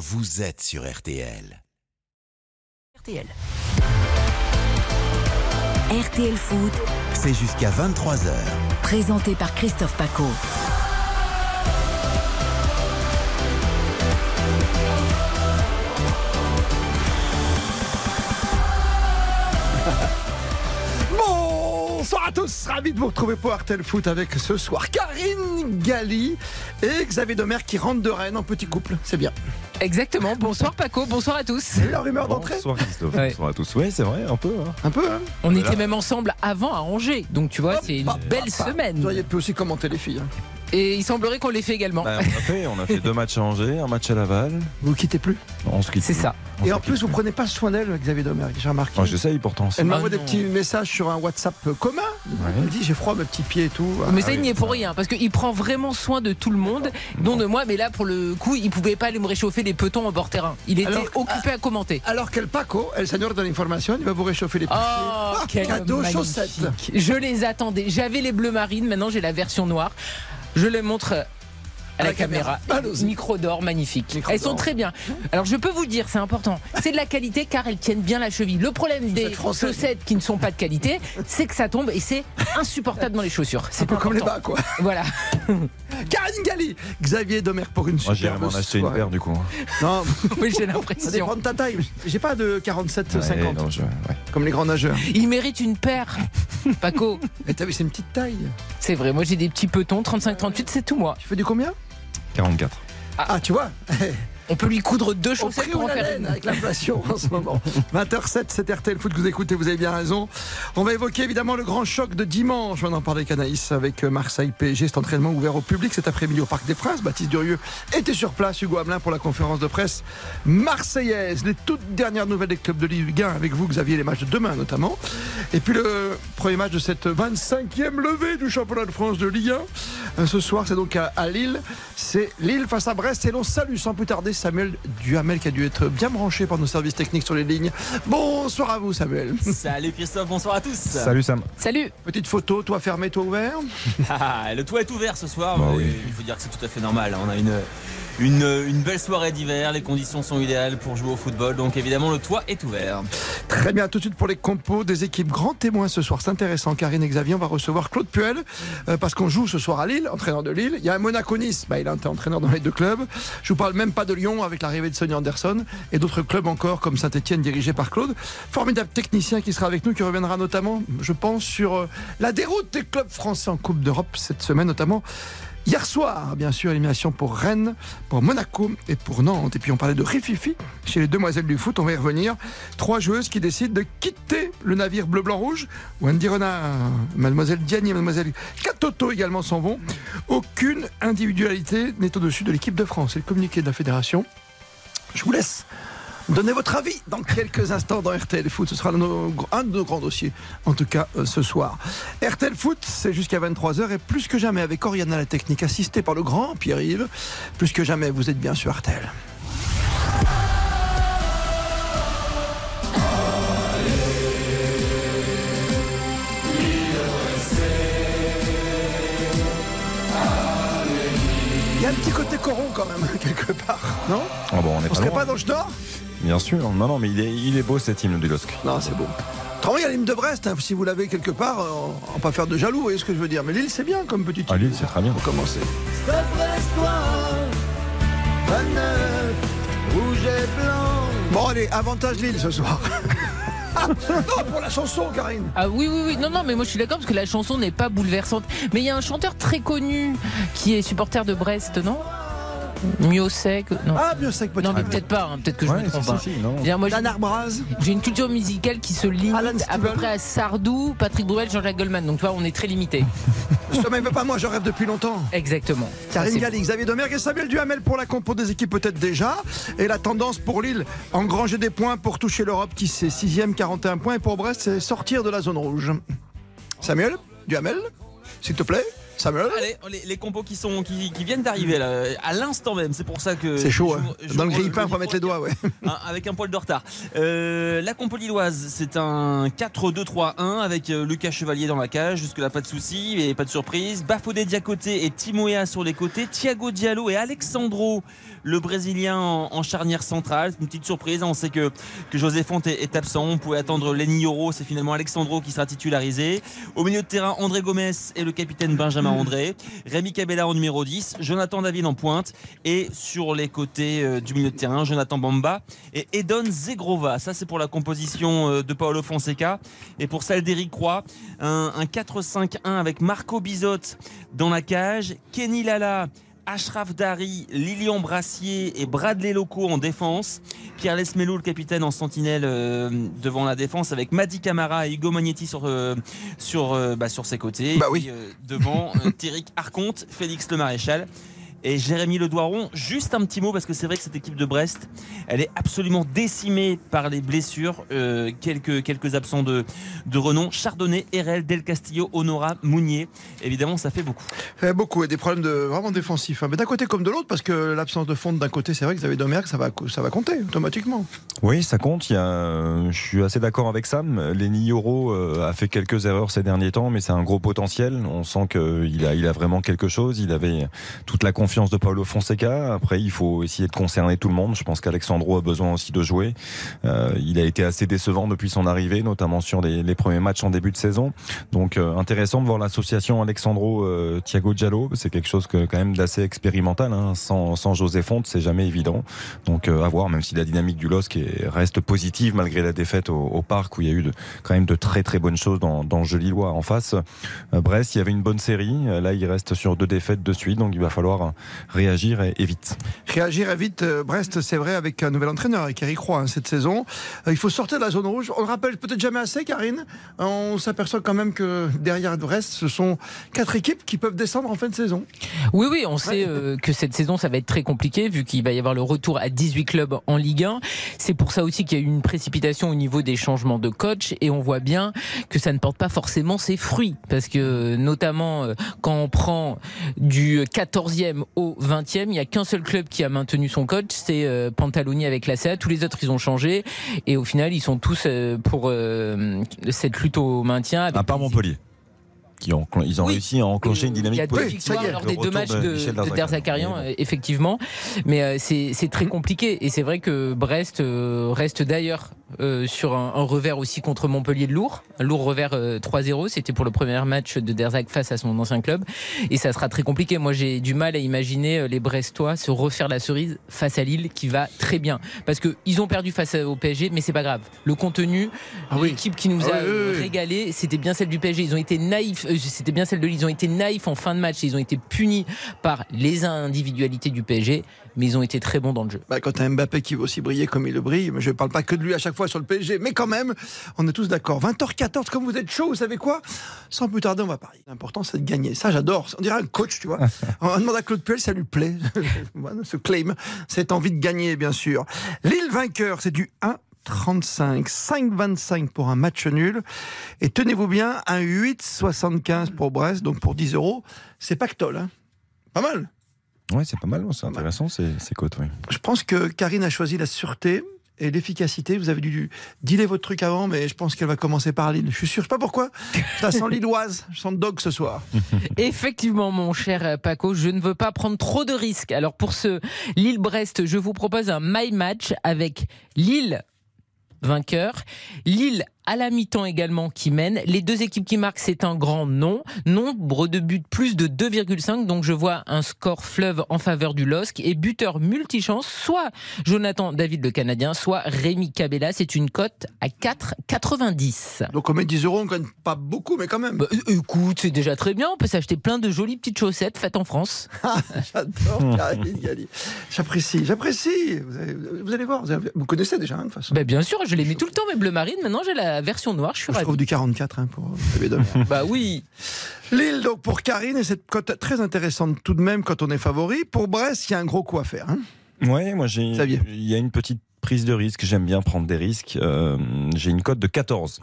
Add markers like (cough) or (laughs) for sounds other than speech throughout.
vous êtes sur RTL. RTL. RTL Foot, C'est jusqu'à 23h. présenté par Christophe Paco. (laughs) Bonsoir à tous, ravi de vous retrouver pour RTL Foot avec ce soir Karine Galli et Xavier Domer qui rentrent de Rennes en petit couple, c'est bien. Exactement. Bonsoir Paco, bonsoir à tous. C'est la rumeur d'entrée Bonsoir Christophe, Ouais. bonsoir à tous. Oui, c'est vrai, un peu. hein. Un peu, hein On était même ensemble avant à Angers, donc tu vois, c'est une bah, belle bah, Vous semaine. auriez pu aussi commenter les filles. hein. Et il semblerait qu'on l'ait fait également. Bah, on, a fait, on a fait deux matchs à Angers, un match à Laval. Vous quittez plus On se quitte. C'est ça. On Et en plus, vous prenez pas soin d'elle, Xavier Domer, j'ai remarqué. Moi, J'essaye pourtant. Elle m'envoie Ah des non. petits messages sur un WhatsApp commun. Elle me dit j'ai froid mes petits pieds et tout. Mais Ah, ça, il oui, n'y est pour ça. rien, parce qu'il prend vraiment soin de tout le monde, dont de moi. Mais là, pour le coup, il pouvait pas aller me réchauffer les petons en bord terrain. Il était Alors, occupé à commenter. Alors qu'elle Paco, el señor de l'information, il va vous réchauffer les pieds. Oh, Ah, quel cadeau chaussettes. Je les attendais. J'avais les bleus marines, maintenant j'ai la version noire. Je les montre à la, la caméra. Micro d'or, magnifique. Micro elles sont très bien. Alors je peux vous dire, c'est important. C'est de la qualité car elles tiennent bien la cheville. Le problème des chaussettes qui ne sont pas de qualité, c'est que ça tombe et c'est insupportable dans les chaussures. un C'est peu comme les bas quoi. Voilà. (laughs) Karine Galli, Xavier Domer pour une Moi, superbe m'en acheter une paire du coup. Non, (laughs) Oui, j'ai ça l'impression. dépend de ta taille. J'ai pas de 47 Ouais, 50 non, je- ouais. comme les grands nageurs. Il mérite une paire. Paco, (laughs) Et t'as vu, c'est une petite taille. c'est vrai. Moi j'ai des petits petons, 35-38, c'est tout moi. Tu fais du combien? 44. ah. tu vois (laughs) On peut lui coudre deux Au chaussettes pour en faire une. avec l'inflation en ce moment. (laughs) 20h07, c'est RTL Foot que vous écoutez, vous avez bien raison. On va évoquer évidemment le grand choc de dimanche. On va en parler avec Anaïs avec euh, Marseille PSG. Cet entraînement ouvert au public cet après-midi au Parc des Princes. Baptiste Durieux était sur place, Hugo Hamelin pour la conférence de presse marseillaise. Les toutes dernières nouvelles des clubs de Ligue 1 avec vous, Xavier, les matchs de demain notamment. Et puis le premier match de cette 25e levée du championnat de France de Ligue 1. Euh, Ce soir, c'est donc à Lille. C'est Lille face à Brest. Et l'on salue sans plus tarder Samuel Duhamel qui a dû être bien branché par nos services techniques sur les lignes. Bonsoir à vous, Samuel. Salut Christophe, bonsoir à tous. Salut Sam. Salut. Petite photo, toi fermé, toi ouvert? (laughs) Ah, le toit est ouvert ce soir. Bah mais oui. Il faut dire que c'est tout à fait normal. On a une, une, une belle soirée d'hiver. Les conditions sont idéales pour jouer au football. Donc évidemment, le toit est ouvert. Très bien, tout de suite pour les compos des équipes grands témoins ce soir. C'est intéressant, Karine et Xavier. On va recevoir Claude Puel euh, parce qu'on joue ce soir à Lille, entraîneur de Lille. Il y a un Monaco-Nice, bah, il a été entraîneur dans les deux clubs. Je vous parle même pas de Lyon avec l'arrivée de Sonny Anderson et d'autres clubs encore comme Saint-Etienne dirigé par Claude. Formidable technicien qui sera avec nous, qui reviendra notamment, je pense, sur euh, la déroute des clubs français en Coupe d'Europe cette semaine, notamment. Hier soir, bien sûr, élimination pour Rennes, pour Monaco et pour Nantes. Et puis on parlait de Rififi chez les demoiselles du foot, on va y revenir. Trois joueuses qui décident de quitter le navire bleu-blanc-rouge. Wendy Renard, mademoiselle Diani et mademoiselle Katoto également s'en vont. Aucune individualité n'est au-dessus de l'équipe de France. C'est le communiqué de la fédération. Je vous laisse donner votre avis dans quelques instants dans RTL Foot. Ce sera nos- un de nos grands dossiers, en tout cas euh, ce soir. RTL Foot, c'est jusqu'à 23h et plus que jamais avec Oriana la technique assistée par le grand Pierre-Yves. Plus que jamais, vous êtes bien sur RTL. Il y a un petit côté coron quand même, (laughs) quelque part, non? Ah bon, on pas serait loin. pas dans le Nord Bien sûr. Non, non, mais il est, il est beau cet hymne du LOSC. Non, c'est beau. Y a l'hymne de Brest, hein, si vous l'avez quelque part, euh, on va pas faire de jaloux, vous voyez ce que je veux dire. Mais Lille, c'est bien comme petite Ah, île. Lille, c'est très bien. Pour commencer. Bon, allez, avantage Lille ce soir. (laughs) non, pour la chanson, Karine. Ah oui, oui, oui. Non, non, mais moi je suis d'accord parce que la chanson n'est pas bouleversante. Mais il y a un chanteur très connu qui est supporter de Brest, non? Miosek Non. Ah, mieux sec, peut-être. non, mais peut-être pas, hein, peut-être que je Ouais, me trompe. si, moi, j'ai- Dan Arbraz. j'ai une culture musicale qui se limite à peu près à Sardou, Patrick Bruel, Jean-Jacques Goldman. Donc, tu vois, on est très limité. (laughs) Je même pas moi, je rêve depuis longtemps. Exactement. Karine Galli, Xavier Domergue et Samuel Duhamel pour la compo des équipes peut-être déjà. Et la tendance pour Lille, engranger des points pour toucher l'Europe qui c'est 6ème, 41 points. Et pour Brest, c'est sortir de la zone rouge. Samuel Duhamel, s'il te plaît. Samuel Allez, les, les compos qui, sont, qui, qui viennent d'arriver là, à l'instant même. C'est pour ça que. C'est chaud, hein. Dans le grille-pain, on va mettre les doigts, ouais. (laughs) hein, avec un poil de retard. Euh, la compo lilloise, c'est un 4-2-3-1 avec euh, Lucas Chevalier dans la cage. Jusque-là, pas de soucis et pas de surprise. Bafodé Diacoté et Timoea sur les côtés. Thiago Diallo et Alexandro, le Brésilien en, en charnière centrale. C'est une petite surprise. On sait que, que José Fonte est, est absent. On pouvait attendre Lenny Yoro. C'est finalement Alexandro qui sera titularisé. Au milieu de terrain, André Gomez et le capitaine Benjamin André. Rémi Cabella en numéro 10. Jonathan David en pointe. Et sur les côtés euh, du milieu de terrain, Jonathan Bamba et Edon Zegrova. Ça, c'est pour la composition euh, de Paolo Fonseca. Et pour celle d'Éric Croix, un, un 4-5-1 avec Marco Bizot dans la cage, Kenny Lala. Ashraf Dari, Lilian Brassier et Bradley Loco en défense. Pierre Lesmelou, le capitaine en sentinelle euh, devant la défense avec Madi Camara et Hugo Magnetti sur, euh, sur, euh, bah, sur ses côtés. Bah Et oui. puis, devant, Théric Arconte, Félix Le Maréchal et Jérémy Le Doiron. Juste un petit mot parce que c'est vrai que cette équipe de Brest, elle est absolument décimée par les blessures. Euh, quelques, quelques absents de, de renom. Chardonnay, Erel, Del Castillo, Honora, Mounier. Évidemment, ça fait beaucoup. fait beaucoup et des problèmes de, vraiment défensifs. hein. Mais d'un côté comme de l'autre, parce que l'absence de fonte d'un côté, c'est vrai que Xavier Domergue, ça va, ça va compter automatiquement. Oui, ça compte. Il y a, je suis assez d'accord avec Sam. Lenny Yoro euh, a fait quelques erreurs ces derniers temps, mais c'est un gros potentiel. On sent qu'il a, il a vraiment quelque chose. Il avait toute la confiance de Paulo Fonseca. Après, il faut essayer de concerner tout le monde. Je pense qu'Alexandro a besoin aussi de jouer. Euh, il a été assez décevant depuis son arrivée, notamment sur les, premiers matchs en début de saison. Donc, euh, intéressant de voir l'association Alexandro-Thiago Diallo. C'est quelque chose que, quand même d'assez expérimental. Hein. Sans, José Fonte, c'est jamais évident. Donc, euh, à voir, même si la dynamique du LOSC est- reste positive malgré la défaite au, parc où il y a eu de, quand même de très très bonnes choses dans, dans jeu. En face, euh, Brest, il y avait une bonne série. Euh, Là, il reste sur deux défaites de suite, donc il va falloir euh, réagir et, et vite. Réagir vite, euh, Brest, c'est vrai, avec un nouvel entraîneur, avec Eric Roy, hein, cette saison. Euh, il faut sortir de la zone rouge. On le rappelle peut-être jamais assez, Karine. On s'aperçoit quand même que derrière Brest, ce sont quatre équipes qui peuvent descendre en fin de saison. Oui, oui, on sait euh, que cette saison, ça va être très compliqué vu qu'il va y avoir le retour à 18 clubs en Ligue 1. C'est pour ça aussi qu'il y a eu une précipitation au niveau des changements de coach et on voit bien que ça ne porte pas forcément ses fruits parce que notamment quand on prend du 14e au 20e, il n'y a qu'un seul club qui a maintenu son coach, c'est euh, Pantaloni avec la CA. Tous les autres, ils ont changé et au final, ils sont tous euh, pour euh, cette lutte au maintien. avec À part Montpellier. Qui ont, ils ont Oui. réussi à enclencher une Il y dynamique a deux victoires lors des deux matchs de de, de Derzakarian. Euh, effectivement. Mais euh, c'est c'est très compliqué. Et c'est vrai que Brest euh, reste d'ailleurs euh, sur un, un revers aussi contre Montpellier de Lourd. Un lourd revers euh, 3-0. C'était pour le premier match de Derzak face à son ancien club. Et ça sera très compliqué. Moi, j'ai du mal à imaginer les Brestois se refaire la cerise face à Lille qui va très bien. Parce que ils ont perdu face au PSG, mais c'est pas grave. Le contenu, Ah oui. l'équipe qui nous Ah a oui, oui, oui. régalé, c'était bien celle du PSG. Ils ont été naïfs. Euh, C'était bien celle de Lille. Ils ont été naïfs en fin de match. Ils ont été punis par les individualités du PSG, mais ils ont été très bons dans le jeu. Bah, quand tu as Mbappé qui veut aussi briller comme il le brille, mais je ne parle pas que de lui à chaque fois sur le PSG, mais quand même, on est tous d'accord. 20h14, comme vous êtes chaud, vous savez quoi? Sans plus tarder, on va parier. L'important, c'est de gagner. Ça, j'adore. On dirait un coach, tu vois. (laughs) On demande à Claude Puel, ça lui plaît. (laughs) Ce claim, cette envie de gagner, bien sûr. Lille vainqueur, c'est du 1. 35, 5,25 pour un match nul. Et tenez-vous bien, un 8,75 pour Brest, donc pour 10 euros. C'est pactole, hein Pas mal. Ouais, c'est pas mal, c'est intéressant, c'est c'est cote, oui. Je pense que Karine a choisi la sûreté et l'efficacité. Vous avez dû dealer votre truc avant, mais je pense qu'elle va commencer par Lille. Je suis sûr, je sais pas pourquoi. Je la sens (laughs) lilloise, je sens dog ce soir. (laughs) Effectivement, mon cher Paco, je ne veux pas prendre trop de risques. Alors pour ce Lille-Brest, je vous propose un my match avec Lille vainqueur, Lille à la mi-temps également qui mène. Les deux équipes qui marquent, c'est un grand non. Nombre de buts plus de 2,5. Donc je vois un score fleuve en faveur du LOSC et buteur multichance, soit Jonathan David le Canadien, soit Rémi Cabella. C'est une cote à 4,90. Donc on met 10 euros, on gagne pas beaucoup, mais quand même. Bah, écoute, c'est déjà très bien. On peut s'acheter plein de jolies petites chaussettes faites en France. (laughs) J'adore Karine Galli. J'apprécie, j'apprécie. Vous, allez- vous allez voir, vous, avez- vous connaissez déjà, hein, de toute façon. Bah, bien sûr, je les mets tout le temps, mes bleu marine. Maintenant, j'ai la version noire. Je suis je ravi. trouve du 44 hein, pour (laughs) Bah oui. Lille, donc pour Karine, et cette cote très intéressante tout de même quand on est favori. Pour Brest, il y a un gros coup à faire. hein. Ouais, moi j'ai. Xavier. Il y a une petite prise de risque. J'aime bien prendre des risques. Euh, J'ai une cote de 14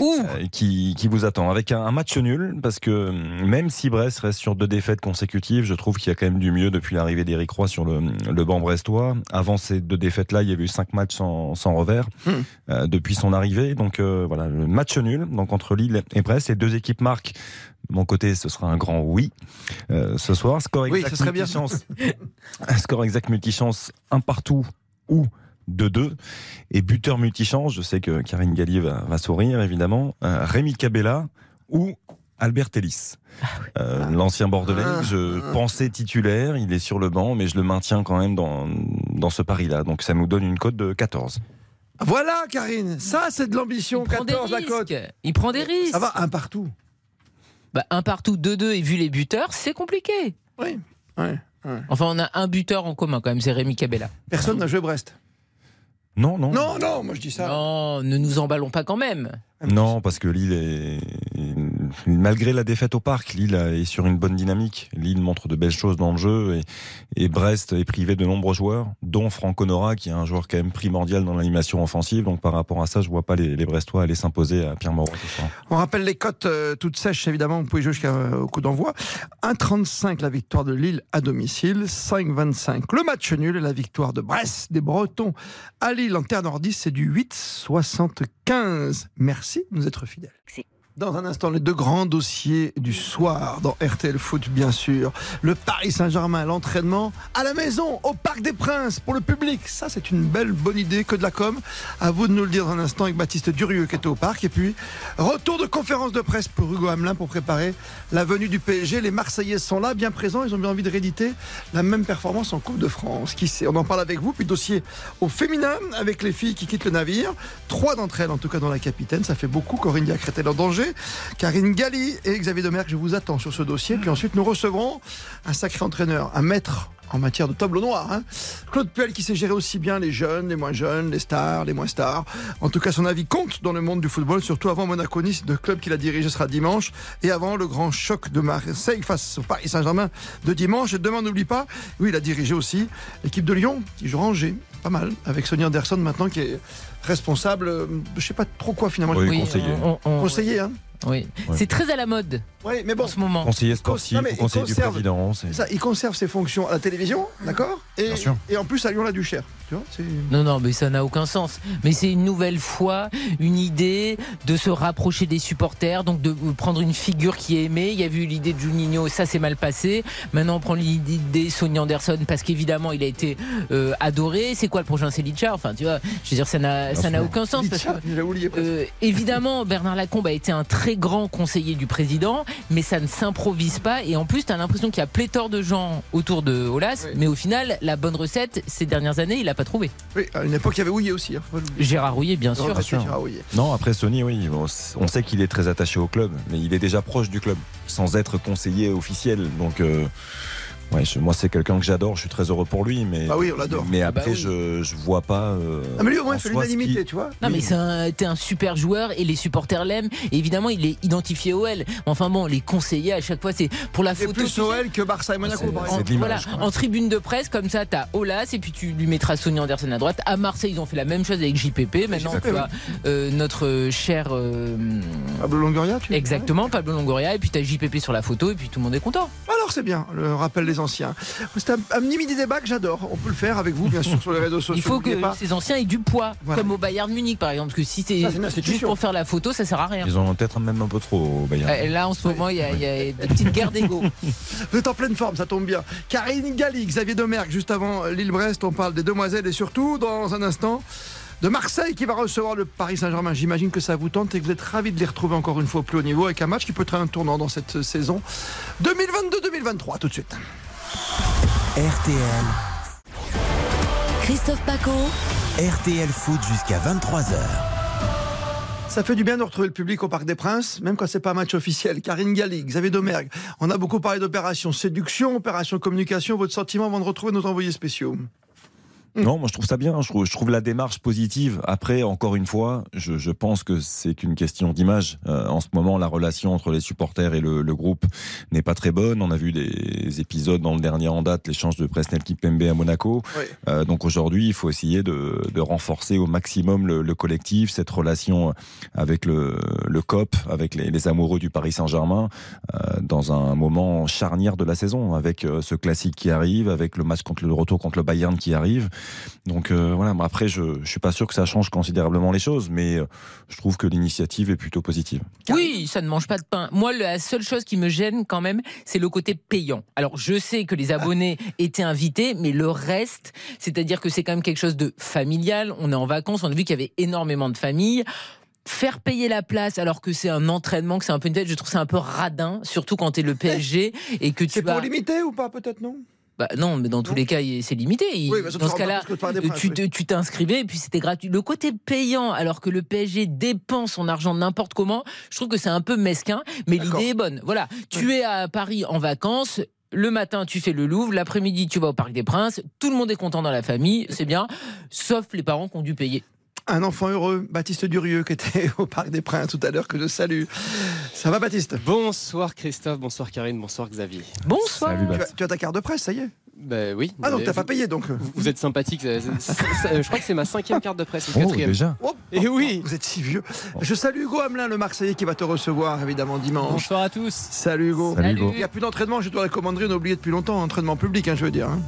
Ouh euh, qui, qui vous attend avec un, un match nul parce que euh, même si Brest reste sur deux défaites consécutives, je trouve qu'il y a quand même du mieux depuis l'arrivée d'Éric Roy sur le, le banc brestois. Avant ces deux défaites-là, il y avait eu cinq matchs sans, sans revers Hmm. euh, depuis son arrivée. Donc voilà, le match nul donc entre Lille et Brest. Les deux équipes marquent. Mon côté, ce sera un grand oui euh, ce soir. Score Oui, exact ce serait bien. multichance. (laughs) Score exact multichance, un partout ou 2-2. Et buteur multichance, je sais que Karine Gallier va, va sourire évidemment. Euh, Rémi Cabella ou Albert Ellis. Euh, L'ancien Bordelais, Ah. je pensais titulaire, il est sur le banc, mais je le maintiens quand même dans, dans ce pari-là. Donc ça nous donne une cote de 14. Voilà, Karine, ça c'est de l'ambition. Il prend des 14 la cote. risques. Il prend des risques. Ça va, un partout. Bah, un partout, 2-2 et vu les buteurs, c'est compliqué. Oui. Ouais. Enfin, on a un buteur en commun quand même, c'est Rémi Cabella. Personne n'a joué Brest. Non, non. Non, non, moi je dis ça. Non, ne nous emballons pas quand même. Non, parce que Lille est malgré la défaite au parc, Lille est sur une bonne dynamique. Lille montre de belles choses dans le jeu et, et Brest est privé de nombreux joueurs, dont Franck Honora, qui est un joueur quand même primordial dans l'animation offensive. Donc par rapport à ça, je vois pas les, les Brestois aller s'imposer à Pierre Moreau ce soir. On rappelle les cotes euh, toutes sèches, évidemment. Vous pouvez jouer jusqu'au coup d'envoi. 1,35 la victoire de Lille à domicile. 5,25 le match nul et la victoire de Brest des Bretons à Lille en terre nordiste. C'est du 8,75. Merci de nous être fidèles. Dans un instant, les deux grands dossiers du soir dans RTL Foot, bien sûr. Le Paris Saint-Germain, l'entraînement à la maison, au Parc des Princes, pour le public. Ça, c'est une belle, bonne idée que de la com. À vous de nous le dire dans un instant avec Baptiste Durieux qui était au Parc. Et puis, retour de conférence de presse pour Hugo Hamelin pour préparer la venue du PSG. Les Marseillais sont là, bien présents. Ils ont bien envie de rééditer la même performance en Coupe de France. Qui sait On en parle avec vous. Puis, dossier au féminin avec les filles qui quittent le navire. Trois d'entre elles, en tout cas, dans la capitaine. Ça fait beaucoup. Corinne Diacre est en danger? Karine Galli et Xavier Domergue, je vous attends sur ce dossier. Puis ensuite, nous recevrons un sacré entraîneur, un maître en matière de tableau noir. hein. Claude Puel qui sait gérer aussi bien les jeunes, les moins jeunes, les stars, les moins stars. En tout cas, son avis compte dans le monde du football, surtout avant Monaco Nice, le club qu'il a dirigé sera dimanche, et avant le grand choc de Marseille face au Paris Saint-Germain de dimanche. Et demain, n'oublie pas, oui, il a dirigé aussi l'équipe de Lyon qui joue Angers, pas mal, avec Sonia Anderson maintenant qui est responsable, euh, je sais pas trop quoi finalement. Oui, conseiller. on- on- Conseiller, hein oui. C'est très à la mode Oui, mais bon, en ce moment. Conseiller sportif, Non, conseiller du conserve- président. c'est- ça, il conserve ses fonctions à la télévision, d'accord et, Bien sûr. et en plus à Lyon-la-Duchère. Tu vois, c'est- Non, non, mais ça n'a aucun sens. Mais c'est une nouvelle fois une idée de se rapprocher des supporters, donc de prendre une figure qui est aimée. Il y a eu l'idée de Juninho, ça s'est mal passé. Maintenant, on prend l'idée de Sonia Anderson parce qu'évidemment, il a été euh, adoré. C'est quoi le prochain? C'est Licha Enfin, tu vois, je veux dire, ça n'a ça n'a sûr. aucun sens parce que. Euh, évidemment, Bernard Lacombe a été un très grand conseiller du président, mais ça ne s'improvise pas. Et en plus, tu as l'impression qu'il y a pléthore de gens autour de Olas, Oui. mais au final, la bonne recette, ces dernières années, il n'a pas trouvé. Oui, à une époque, il y avait Houillet aussi. Hein. Gérard Rouillet, bien sûr. Gérard. Non, après Sony, oui, on sait qu'il est très attaché au club, mais il est déjà proche du club, sans être conseiller officiel. Donc, euh, ouais, je- moi, c'est quelqu'un que j'adore, je suis très heureux pour lui, mais, Bah oui, on l'adore. mais Ah après, bah oui. je, je vois pas. euh, Ah, mais lui, au moins, il fait l'unanimité, qui- tu vois. Non, mais Oui. c'est un, t'es un super joueur et les supporters l'aiment. Et évidemment, il est identifié OL. Enfin bon, les conseillers, à chaque fois, c'est pour la C'est photo. plus OL que Barça et Monaco, par exemple. voilà, en tribune de presse, comme ça, t'as Olas et puis tu lui mettras Sonia Anderson à droite. À Marseille, ils ont fait la même chose avec JPP. Maintenant, tu vois euh, notre cher. euh, Pablo Longoria, tu exactement, Pablo Longoria. Et puis t'as JPP sur la photo et puis tout le monde est content. Alors, c'est bien, le rappel des anciens. C'est un, un mini débat que j'adore. On peut le faire avec vous, bien sûr, sur les réseaux (laughs) sociaux. Il faut que pas. ces anciens aient du poids, Voilà. comme au Bayern Munich par exemple. Parce que si c'est juste pour faire la photo, ça sert à rien. Ils en ont peut-être même un peu trop au Bayern. Euh, Là, en ce moment, il y, a- il y a des petites guerres d'ego. (laughs) Vous êtes en pleine forme, ça tombe bien. Karine Galli, Xavier Domergue, juste avant Lille-Brest, on parle des demoiselles et surtout, dans un instant, de Marseille qui va recevoir le Paris Saint-Germain. J'imagine que ça vous tente et que vous êtes ravis de les retrouver encore une fois au plus haut niveau avec un match qui peut être un tournant dans cette saison 2022-2023. Tout de suite. RTL, Christophe Paco. RTL Foot jusqu'à 23h. Ça fait du bien de retrouver le public au Parc des Princes, même quand c'est pas un match officiel. Karine Galli, Xavier Domergue, on a beaucoup parlé d'opération séduction, opération communication. Votre sentiment avant de retrouver nos envoyés spéciaux? Non, moi je trouve ça bien. Je trouve, je trouve la démarche positive. Après, encore une fois, je, je pense que c'est qu'une question d'image. Euh, en ce moment, la relation entre les supporters et le, le groupe n'est pas très bonne. On a vu des épisodes dans le dernier en date, l'échange de Presnel Kipembe à Monaco. Oui. Euh, donc aujourd'hui, il faut essayer de, de renforcer au maximum le, le, collectif, cette relation avec le, le COP, avec les, les amoureux du Paris Saint-Germain, euh, dans un moment charnière de la saison, avec euh, ce classique qui arrive, avec le match contre le retour contre le Bayern qui arrive. Donc euh, voilà, mais après, je ne suis pas sûr que ça change considérablement les choses, mais euh, je trouve que l'initiative est plutôt positive. Oui, ça ne mange pas de pain. Moi, la seule chose qui me gêne quand même, c'est le côté payant. Alors, je sais que les abonnés étaient invités, mais le reste, c'est-à-dire que c'est quand même quelque chose de familial. On est en vacances, on a vu qu'il y avait énormément de familles faire payer la place alors que c'est un entraînement, que c'est un peu une tête, je trouve ça un peu radin, surtout quand t'es le PSG et que tu C'est vas... pour limiter ou pas, peut-être, non? Bah non, mais dans tous Non. les cas, c'est limité. Oui, bah, dans ce cas-là, tu t'inscrivais et puis c'était gratuit. Le côté payant, alors que le PSG dépense son argent n'importe comment, je trouve que c'est un peu mesquin, mais l'idée est bonne. Voilà, tu es à Paris en vacances. Le matin, tu fais le Louvre. L'après-midi, tu vas au Parc des Princes. Tout le monde est content dans la famille. C'est bien. Sauf les parents qui ont dû payer. Un enfant heureux, Baptiste Durieux, qui était (laughs) au Parc des Princes tout à l'heure, que je salue. Ça va, Baptiste? Bonsoir Christophe, bonsoir Karine, bonsoir Xavier. Bonsoir. Salut, tu as, Baptiste. tu as ta carte de presse, ça y est? Ben oui. Ah, donc t'as pas payé, donc Vous, vous êtes sympathique. c'est- je crois que c'est ma cinquième carte de presse, ou Oh, quatrième. déjà Oh, Et oui. Vous êtes si vieux. Je salue Hugo Hamelin, le Marseillais, qui va te recevoir, évidemment, dimanche. Bonsoir à tous. Salut Hugo. Salut, Hugo. Il n'y a plus d'entraînement, je dois la commanderie, on a oublié depuis longtemps, entraînement public, hein, je veux dire. hein.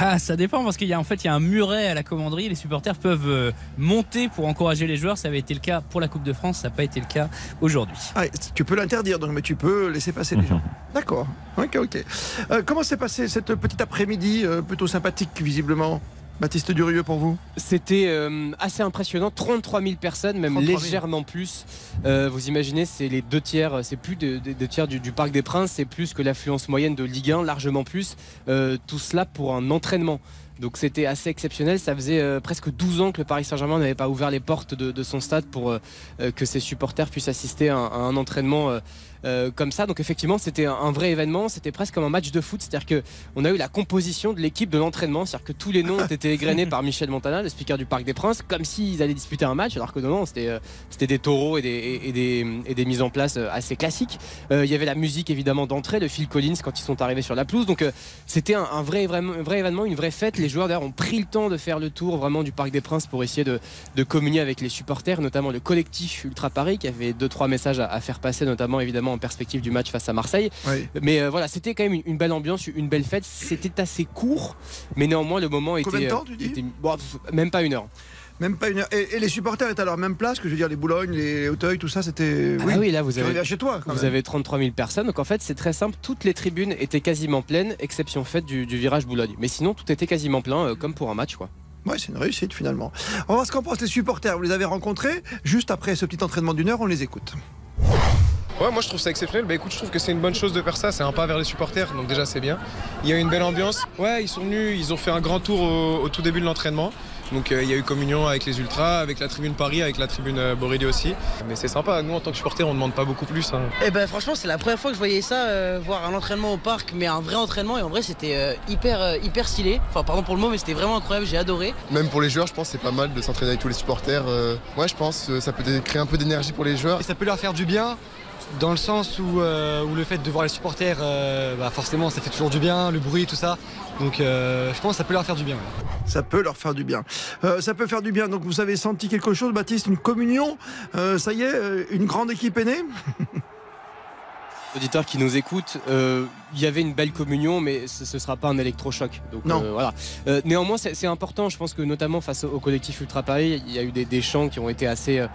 Ah, ça dépend parce qu'il y a en fait il y a un muret à la commanderie. Les supporters peuvent euh, monter pour encourager les joueurs. Ça avait été le cas pour la Coupe de France. Ça n'a pas été le cas aujourd'hui. Ah, tu peux l'interdire, donc, mais tu peux laisser passer les gens. (laughs) D'accord. Ok, ok. Euh, comment s'est passé cette petite après-midi, euh, plutôt sympathique, visiblement? Baptiste Durieux pour vous C'était euh, assez impressionnant. 33 000 personnes, même 33 000. légèrement plus. Euh, vous imaginez, c'est les deux tiers, c'est plus de, de- deux tiers du, du Parc des Princes, c'est plus que l'affluence moyenne de Ligue 1, largement plus. Euh, tout cela pour un entraînement. Donc c'était assez exceptionnel. Ça faisait euh, presque 12 ans que le Paris Saint-Germain n'avait pas ouvert les portes de, de son stade pour euh, euh, que ses supporters puissent assister à un, à un entraînement euh, comme ça. Donc effectivement, c'était un, vrai événement. C'était presque comme un match de foot. C'est-à-dire que on a eu la composition de l'équipe de l'entraînement. C'est-à-dire que tous les noms ont été (laughs) égrenés par Michel Montana, le speaker du Parc des Princes, comme s'ils allaient disputer un match. Alors que non, non, c'était euh, c'était des taureaux et des, et, des, et des mises en place euh, assez classiques. Euh, Il y avait la musique évidemment d'entrée de Phil Collins quand ils sont arrivés sur la pelouse. Donc euh, c'était un, un vrai, vraiment- un vrai événement, une vraie fête. Les joueurs d'ailleurs ont pris le temps de faire le tour vraiment du Parc des Princes pour essayer de, de communier avec les supporters, notamment le collectif Ultra Paris qui avait deux trois messages à, à faire passer, notamment évidemment en perspective du match face à Marseille. Oui. Mais euh, voilà, c'était quand même une, une belle ambiance, une belle fête. C'était assez court, mais néanmoins le moment était. Combien de temps, euh, tu dis était- bon, Même pas une heure. Même pas une heure. Et, et les supporters étaient à leur même place, que je veux dire, les Boulognes, les Hauteuil, tout ça, c'était. Ah oui, là vous avez. chez toi, Vous même. avez 33 000 personnes, donc en fait c'est très simple, toutes les tribunes étaient quasiment pleines, exception faite du, du virage Boulogne. Mais sinon tout était quasiment plein, euh, comme pour un match quoi. Ouais, c'est une réussite finalement. On va voir ce qu'en pensent les supporters. Vous les avez rencontrés juste après ce petit entraînement d'une heure. On les écoute. Ouais, moi je trouve ça exceptionnel. Bah écoute, je trouve que c'est une bonne chose de faire ça. C'est un pas vers les supporters, donc déjà c'est bien. Il y a eu une belle ambiance. Ouais, ils sont venus, ils ont fait un grand tour au, au tout début de l'entraînement. Donc euh, il y a eu communion avec les Ultras, avec la tribune Paris, avec la tribune euh, Borelli aussi. Mais c'est sympa. Nous en tant que supporters, on demande pas beaucoup plus. hein. Eh ben franchement c'est la première fois que je voyais ça, euh, voir un entraînement au parc, mais un vrai entraînement et en vrai c'était euh, hyper euh, hyper stylé. Enfin pardon pour le mot mais c'était vraiment incroyable, j'ai adoré. Même pour les joueurs, je pense que c'est pas mal de s'entraîner avec tous les supporters. Euh, ouais, je pense que ça peut créer un peu d'énergie pour les joueurs. Et ça peut leur faire du bien, dans le sens où, euh, où le fait de voir les supporters, euh, bah forcément, ça fait toujours du bien, le bruit, tout ça. Donc euh, je pense que ça peut leur faire du bien. ouais. Ça peut leur faire du bien. Euh, ça peut faire du bien. Donc vous avez senti quelque chose, Baptiste, une communion? Euh, ça y est, une grande équipe est née? (laughs) Auditeurs qui nous écoutent, euh, il y avait une belle communion, mais ce ne sera pas un électrochoc. Donc Non. euh, voilà. Euh, néanmoins, c'est important. Je pense que notamment face au, au collectif Ultra Paris, il y a eu des, des chants qui ont été assez, euh,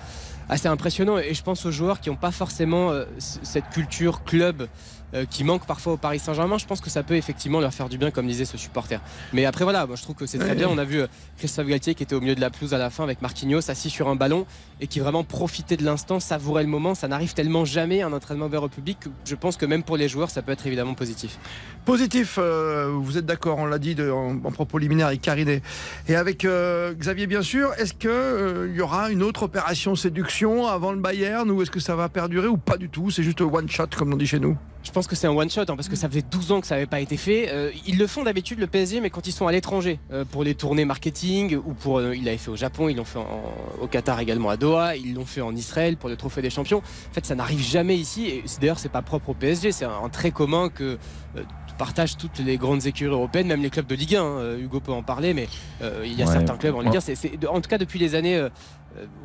assez impressionnants. Et je pense aux joueurs qui n'ont pas forcément euh, cette culture club. Euh, qui manque parfois au Paris Saint-Germain, je pense que ça peut effectivement leur faire du bien, comme disait ce supporter. Mais après, voilà, moi je trouve que c'est très Ouais. bien. On a vu euh, Christophe Galtier qui était au milieu de la pelouse à la fin avec Marquinhos assis sur un ballon et qui vraiment profitait de l'instant, savourait le moment. Ça n'arrive tellement jamais un entraînement vers le public que je pense que même pour les joueurs, ça peut être évidemment positif. Positif, euh, vous êtes d'accord, on l'a dit de- en, en propos liminaire avec Karine et- avec euh, Xavier, bien sûr. Est-ce qu'il y aura une autre opération séduction avant le Bayern ou est-ce que ça va perdurer ou pas du tout? C'est juste one shot, comme on dit chez nous Je pense que c'est un one shot hein, parce que ça faisait 12 ans que ça n'avait pas été fait. Euh, ils le font d'habitude le PSG, mais quand ils sont à l'étranger euh, pour les tournées marketing ou pour euh, ils l'avaient fait au Japon, ils l'ont fait en- au Qatar également à Doha, ils l'ont fait en Israël pour le Trophée des Champions. En fait, ça n'arrive jamais ici et d'ailleurs c'est pas propre au PSG, c'est un, un trait commun que euh, partagent toutes les grandes écuries européennes, même les clubs de Ligue 1. hein. Hugo peut en parler, mais euh, il y a Ouais. certains clubs en Ligue 1. Ouais. c'est- c'est- de- en tout cas depuis les années. euh,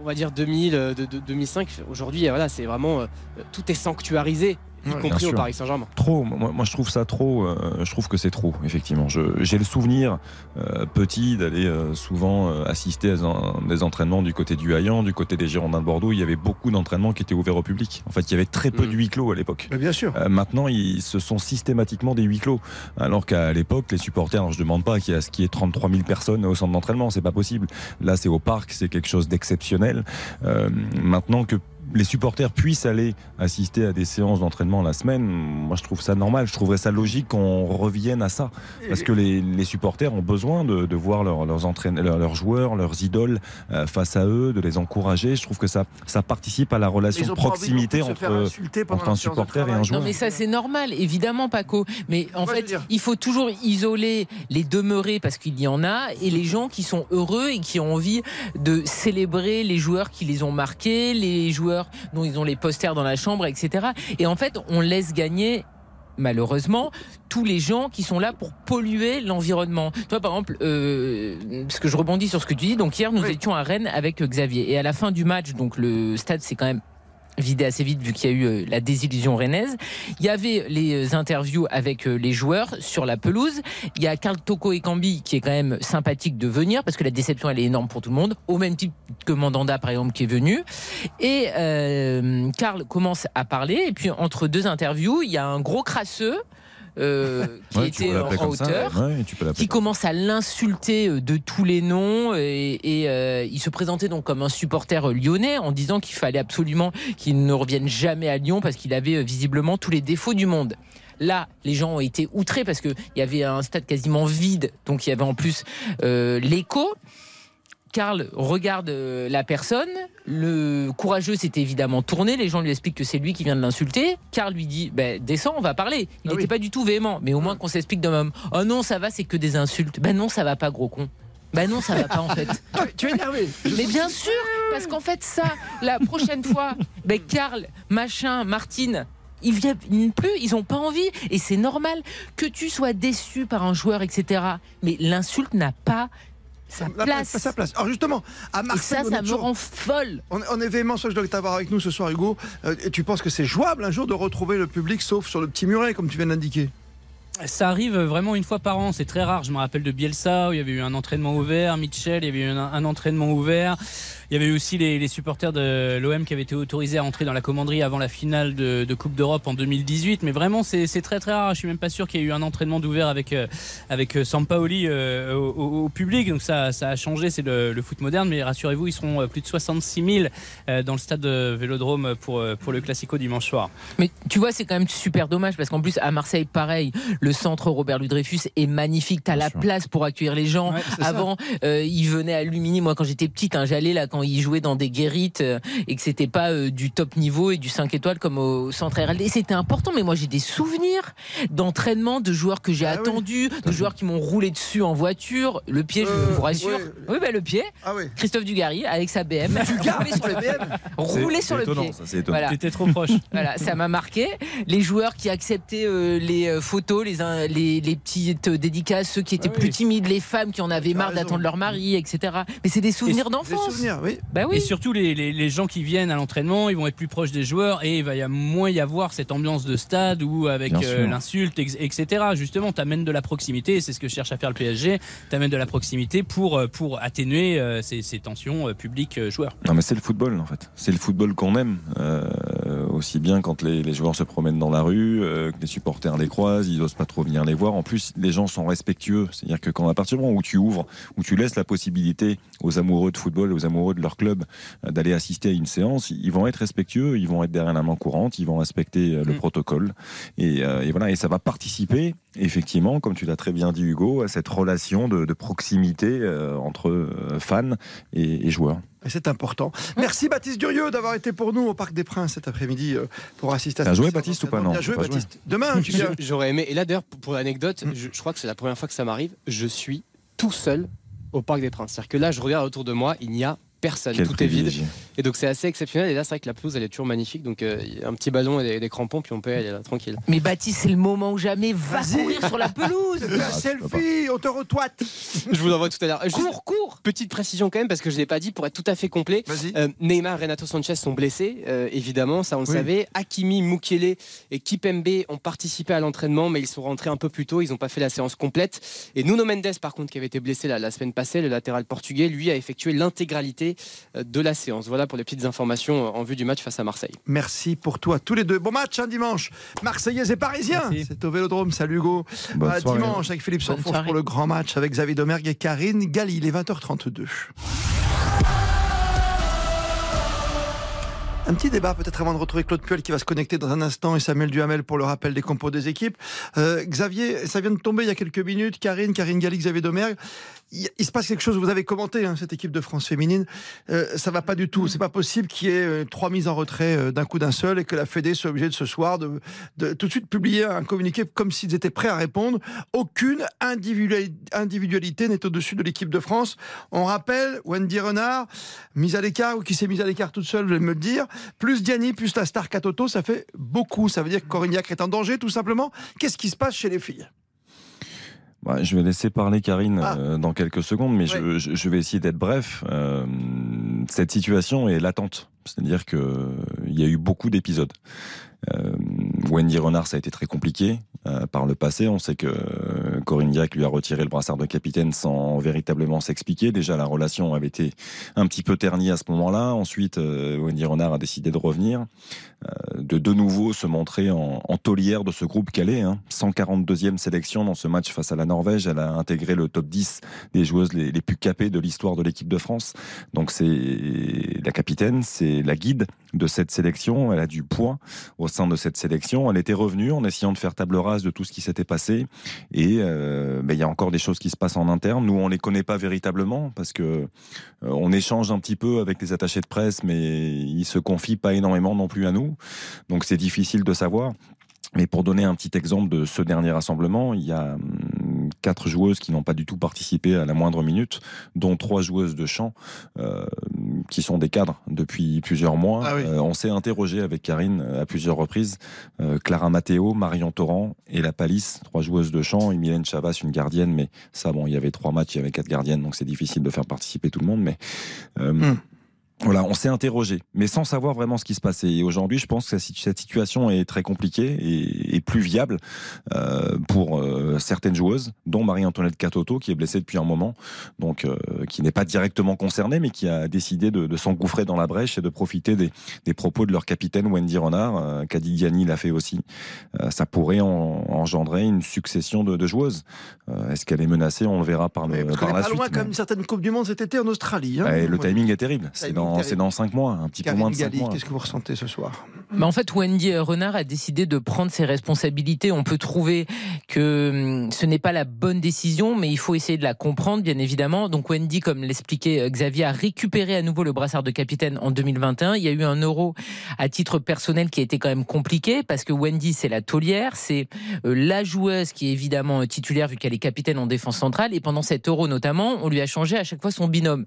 on va dire 2000, euh, de, de- 2005. Aujourd'hui, voilà, c'est vraiment euh, tout est sanctuarisé, y Ouais, compris au. Paris Saint-Germain. Trop, moi, moi, je trouve ça trop. euh, je trouve que c'est trop, effectivement. J'ai le souvenir euh, petit d'aller euh, souvent euh, assister à un- des entraînements du côté du Hayan, du côté des Girondins de Bordeaux. Il y avait beaucoup d'entraînements qui étaient ouverts au public. En fait, il y avait très peu de huis clos à l'époque. Bien sûr. Euh, maintenant, ils, ce sont systématiquement des huis clos. Alors qu'à l'époque, les supporters, alors je ne demande pas qu'il y, y ait 33 000 personnes au centre d'entraînement, c'est pas possible. Là, c'est au parc, c'est quelque chose d'exceptionnel. Euh, maintenant que les supporters puissent aller assister à des séances d'entraînement la semaine, moi je trouve ça normal, je trouverais ça logique qu'on revienne à ça. Parce que les, les supporters ont besoin de, de voir leurs, leurs, entraîneurs, leurs, joueurs, leurs idoles euh, face à eux, de les encourager. Je trouve que ça, ça participe à la relation de proximité entre, entre un supporter et un joueur. Non mais ça c'est normal, évidemment Paco. Mais en fait, il faut toujours isoler les demeurés parce qu'il y en a et les gens qui sont heureux et qui ont envie de célébrer les joueurs qui les ont marqués, les joueurs dont ils ont les posters dans la chambre, etc. Et en fait, on laisse gagner malheureusement tous les gens qui sont là pour polluer l'environnement. Toi par exemple, euh, parce que je rebondis sur ce que tu dis, donc hier nous étions à Rennes avec Xavier et à la fin du match, donc le stade c'est quand même vidé assez vite vu qu'il y a eu euh, la désillusion rennaise. Il y avait les euh, interviews avec euh, les joueurs sur la pelouse. Il y a Karl Toko et Cambi qui est quand même sympathique de venir parce que la déception elle est énorme pour tout le monde, au même type que Mandanda par exemple qui est venu. Et Karl commence à parler et puis entre deux interviews, il y a un gros crasseux. Euh, qui Ouais, était en hauteur, Ouais, qui commence à l'insulter euh, de tous les noms et, et, euh, il se présentait donc comme un supporter lyonnais en disant qu'il fallait absolument qu'il ne revienne jamais à Lyon parce qu'il avait visiblement tous les défauts du monde. Là, les gens ont été outrés parce qu'il y avait un stade quasiment vide, donc il y avait en plus euh, l'écho. Karl regarde euh, la personne. Le courageux s'est évidemment tourné. Les gens lui expliquent que c'est lui qui vient de l'insulter. Karl lui dit ben, Descends, on va parler. Il n'était pas du tout véhément, mais au moins qu'on s'explique d'un homme. Oh non, ça va, c'est que des insultes. Ben non, ça va pas, gros con. Ben non, ça va pas en fait. (laughs) tu es énervé. Mais bien sûr, parce qu'en fait, ça, la prochaine fois, ben Karl, machin, Martine. Ils viennent plus, ils ont pas envie, et c'est normal que tu sois déçu par un joueur, etc. Mais l'insulte n'a pas sa La place. sa place. Alors justement, à Marseille, ça, on ça est me rend folle. On, on est véhément sur je dois t'avoir avec nous ce soir, Hugo. Euh, et tu penses que c'est jouable un jour de retrouver le public, sauf sur le petit muret, comme tu viens d'indiquer Ça arrive vraiment une fois par an, c'est très rare. Je me rappelle de Bielsa où il y avait eu un entraînement ouvert, Mitchell, il y avait eu un, un entraînement ouvert. Il y avait eu aussi les, les supporters de l'OM qui avaient été autorisés à entrer dans la commanderie avant la finale de, de Coupe d'Europe en 2018. Mais vraiment, c'est très très rare. Je suis même pas sûr qu'il y ait eu un entraînement d'ouvert avec, euh, avec euh, Sampaoli euh, au, au- au public. Donc ça, ça a changé, c'est le, le foot moderne. Mais rassurez-vous, ils seront plus de 66 000 euh, dans le stade de Vélodrome pour, pour le Classico dimanche soir. Mais tu vois, c'est quand même super dommage parce qu'en plus, à Marseille, pareil, le centre Robert Ludreyfus est magnifique. T'as la place pour accueillir les gens. Avant, euh, ils venaient à Lumini. Moi, quand j'étais petite, hein, j'allais là quand ils jouaient dans des guérites euh, et que c'était pas euh, du top niveau et du 5 étoiles comme au centre RLD. C'était important, mais moi, j'ai des souvenirs d'entraînement de joueurs que j'ai Ah attendus, de joueurs qui m'ont roulé dessus en voiture. Le pied, je Euh, vous rassure. ouais. Oui, bah, le pied. Ah oui. Christophe Dugarry avec sa BM. (laughs) roulé sur le pied. Roulé sur le étonnant, pied. ça, c'est étonnant. Voilà. T'étais trop proche. (laughs) Voilà, ça m'a marqué. Les joueurs qui acceptaient euh, les euh, photos, les, les, les petites euh, dédicaces, ceux qui étaient Ah plus timides, les femmes qui en avaient marre d'attendre leur mari, etc. Mais c'est des souvenirs d'enfance. souvenirs, oui. Bah oui. Et surtout, les, les, les gens qui viennent à l'entraînement, ils vont être plus proches des joueurs et il va y a moins y avoir cette ambiance de stade où, avec euh, l'insulte, etc. Justement, tu amènes de la proximité et c'est ce que cherche à faire le PSG. Tu amènes de la proximité pour, euh, pour atténuer euh, ces, ces tensions euh, publiques-joueurs. Non mais c'est le football en fait. C'est le football qu'on aime. Euh, aussi bien quand les, les joueurs se promènent dans la rue, euh, que les supporters les croisent, ils n'osent pas trop venir les voir. En plus, les gens sont respectueux. C'est-à-dire que quand à partir du moment où tu ouvres, où tu laisses la possibilité aux amoureux de football, aux amoureux de leur club euh, d'aller assister à une séance, ils vont être respectueux, ils vont être derrière la main courante, ils vont respecter euh, le Mm. protocole. Et, euh, et voilà, et ça va participer effectivement, comme tu l'as très bien dit Hugo, à cette relation de, de proximité euh, entre fans et, et joueurs. Et c'est important. Merci Baptiste Durieux d'avoir été pour nous au Parc des Princes cet après-midi pour assister à T'as cette joué, séance Baptiste, ou pas, non Bien joué Baptiste. Demain, tu viens. (laughs) J'aurais aimé. Et là, d'ailleurs, pour, pour l'anecdote, je, je crois que c'est la première fois que ça m'arrive. Je suis tout seul au Parc des Princes. C'est-à-dire que là, je regarde autour de moi, il n'y a personne. Quel tout est vide. Et donc, c'est assez exceptionnel. Et là, c'est vrai que la pelouse, elle est toujours magnifique. Donc, euh, un petit ballon et des, des crampons, puis on peut aller là, tranquille. Mais Baptiste, c'est le moment ou jamais. Va courir sur la pelouse. Un selfie, on te retoite. (laughs) Je vous l'envoie tout à l'heure. Juste Cours, cours. Petite précision quand même, parce que je ne l'ai pas dit, pour être tout à fait complet. Euh, Neymar et Renato Sanchez sont blessés, euh, évidemment, ça on le Oui. savait. Hakimi, Mukele et Kipembe ont participé à l'entraînement, mais ils sont rentrés un peu plus tôt, ils n'ont pas fait la séance complète. Et Nuno Mendes, par contre, qui avait été blessé la, la semaine passée, le latéral portugais, lui a effectué l'intégralité euh, de la séance. Voilà pour les petites informations euh, en vue du match face à Marseille. Merci pour toi, tous les deux. Bon match un dimanche. Marseillais et Parisiens. C'est au Vélodrome. Salut Hugo. Bonne À soirée. dimanche avec Philippe soirée. pour le grand match avec Xavier Domergue et Karine Galli. Il est 20h32. Un petit débat peut-être avant de retrouver Claude Puel qui va se connecter dans un instant et Samuel Duhamel pour le rappel des compos des équipes. Euh, Xavier, ça vient de tomber il y a quelques minutes. Karine, Karine Galli, Xavier Domergue. Il, il se passe quelque chose, vous avez commenté hein, cette équipe de France féminine. Euh, ça va pas du tout. C'est pas possible qu'il y ait euh, trois mises en retrait euh, d'un coup d'un seul et que la Fédé soit obligée de ce soir de, de tout de suite publier un communiqué comme s'ils étaient prêts à répondre. Aucune individuali- individualité n'est au-dessus de l'équipe de France. On rappelle, Wendy Renard, mise à l'écart ou qui s'est mise à l'écart toute seule, vous allez me le dire. Plus Diani, plus la star Katoto, ça fait beaucoup. Ça veut dire que Corignac est en danger, tout simplement. Qu'est-ce qui se passe chez les filles? Ouais, je vais laisser parler Karine Ah. euh, dans quelques secondes, mais je, je- je vais essayer d'être bref. Euh, cette situation est latente, c'est-à-dire que euh, il y a eu beaucoup d'épisodes. Euh, Wendy Renard, ça a été très compliqué euh, par le passé. On sait que euh, Corinne Diac lui a retiré le brassard de capitaine sans véritablement s'expliquer. Déjà, la relation avait été un petit peu ternie à ce moment-là. Ensuite, euh, Wendy Renard a décidé de revenir, euh, de de nouveau se montrer en, en de ce groupe calais. Hein. 142e sélection dans ce match face à la Norvège. Elle a intégré le top 10 des joueuses les plus capées de l'histoire de l'équipe de France. Donc c'est la capitaine, c'est la guide de cette sélection. Elle a du poids au sein de cette sélection. Elle était revenue en essayant de faire table rase de tout ce qui s'était passé. Et euh, ben, il y a encore des choses qui se passent en interne. Nous, on les connaît pas véritablement parce que euh, on échange un petit peu avec les attachés de presse, mais ils se confient pas énormément non plus à nous. Donc c'est difficile de savoir. Mais pour donner un petit exemple de ce dernier rassemblement, il y a hum, quatre joueuses qui n'ont pas du tout participé à la moindre minute, dont trois joueuses de chant euh, qui sont des cadres depuis plusieurs mois. Ah oui. Euh, on s'est interrogé avec Karine euh, à plusieurs reprises. Euh, Clara Matteo, Marion Torrent et la Palisse, trois joueuses de chant, et Mylène Chavas, une gardienne. Mais ça, bon, il y avait trois matchs, il y avait quatre gardiennes, donc c'est difficile de faire participer tout le monde. Mais Hmm. Voilà, on s'est interrogé, mais sans savoir vraiment ce qui se passait. Et aujourd'hui, je pense que cette situation est très compliquée et, et plus viable euh, pour euh, certaines joueuses, dont Marie-Antoinette Catoto, qui est blessée depuis un moment, donc euh, qui n'est pas directement concernée, mais qui a décidé de, de s'engouffrer dans la brèche et de profiter des, des propos de leur capitaine Wendy Renard. Kadi Diani l'a fait aussi. Ça pourrait en- engendrer une succession de, de joueuses. Est-ce qu'elle est menacée? On le verra par, le, Parce par la pas suite. loin mais- comme une certaine Coupe du Monde cet été en Australie. hein. Le Ouais. timing est terrible. C'est dans, c'est dans cinq mois, un petit peu moins de cinq Galli, mois. qu'est-ce que vous ressentez ce soir? Mais en fait, Wendy Renard a décidé de prendre ses responsabilités. On peut trouver que hum, ce n'est pas la bonne décision, mais il faut essayer de la comprendre, bien évidemment. Donc Wendy, comme l'expliquait euh, Xavier, a récupéré à nouveau le brassard de capitaine en 2021. Il y a eu un euro à titre personnel qui a été quand même compliqué parce que Wendy, c'est la taulière, c'est euh, la joueuse qui est évidemment euh, titulaire vu qu'elle est capitaine en défense centrale. Et pendant cet euro notamment, on lui a changé à chaque fois son binôme.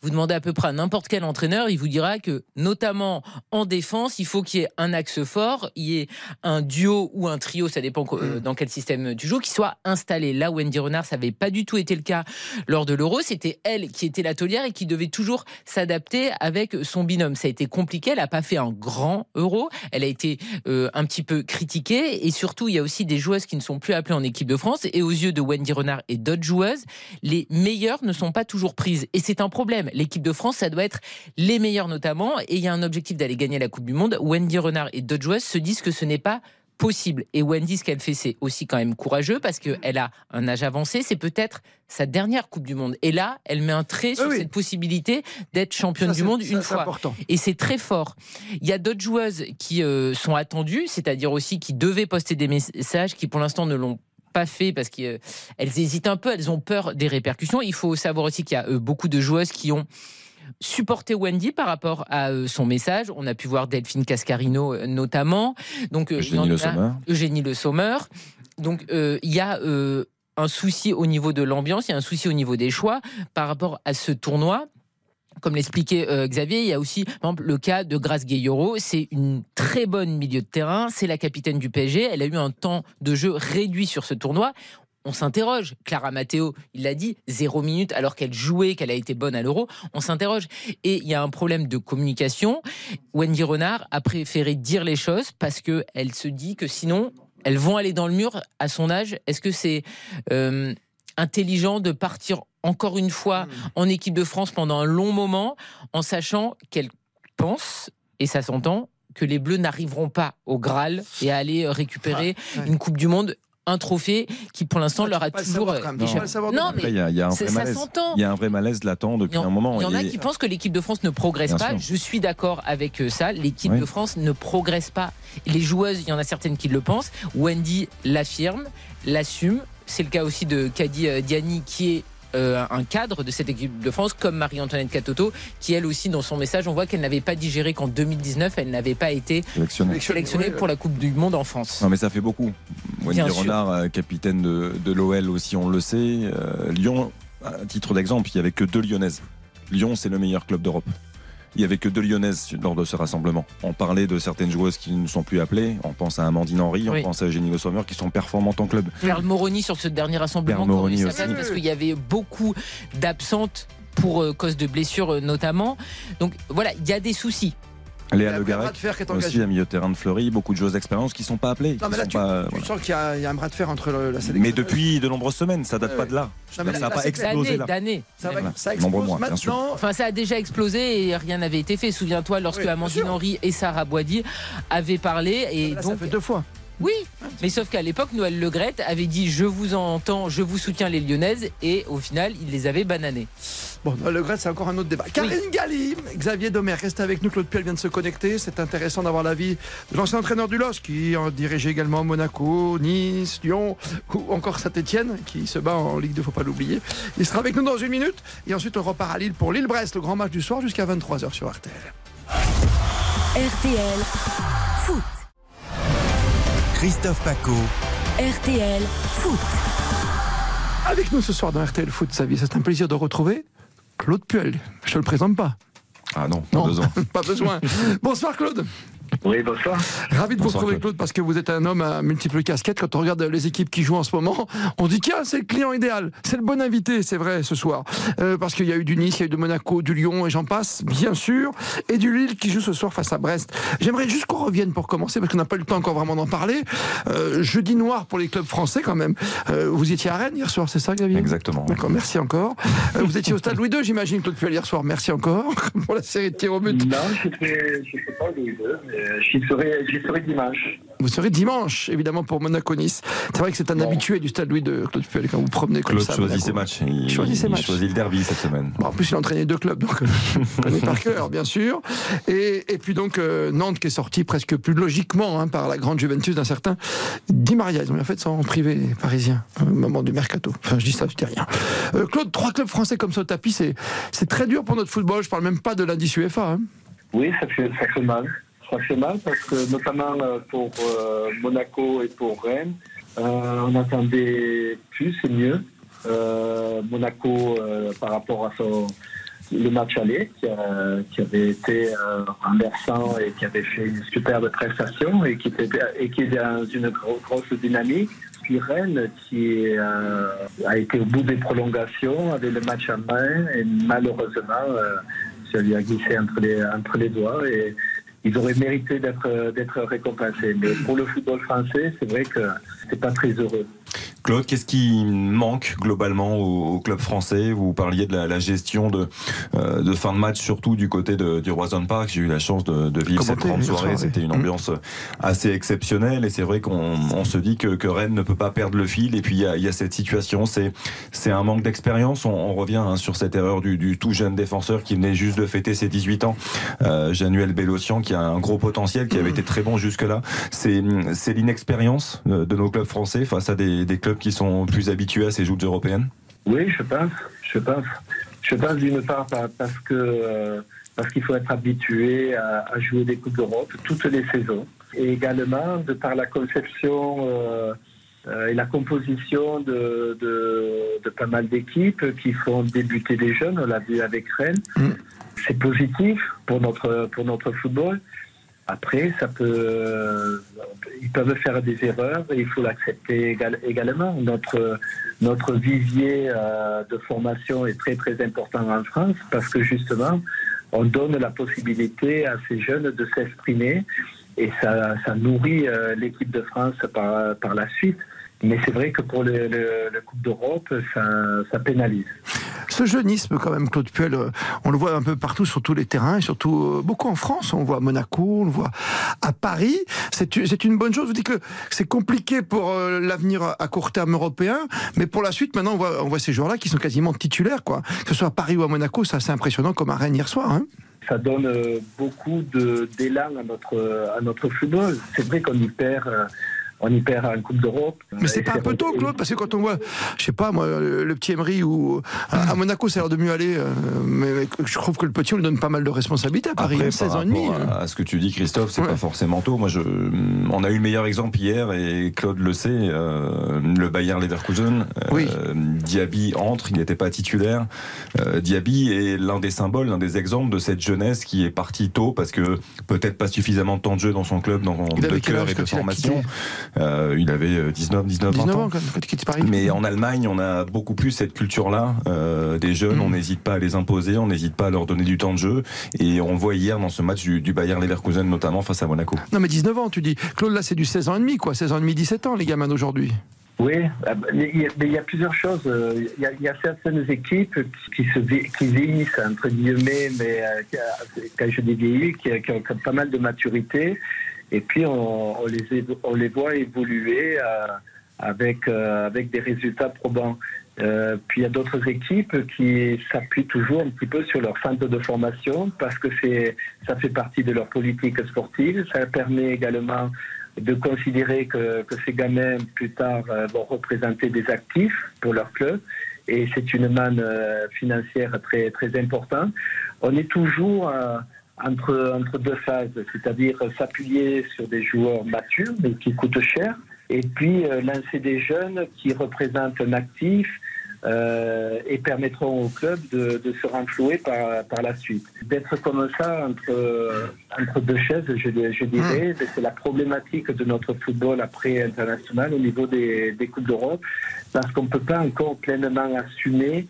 Vous demandez à peu près à n'importe quel entraîneur, il vous dira que, notamment en défense, il faut qu'il y ait un axe fort, il y ait un duo ou un trio, ça dépend euh, dans quel système tu joues, qui soit installé. Là, Wendy Renard, ça n'avait pas du tout été le cas lors de l'Euro. C'était elle qui était la taulière et qui devait toujours s'adapter avec son binôme. Ça a été compliqué. Elle n'a pas fait un grand Euro. Elle a été euh, un petit peu critiquée. Et surtout, il y a aussi des joueuses qui ne sont plus appelées en équipe de France. Et aux yeux de Wendy Renard et d'autres joueuses, les meilleures ne sont pas toujours prises. Et c'est un problème. L'équipe de France, ça doit être les meilleures notamment. Et il y a un objectif d'aller gagner la Coupe du Monde. Wendy Renard et d'autres joueuses se disent que ce n'est pas possible. Et Wendy, ce qu'elle fait, c'est aussi quand même courageux parce qu'elle a un âge avancé. C'est peut-être sa dernière Coupe du Monde. Et là, elle met un trait sur Oui, cette possibilité d'être championne Ça, du monde ça, une fois. important. Et c'est très fort. Il y a d'autres joueuses qui euh, sont attendues, c'est-à-dire aussi qui devaient poster des messages, qui pour l'instant ne l'ont pas fait parce qu'elles hésitent un peu, elles ont peur des répercussions. Il faut savoir aussi qu'il y a euh, beaucoup de joueuses qui ont supporté Wendy par rapport à euh, son message. On a pu voir Delphine Cascarino euh, notamment. Donc, euh, Eugénie Le Sommer. Eugénie Le Sommer. Donc, euh, il y a euh, un souci au niveau de l'ambiance, il y a un souci au niveau des choix par rapport à ce tournoi. Comme l'expliquait euh, Xavier, il y a aussi le cas de Grace Gayoro. C'est une très bonne milieu de terrain. C'est la capitaine du PSG. Elle a eu un temps de jeu réduit sur ce tournoi. On s'interroge. Clara Matteo, il l'a dit, zéro minute alors qu'elle jouait, qu'elle a été bonne à l'Euro. On s'interroge. Et il y a un problème de communication. Wendy Renard a préféré dire les choses parce que elle se dit que sinon, elles vont aller dans le mur à son âge. Est-ce que c'est euh, intelligent de partir encore une fois en équipe de France pendant un long moment en sachant qu'elle pense, et ça s'entend, que les Bleus n'arriveront pas au Graal et à aller récupérer Ah, ouais. une Coupe du Monde, un trophée qui pour l'instant leur a toujours savoir, Non, mais il y a, il y a un vrai ça malaise. s'entend. Il y a un vrai malaise latent depuis en- un moment. Il y en a Et- qui pensent que l'équipe de France ne progresse Bien pas. sûr. Je suis d'accord avec euh, ça. L'équipe Oui. de France ne progresse pas. Les joueuses, il y en a certaines qui le pensent. Wendy l'affirme, l'assume. C'est le cas aussi de Kadi euh, Diani qui est euh, un cadre de cette équipe de France, comme Marie-Antoinette Catoto, qui elle aussi, dans son message, on voit qu'elle n'avait pas digéré qu'en 2019, elle n'avait pas été Sélectionnée. sélectionnée pour la Coupe du Monde en France. Non mais ça fait beaucoup. Wendy. Renard, euh, capitaine de, de l'OL aussi, on le sait. Euh, Lyon, à titre d'exemple, il n'y avait que deux Lyonnaises. Lyon, c'est le meilleur club d'Europe. Il n'y avait que deux Lyonnaises lors de ce rassemblement. On parlait de certaines joueuses qui ne sont plus appelées. On pense à Amandine Henry, Oui. on pense à Eugénie Le Sommer qui sont performantes en club. Perle Moroni sur ce dernier rassemblement, Perle Moroni aussi. parce qu'il y avait beaucoup d'absentes pour euh, cause de blessures euh, notamment. Donc voilà, il y a des soucis. Léa Le un Garec, de fer qui est aussi à milieu de terrain de Fleury, beaucoup de joueuses d'expérience qui ne sont pas appelées. Non, mais là, tu, pas, tu voilà. sens qu'il y, a il y a un bras de fer entre le- la sélection. Mais depuis de nombreuses semaines, ça date Ouais, pas ouais. de là. Non, ça n'a pas explosé D'années, là. d'années. Ça, va, Voilà. ça Nombreux explose mois, bien sûr. maintenant. Enfin, ça a déjà explosé et rien n'avait été fait. Souviens-toi, lorsque Oui, Amandine. Henry et Sarah Boisdier avaient parlé. Et Là, donc, ça fait deux fois. Oui, mais sauf qu'à l'époque, Noël Legrette avait dit Je vous entends, je vous soutiens les Lyonnaises. Et au final, il les avait bananées. Bon, le Gret, c'est encore un autre débat. Karine Galli, Xavier Domer, reste avec nous. Claude Puel vient de se connecter. C'est intéressant d'avoir l'avis de l'ancien entraîneur du LOS qui en dirigeait également Monaco, Nice, Lyon ou encore Saint-Etienne qui se bat en Ligue 2, faut pas l'oublier. Il sera avec nous dans une minute. Et ensuite, on repart à Lille pour Lille-Brest, le grand match du soir jusqu'à 23h sur RTL. RTL Foot. Christophe Paco. RTL Foot. Avec nous ce soir dans RTL Foot, Xavier, c'est un plaisir de retrouver Claude Puel. Je te le présente pas. Ah non, pas Non. besoin. (laughs) pas besoin. (laughs) Bonsoir Claude. Oui, bonsoir. Ravi de vous Bonsoir, retrouver Claude. Claude parce que vous êtes un homme à multiples casquettes. Quand on regarde les équipes qui jouent en ce moment, on dit tiens c'est le client idéal, c'est le bon invité, c'est vrai ce soir. Euh, parce qu'il y a eu du Nice, il y a eu de Monaco, du Lyon et j'en passe, bien sûr, et du Lille qui joue ce soir face à Brest. J'aimerais juste qu'on revienne pour commencer parce qu'on n'a pas eu le temps encore vraiment d'en parler. Euh, jeudi noir pour les clubs français quand même. Euh, vous étiez à Rennes hier soir, c'est ça Xavier Exactement. D'accord, merci encore. Euh, vous étiez au stade Louis II, j'imagine, Claude Puel hier soir. Merci encore (laughs) pour la série de tirs au but. Non, je ne sais pas deux, mais j'y serai, serai dimanche. Vous serez dimanche, évidemment, pour Monaco-Nice. C'est vrai que c'est un habitué du stade Louis de Claude Puel quand vous promenez comme Claude ça. choisit ses matchs. Il, choisit ses il matchs. choisit le derby cette semaine. Bon, en plus, il a entraîné deux clubs, donc (laughs) euh, connais par cœur, bien sûr. Et, et puis donc, euh, Nantes qui est sorti presque plus logiquement hein, par la grande Juventus d'un certain Di Maria. Ils ont bien fait s'en priver, les Parisiens, au moment du mercato. Enfin, je dis ça, je dis rien. Euh, Claude, trois clubs français comme ça au tapis, c'est c'est très dur pour notre football. Je parle même pas de l'indice UEFA. hein. Oui, ça fait, ça fait mal. Mal parce que notamment euh, pour euh, Monaco et pour Rennes, euh, on attendait plus et mieux. Monaco par rapport à son, le match aller qui, qui avait été euh, renversant et qui avait fait une superbe prestation et qui était et qui est dans une gro- grosse dynamique. Puis Rennes qui a été au bout des prolongations, avait le match en main et malheureusement ça lui a glissé entre les, entre les doigts et ils auraient mérité d'être d'être récompensés. Mais pour le football français, c'est vrai que c'est pas très heureux. Claude, qu'est-ce qui manque globalement au, au club français? Vous parliez de la, la gestion de, euh, de fin de match, surtout du côté de, du Roison Park. J'ai eu la chance de, de vivre cette grande soirée. C'était une Mmh. ambiance assez exceptionnelle. Et c'est vrai qu'on on se dit que, que Rennes ne peut pas perdre le fil. Et puis il y y a cette situation, c'est un manque d'expérience. On, on revient hein, sur cette erreur du, du tout jeune défenseur qui venait juste de fêter ses 18 ans, euh, Januel Bélocian, qui a un gros potentiel, qui avait été très bon jusque-là. C'est c'est l'inexpérience euh, de nos clubs français face à des, des clubs clubs qui sont plus habitués à ces joutes européennes Oui, je pense. Je pense. Je pense d'une part par- parce que euh, parce qu'il faut être habitué à, à jouer des coupes d'Europe toutes les saisons, et également de par la conception euh, euh, et la composition de, de, de pas mal d'équipes qui font débuter des jeunes. On l'a vu avec Rennes. C'est positif pour notre pour notre football. Après, ça peut, ils peuvent faire des erreurs et il faut l'accepter égal- également. Notre, notre vivier euh, de formation est très très important en France parce que justement, on donne la possibilité à ces jeunes de s'exprimer et ça, ça nourrit euh, l'équipe de France par, par la suite. Mais c'est vrai que pour le, le, le Coupe d'Europe, ça, ça pénalise. Ce jeunisme, quand même, Claude Puel, euh, on le voit un peu partout sur tous les terrains, et surtout euh, beaucoup en France. On le voit à Monaco, on le voit à Paris. C'est une bonne chose. Vous dites que c'est compliqué pour euh, l'avenir à court terme européen, mais pour la suite, maintenant, on voit, on voit ces joueurs-là qui sont quasiment titulaires, quoi. Que ce soit à Paris ou à Monaco, c'est assez impressionnant comme à Rennes hier soir. Hein. ça donne beaucoup d'élan à notre, à notre football. C'est vrai qu'on y perd, on y perd en Coupe d'Europe. Mais c'est pas un peu tôt, Claude, parce que quand on voit, je sais pas, moi, le petit Emery ou à Monaco, ça a l'air de mieux aller, euh, mais je trouve que le petit, on lui donne pas mal de responsabilités à Paris, Après, hein, 16 par ans et demi. hein. à, à ce que tu dis, Christophe, c'est pas forcément tôt. Moi, je, on a eu le meilleur exemple hier et Claude le sait. euh, le Bayern Leverkusen, euh, Diaby entre, il n'était pas titulaire. Euh, Diaby est l'un des symboles, l'un des exemples de cette jeunesse qui est partie tôt parce que peut-être pas suffisamment de temps de jeu dans son club, dans Il de cœur et de formation. Euh, il avait 19, 19, 20 19 ans. ans quand, quand il quitte Paris. Mais en Allemagne, on a beaucoup plus cette culture-là euh, des Mm. jeunes. On n'hésite pas à les imposer, on n'hésite pas à leur donner du temps de jeu. Et on le voit hier dans ce match du, du Bayern Leverkusen, notamment face à Monaco. Non, mais 19 ans, tu dis. Claude, là, c'est du 16 ans et demi, quoi. 16 ans et demi, 17 ans, les gamins d'aujourd'hui. Oui, a, mais il y a plusieurs choses. Euh, Il y a, il y a certaines équipes qui, se, qui vieillissent, entre guillemets, mais euh, quand je dis vieillir, qui, qui ont pas mal de maturité. Et puis, on, on les, on les voit évoluer euh, avec, euh, avec des résultats probants. Euh, puis il y a d'autres équipes qui s'appuient toujours un petit peu sur leur centre de formation parce que c'est ça fait partie de leur politique sportive. Ça permet également de considérer que, que ces gamins plus tard euh, vont représenter des actifs pour leur club et c'est une manne financière très très importante. On est toujours euh, entre entre deux phases, c'est-à-dire s'appuyer sur des joueurs matures mais qui coûtent cher et puis euh, lancer des jeunes qui représentent un actif euh, et permettront au club de, de se renflouer par, par la suite. D'être comme ça entre, entre deux chaises, je, je dirais, c'est la problématique de notre football après international au niveau des, des Coupes d'Europe, parce qu'on ne peut pas encore pleinement assumer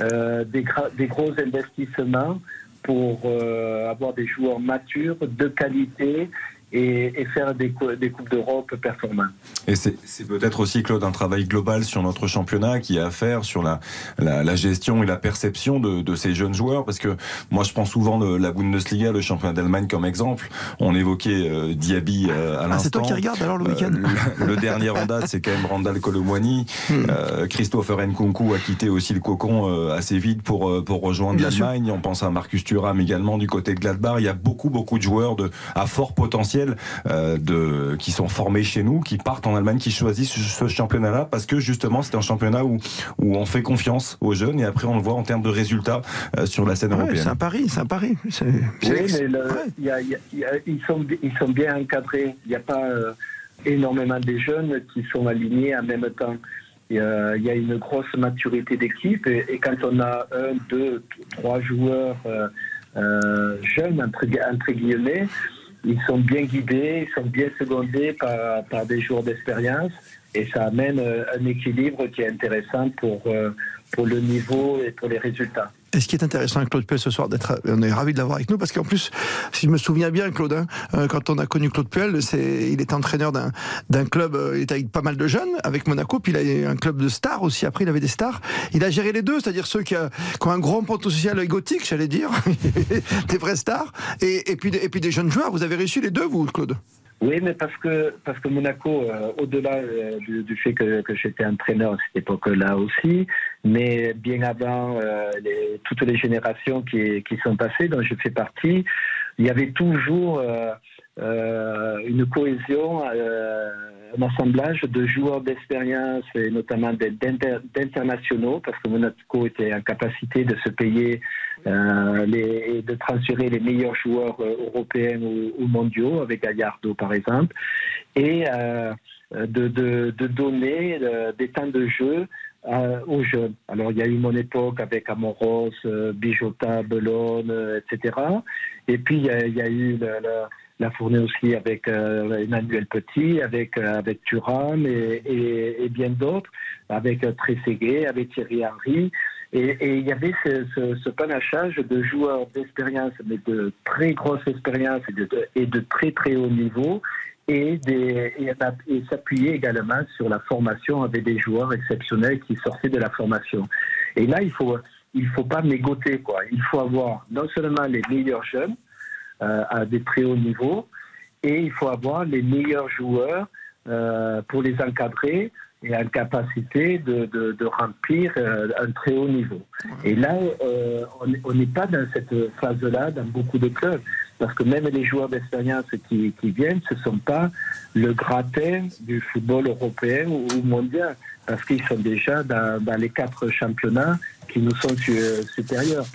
euh, des, des gros investissements pour euh, avoir des joueurs matures, de qualité et, et faire des, des Coupes d'Europe performantes. Et c'est c'est peut-être aussi, Claude, un travail global sur notre championnat qui a à faire sur la, la, la gestion et la perception de, de ces jeunes joueurs. Parce que moi, je prends souvent le- la Bundesliga, le championnat d'Allemagne comme exemple. On évoquait euh, Diaby euh, à l'instant. Ah, c'est toi qui regardes alors le week-end Euh, le, le dernier en date, c'est quand même Randall Colomwani. Hmm. Euh, Christopher Nkunku a quitté aussi le cocon euh, assez vite pour, euh, pour rejoindre l'Allemagne. On pense à Marcus Thuram également du côté de Gladbach. Il y a beaucoup, beaucoup de joueurs de, à fort potentiel euh, de, qui sont formés chez nous, qui partent en Allemagne, qui choisissent ce championnat-là parce que justement, c'est un championnat où, où on fait confiance aux jeunes et après on le voit en termes de résultats euh, sur la scène Ouais, européenne. c'est un pari, c'est un pari. Ils, sont, bi- ils sont bien encadrés. Il n'y a pas euh, énormément de jeunes qui sont alignés en même temps. Il y a, il y a une grosse maturité d'équipe et, et quand on a un, deux, trois joueurs euh, euh, jeunes, entre, entre guillemets, ils sont bien guidés, ils sont bien secondés par, des joueurs d'expérience et ça amène euh, un équilibre qui est intéressant euh, pour le niveau et pour les résultats. Et ce qui est intéressant avec Claude Puel ce soir, on est ravi de l'avoir avec nous parce qu'en plus, si je me souviens bien, Claude, hein, euh, quand on a connu Claude Puel, il était entraîneur d'un, club, euh, il était avec pas mal de jeunes, avec Monaco, puis il a eu un club de stars aussi. Après, il avait des stars. Il a géré les deux, c'est-à-dire ceux qui, a- qui ont un grand potentiel égotique, j'allais dire, (laughs) des vrais stars, et, puis, et puis des jeunes joueurs. Vous avez réussi les deux, vous, Claude? Oui, mais parce que, parce que Monaco, euh, au-delà euh, du, du fait que, que j'étais entraîneur à cette époque-là aussi, mais bien avant euh, les- toutes les générations qui, qui sont passées, dont je fais partie, il y avait toujours euh, euh, une cohésion un assemblage de joueurs d'expérience et notamment d'internationaux parce que Monaco était en capacité de se payer euh, les, de transférer les meilleurs joueurs euh, européens ou, mondiaux avec Gallardo par exemple et euh, de, de, de donner euh, des temps de jeu euh, aux jeunes. Alors il y a eu mon époque avec Amoros, euh, Bijota, Bellone, euh, etc. Et puis il y a, il y a eu la, la- la fournée aussi avec Emmanuel Petit, avec, avec Thuram et, et, et bien d'autres, avec Trezeguet, avec Thierry Henry. Et, il y avait ce, panachage de joueurs d'expérience, mais de très grosse expérience et de, très très haut niveau, et s'appuyer également sur la formation avec des joueurs exceptionnels qui sortaient de la formation. Et là, il faut il faut pas mégoter quoi. Il faut avoir non seulement les meilleurs jeunes euh, à des très hauts niveaux, et il faut avoir les meilleurs joueurs euh, pour les encadrer et en capacité de, de, de remplir euh, un très haut niveau. Et là, euh, on on n'est pas dans cette phase-là dans beaucoup de clubs, parce que même les joueurs d'expérience qui, qui viennent, ce ne sont pas le gratin du football européen ou, ou mondial, parce qu'ils sont déjà dans, dans les quatre championnats qui nous sont su- supérieurs.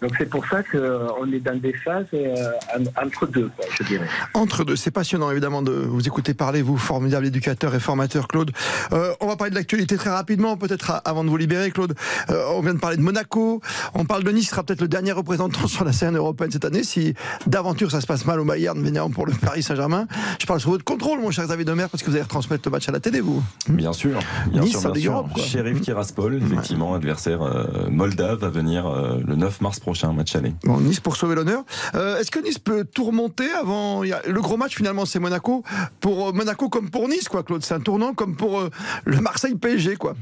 Donc c'est pour ça qu'on est dans des phases euh, en- entre deux, je dirais. Entre deux, c'est passionnant évidemment de vous écouter parler, vous, formidable éducateur et formateur, Claude. Euh, on va parler de l'actualité très rapidement, peut-être avant de vous libérer, Claude. Euh, on vient de parler de Monaco, on parle de Nice, qui sera peut-être le dernier représentant (laughs) sur la scène européenne cette année. Si d'aventure ça se passe mal au Bayern, vénérant pour le Paris Saint-Germain, je parle sous votre contrôle, mon cher Xavier Demer, parce que vous allez retransmettre le match à la télé, vous. Bien sûr, bien Nice sûr, en bien sûr. Europe. Sheriff Tiraspol, effectivement, adversaire euh, moldave, va venir euh, le 9 mars prochain, match aller. Bon, Nice pour sauver l'honneur. Euh, Est-ce que Nice peut tout remonter avant il y a- Le gros match finalement c'est Monaco. Pour euh, Monaco comme pour Nice, quoi, Claude. C'est un tournant comme pour euh, le Marseille PSG, quoi.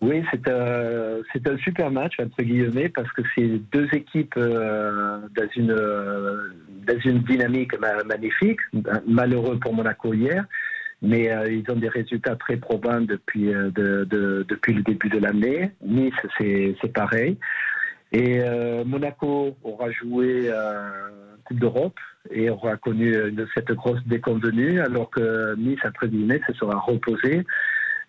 Oui, c'est un, c'est un super match, entre guillemets, parce que c'est deux équipes euh, dans, une, euh, dans une dynamique ma- magnifique. Malheureux pour Monaco hier, mais euh, ils ont des résultats très probants depuis, euh, de- de- depuis le début de l'année. Nice, c'est c'est pareil. Et euh, Monaco aura joué euh, Coupe d'Europe et aura connu une- cette grosse déconvenue, alors que Nice, entre guillemets, se sera reposé,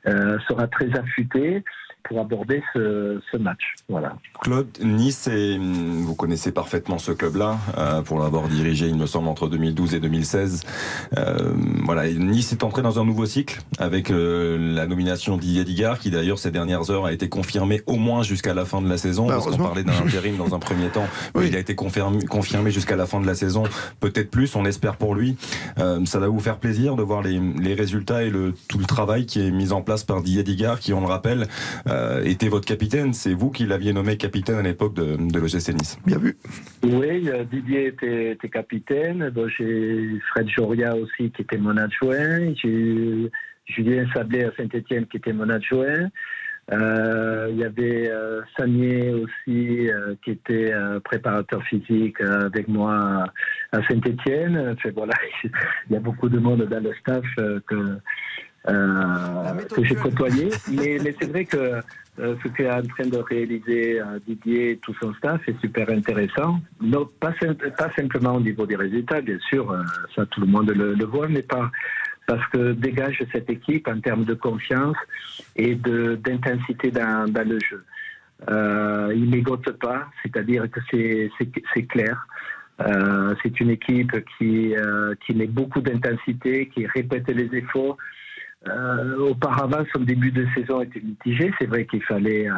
euh, sera très affûté pour aborder ce, ce match. Voilà. Claude, Nice, et vous connaissez parfaitement ce club-là, euh, pour l'avoir dirigé, il me semble, entre 2012 et 2016. Euh, voilà, et Nice est entré dans un nouveau cycle avec euh, la nomination d'Didier Digard, qui d'ailleurs ces dernières heures a été confirmé au moins jusqu'à la fin de la saison, Bah, parce qu'on parlait d'un (laughs) intérim dans un premier temps, mais il a été confirmé, confirmé jusqu'à la fin de la saison, peut-être plus, on espère pour lui. Euh, ça va vous faire plaisir de voir les, les résultats et le, tout le travail qui est mis en place par Didier Digard, qui, on le rappelle, euh, était votre capitaine. C'est vous qui l'aviez nommé capitaine à l'époque de, de l'OGC Nice. Bien vu. Oui, euh, Didier était, était capitaine. Bon, J'ai Fred Joria aussi qui était mon adjoint. J'ai eu Julien Sablé à Saint-Etienne qui était mon adjoint. Euh, Il y avait euh, Sagné aussi euh, qui était euh, préparateur physique euh, avec moi à, à Saint-Etienne. Enfin, voilà, (laughs) il y a beaucoup de monde dans le staff euh, que, que j'ai côtoyé. (laughs) Mais, mais c'est vrai que euh, ce qu'est en train de réaliser euh, Didier et tout son staff est super intéressant. Non, pas, sim- pas simplement au niveau des résultats, bien sûr, euh, ça tout le monde le, le voit, mais pas parce que dégage cette équipe en termes de confiance et d'intensité dans, dans le jeu. Euh, il n'égote pas, c'est-à-dire que c'est- clair. Euh, c'est une équipe qui, euh, qui met beaucoup d'intensité, qui répète les efforts. Euh, auparavant, son début de saison était mitigé. C'est vrai qu'il fallait, euh,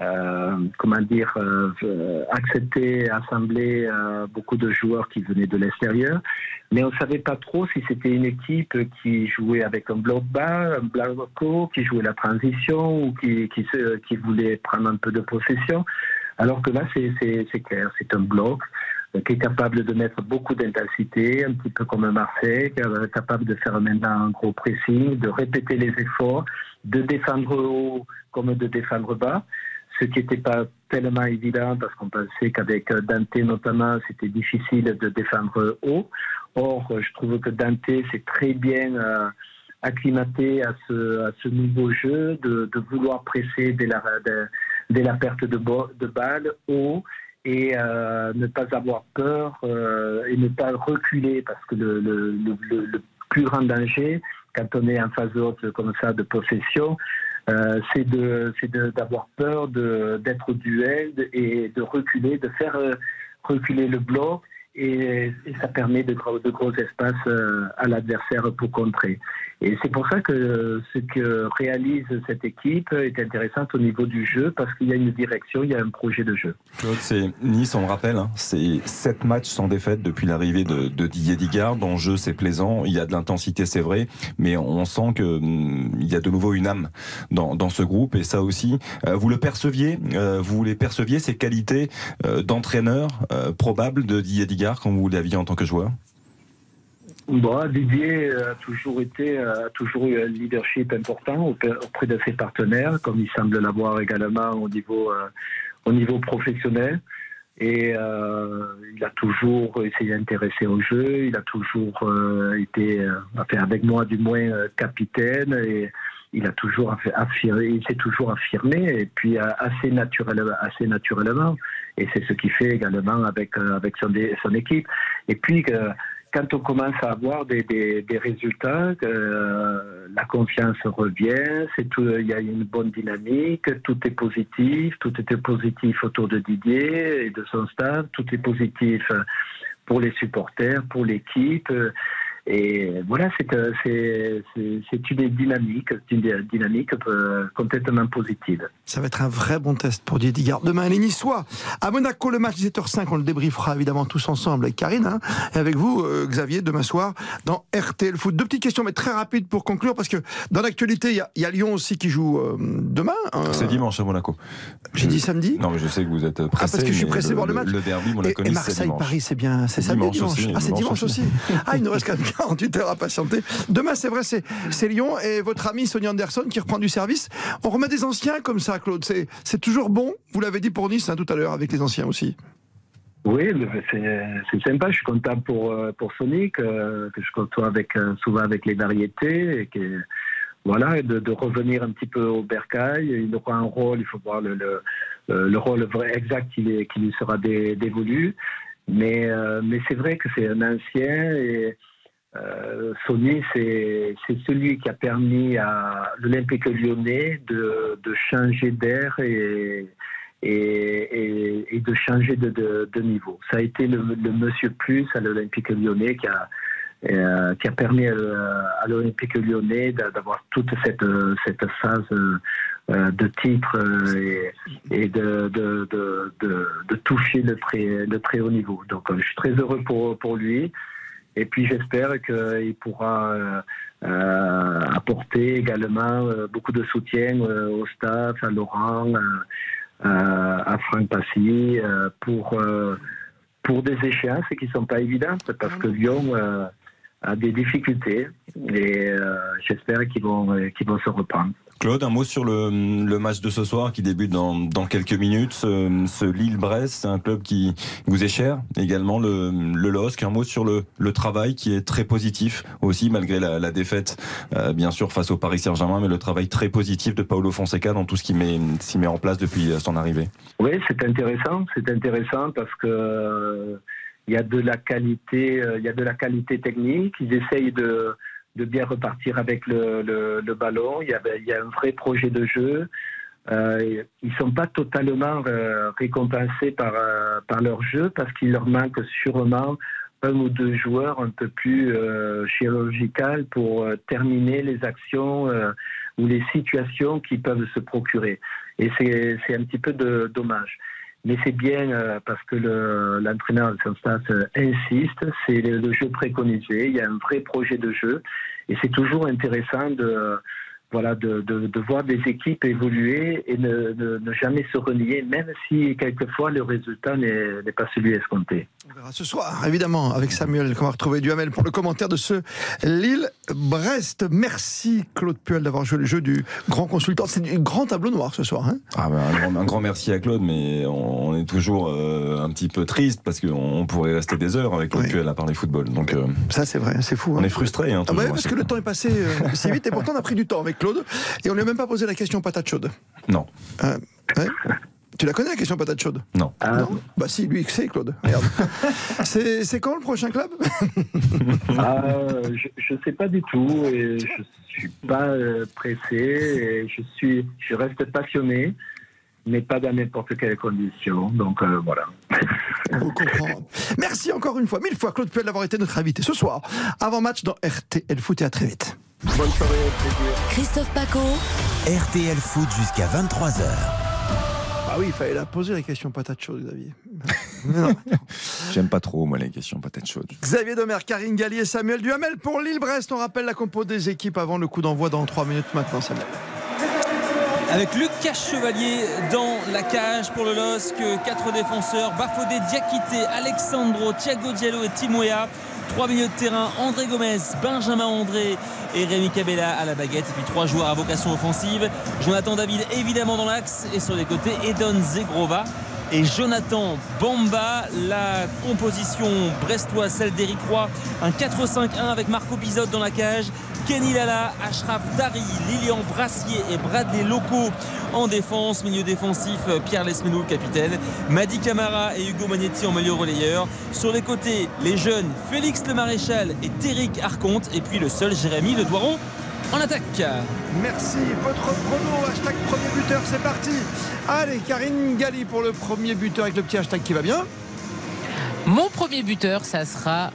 euh, comment dire, euh, accepter, assembler euh, beaucoup de joueurs qui venaient de l'extérieur. Mais on ne savait pas trop si c'était une équipe qui jouait avec un bloc bas, un bloc haut, qui jouait la transition ou qui, qui, qui voulait prendre un peu de possession. Alors que là, c'est- clair, c'est un bloc qui est capable de mettre beaucoup d'intensité, un petit peu comme Marseille, capable de faire maintenant un gros pressing, de répéter les efforts, de défendre haut comme de défendre bas, ce qui n'était pas tellement évident parce qu'on pensait qu'avec Dante notamment, c'était difficile de défendre haut. Or, je trouve que Dante s'est très bien euh, acclimaté à ce, nouveau jeu, de, vouloir presser dès la, perte de, de balle haut et euh, ne pas avoir peur euh, et ne pas reculer parce que le, le, plus grand danger quand on est en phase haute comme ça de possession, euh, c'est de, d'avoir peur d'être duel et de reculer, de faire reculer le bloc. Et, et ça permet de, de gros espaces à l'adversaire pour contrer. Et c'est pour ça que ce que réalise cette équipe est intéressante au niveau du jeu parce qu'il y a une direction, il y a un projet de jeu. Claude, c'est Nice, on le rappelle, hein, c'est sept matchs sans défaite depuis l'arrivée de, de Didier Digard. Dans le jeu, c'est plaisant, il y a de l'intensité, c'est vrai, mais on sent que hum, y a de nouveau une âme dans, dans ce groupe et ça aussi, euh, vous le perceviez, euh, vous les perceviez ces qualités euh, d'entraîneur euh, probables de Didier Digard quand vous l'aviez en tant que joueur? Bon, Didier a toujours été, a toujours eu un leadership important auprès de ses partenaires, comme il semble l'avoir également au niveau, euh, au niveau professionnel. Et euh, il a toujours essayé d'intéresser au jeu. Il a toujours euh, été, euh, enfin, avec moi du moins, euh, capitaine. Et il a toujours affi- affirmé, il s'est toujours affirmé. Et puis euh, assez naturellement, assez naturellement. Et c'est ce qu'il fait également avec euh, avec son, son équipe. Et puis quand on commence à avoir des, des, des résultats, euh, la confiance revient, c'est tout, il y a une bonne dynamique, tout est positif, tout était positif autour de Didier et de son staff, tout est positif pour les supporters, pour l'équipe. Et voilà, c'est euh, c'est- une dynamique, une dynamique euh, complètement positive. Ça va être un vrai bon test pour Didier Digard. Demain, les Niçois. À Monaco, le match 17h05, on le débriefera évidemment tous ensemble avec Karine hein, et avec vous, euh, Xavier, demain soir dans RTL Foot. Deux petites questions, mais très rapides pour conclure, parce que dans l'actualité, il y a- il y, a Lyon aussi qui joue euh, demain. hein. C'est dimanche à Monaco. J'ai dit samedi? Non, mais je sais que vous êtes pressé. Ah, parce que je suis pressé le, de voir le match. Le derby Et, Monaco et c'est Marseille, dimanche. Paris, c'est bien, c'est samedi, Dimanche dimanche. aussi, ah, c'est dimanche dimanche aussi. aussi. ah, il nous reste quand même (laughs) 48 heures à patienter. Demain, c'est vrai, c'est Lyon et votre ami Sonia Anderson qui reprend du service. On remet des anciens comme ça, Claude. C'est toujours bon. Vous l'avez dit pour Nice hein, tout à l'heure avec les anciens aussi. Oui, c'est sympa. Je suis content pour euh, pour que je côtoie euh, souvent avec les variétés et que voilà de, revenir un petit peu au bercail. Il aura un rôle. Il faut voir le euh, le rôle exact qui, lui- sera dé- dévolu. Mais mais c'est vrai que c'est un ancien et euh, Sony, c'est celui qui a permis à l'Olympique lyonnais de, changer d'air et, de changer de, niveau. Ça a été le, monsieur plus à l'Olympique lyonnais qui a, euh, permis à, à l'Olympique lyonnais d'a- d'avoir toute cette, phase euh, de titre euh, et, de, toucher le très, haut niveau. Donc euh, je suis très heureux pour lui. Et puis j'espère qu'il pourra euh, apporter également euh, beaucoup de soutien euh, au staff, à Laurent, à Franck Passy, pour, pour des échéances qui ne sont pas évidentes, parce que Lyon a des difficultés et j'espère qu'ils vont, qu'ils vont se reprendre. Claude, un mot sur le, le match de ce soir qui débute dans, dans quelques minutes. Ce, ce Lille-Brest, c'est un club qui vous est cher. Également le, le LOSC. Un mot sur le, le travail qui est très positif aussi, malgré la, la défaite, euh, bien sûr, face au Paris Saint-Germain, mais le travail très positif de Paulo Fonseca dans tout ce qu'il met, s'y met en place depuis son arrivée. Oui, c'est intéressant. C'est intéressant parce que euh, il y a de la qualité, euh, il y a de la qualité technique. Ils essayent de, de bien repartir avec le, ballon. Il y, a, un vrai projet de jeu. Euh, ils sont pas totalement euh, récompensés par, euh, par leur jeu parce qu'il leur manque sûrement un ou deux joueurs un peu plus chirurgical pour terminer les actions ou les situations qu'ils peuvent se procurer. Et c'est un petit peu de, dommage. Mais c'est bien euh, parce que le- l'entraîneur de Saint-Stas euh, insiste, c'est le, le jeu préconisé, il y a un vrai projet de jeu. Et c'est toujours intéressant de, voilà, de, de, de voir des équipes évoluer et ne, ne- ne jamais se renier, même si quelquefois le résultat n'est n'est pas celui escompté. On verra ce soir, évidemment, avec Samuel, qu'on va retrouver Duhamel pour le commentaire de ce Lille-Brest. Merci Claude Puel d'avoir joué le jeu du grand consultant. C'est du grand tableau noir ce soir. Hein Ah ben, un, grand, un grand merci à Claude, mais on, on est toujours euh, un petit peu triste parce qu'on on pourrait rester des heures avec Claude Puel à parler football. Donc, euh, Ça c'est vrai, c'est fou. on hein. est frustré. Hein, Ah toujours, parce que le temps est passé euh, si vite et pourtant on a pris du temps avec Claude et on lui a même pas posé la question patate chaude. Non. Euh, ouais. Tu la connais la question patate chaude? Non. Bah si, lui, il sait, Claude. Regarde. (laughs) c'est c'est quand le prochain club? Ah, je ne sais pas du tout et je suis pas euh, pressé et je suis je reste passionné mais pas dans n'importe quelle condition donc euh, voilà. On comprend. Merci encore une fois, mille fois, Claude Puel d'avoir été notre invité ce soir. Avant match dans RTL Foot et à très vite. Bonne soirée, plaisir. Christophe Paco. RTL Foot jusqu'à 23h. Ah oui, il fallait la poser la question patate chaude, Xavier. Mais (laughs) non. J'aime pas trop, moi, les questions patates chaudes. Xavier Domer, Karine Gallier, Samuel Duhamel pour Lille-Brest. On rappelle la compo des équipes avant le coup d'envoi dans 3 minutes maintenant, Samuel. Avec Lucas Chevalier dans la cage pour le LOSC, quatre défenseurs, Bafodé, Diakité, Alexandro, Thiago Diallo et Timoya. Trois milieux de terrain, André Gomez, Benjamin André et Rémi Cabella à la baguette. Et puis trois joueurs à vocation offensive. Jonathan David évidemment dans l'axe et sur les côtés, Edon Zegrova et Jonathan Bamba. La composition brestoise, celle d'Éric Roy, un 4-5-1 avec Marco Bizot dans la cage. Kenny Lala, Ashraf Dari, Lilian Brassier et Bradley Loco en défense. Milieu défensif, Pierre Lesmenou, le capitaine. Madi Camara et Hugo Magnetti en milieu relayeur. Sur les côtés, les jeunes Félix Le Maréchal et Téric Arconte. Et puis le seul Jérémy Le Doiron en attaque. Merci. Votre prono, hashtag premier buteur, c'est parti. Allez, Karine Galli pour le premier buteur avec le petit hashtag qui va bien. Mon premier buteur, ça sera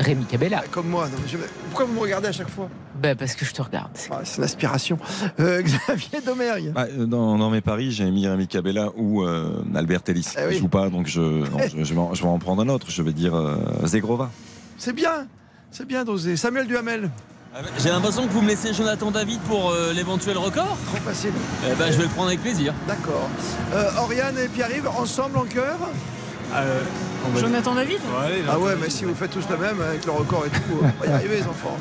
Rémi Cabella. Comme moi. non, je- Pourquoi vous me regardez à chaque fois? Ben, parce que je te regarde. Ah, C'est l'inspiration. Euh, (laughs) Xavier Domergue. Bah, euh, dans, dans mes paris, j'ai mis Rémi Cabella ou euh, Albert Ellis. Eh oui. Je joue pas, donc je, non, je, je vais en, je vais en prendre un autre. Je vais dire euh, Zegrova. C'est bien. C'est bien dosé. Samuel Duhamel. J'ai l'impression que vous me laissez Jonathan David pour euh, l'éventuel record. Trop facile. Eh ben, je vais le prendre avec plaisir. D'accord. Euh, Oriane et Pierre-Yves, ensemble en cœur Jonathan David Ah ouais, mais si vous faites tous le même avec le record et tout, on va y arriver les enfants.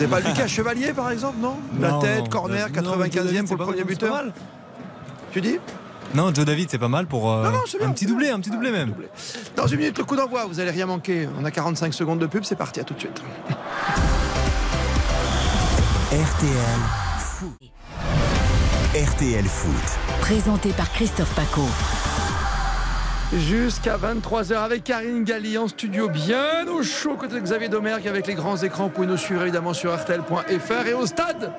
Vous n'avez pas Lucas Chevalier par exemple, non La tête, non. corner, Non, mais 95e David, pour c'est le premier c'est buteur. pas mal. Tu dis? Non, Joe David, c'est pas mal pour euh, Non, non, c'est bien, un petit c'est doublé, un petit doublé même. Dans une minute, le coup d'envoi, vous allez rien manquer. On a 45 secondes de pub, c'est parti, à tout de suite. RTL Foot. RTL Foot. Présenté par Christophe Paco. Jusqu'à 23h avec Karine Galli en studio, bien au chaud côté de Xavier Domergue avec les grands écrans. Vous pouvez nous suivre évidemment sur RTL.fr et au stade,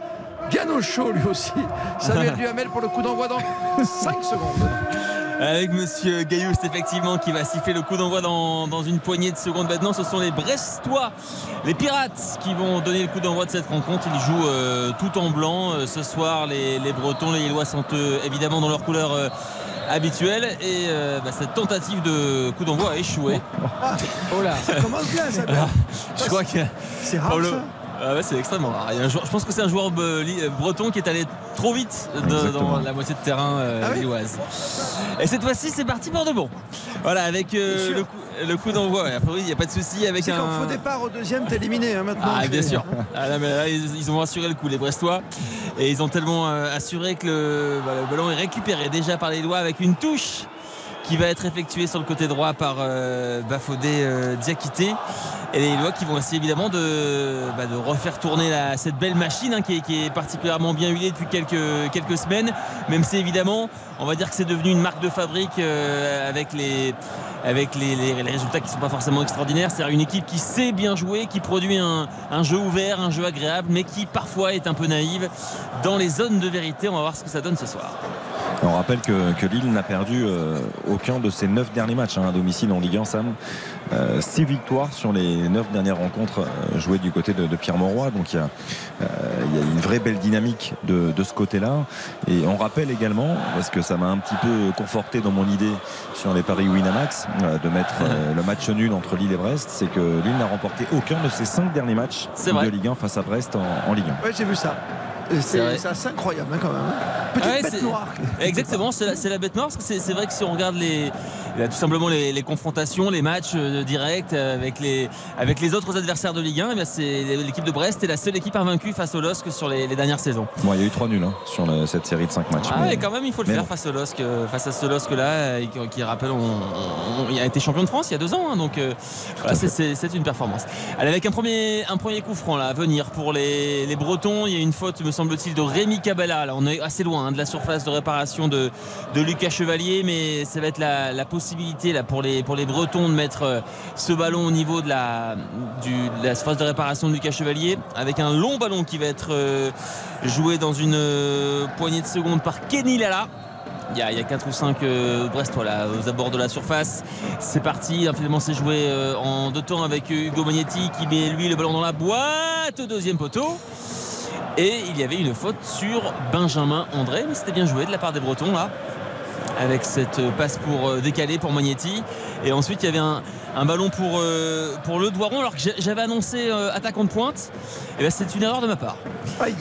bien au chaud lui aussi. Samuel Duhamel pour le coup d'envoi dans 5 secondes. Avec Monsieur Gailloust, effectivement, qui va siffler le coup d'envoi dans, une poignée de secondes maintenant. Ce sont les Brestois, les Pirates, qui vont donner le coup d'envoi de cette rencontre. Ils jouent euh, tout en blanc. Euh, ce soir, les, Bretons, les Illois sont euh, évidemment dans leur couleur habituelle. Et euh, bah, cette tentative de coup d'envoi a échoué. (laughs) Oh là Ça commence bien, ça. Alors, je crois que C'est rare Pablo- ça. Ah ouais, c'est extrêmement rare. Il y a un joueur- je pense que c'est un joueur euh, euh, breton qui est allé trop vite de- dans la moitié de terrain euh, Ah oui lilloise. Et cette fois-ci, c'est parti pour de bon. Voilà, avec euh, Bien le coup, le coup d'envoi. Il n'y a pas de souci avec un. qu'en faux départ au deuxième, t'es éliminé hein, maintenant. Ah, bien sûr. Ah, là, mais là, ils, ils ont assuré le coup, les Brestois. Et ils ont tellement euh, assuré que le, bah, le ballon est récupéré déjà par les doigts avec une touche qui va être effectuée sur le côté droit par euh, Bafodé euh, Diakité. Et les Lois qui vont essayer évidemment de, bah, refaire tourner cette belle machine hein, qui, est, particulièrement bien huilée depuis quelques, semaines. Même si évidemment, on va dire que c'est devenu une marque de fabrique euh, avec les résultats qui ne sont pas forcément extraordinaires. C'est une équipe qui sait bien jouer, qui produit un jeu ouvert, un jeu agréable, mais qui parfois est un peu naïve dans les zones de vérité. On va voir ce que ça donne ce soir. On rappelle que, que Lille n'a perdu euh, aucun de ses neuf derniers matchs hein, à domicile en Ligue 1, Sam. Euh, six victoires sur les neuf dernières rencontres euh, jouées du côté de, de Pierre Mauroy. Donc il y, a, euh, il y a une vraie belle dynamique de, de ce côté-là. Et on rappelle également, parce que ça m'a un petit peu conforté dans mon idée sur les paris Winamax, euh, de mettre euh, (laughs) le match nul entre Lille et Brest, c'est que Lille n'a remporté aucun de ses cinq derniers matchs C'est de. Ligue 1 face à Brest en, en Ligue 1. Ouais, j'ai vu ça. Et C'est assez incroyable hein, quand même. hein. Petite Ouais, bête noire. Exactement, c'est la, bête noire parce que c'est vrai que si on regarde les, tout simplement les, les confrontations, les matchs euh, directs avec les, avec les autres adversaires de Ligue 1. Eh c'est l'équipe de Brest est la seule équipe invaincue face au LOSC sur les, les dernières saisons. Bon, il y a eu 3 nuls hein, sur cette série de 5 matchs. Ah, mais- quand même, il faut le mais faire bon. face au LOSC, euh, face à ce LOSC là, qui, qui rappelle, on, on- il a été champion de France il y a deux ans, hein, donc euh, voilà, c'est- une performance. Allez, avec un premier, un premier coup franc là à venir pour les, les Bretons, il y a une faute, me semble-t-il, de Rémi Cabella. Là, on est assez loin hein, de la surface de réparation de, de Lucas Chevalier, mais ça va être la, la possibilité là pour les pour les Bretons de mettre euh, ce ballon au niveau de la, du, de la surface de réparation de Lucas Chevalier, avec un long ballon qui va être euh, joué dans une euh, poignée de secondes par Kenny Lala. Il y, a, il y a 4 ou 5 Brestois là, aux abords de la surface. C'est parti. Finalement, c'est joué euh, en deux temps avec Hugo Magnetti qui met lui le ballon dans la boîte au deuxième poteau. Et il y avait une faute sur Benjamin André, mais c'était bien joué de la part des Bretons là. Avec cette passe pour euh, décaler pour Magnetti. Et ensuite, il y avait un, un ballon pour, euh, pour le Doiron, alors que j'avais annoncé euh, attaquant de pointe. Et ben, c'est une erreur de ma part.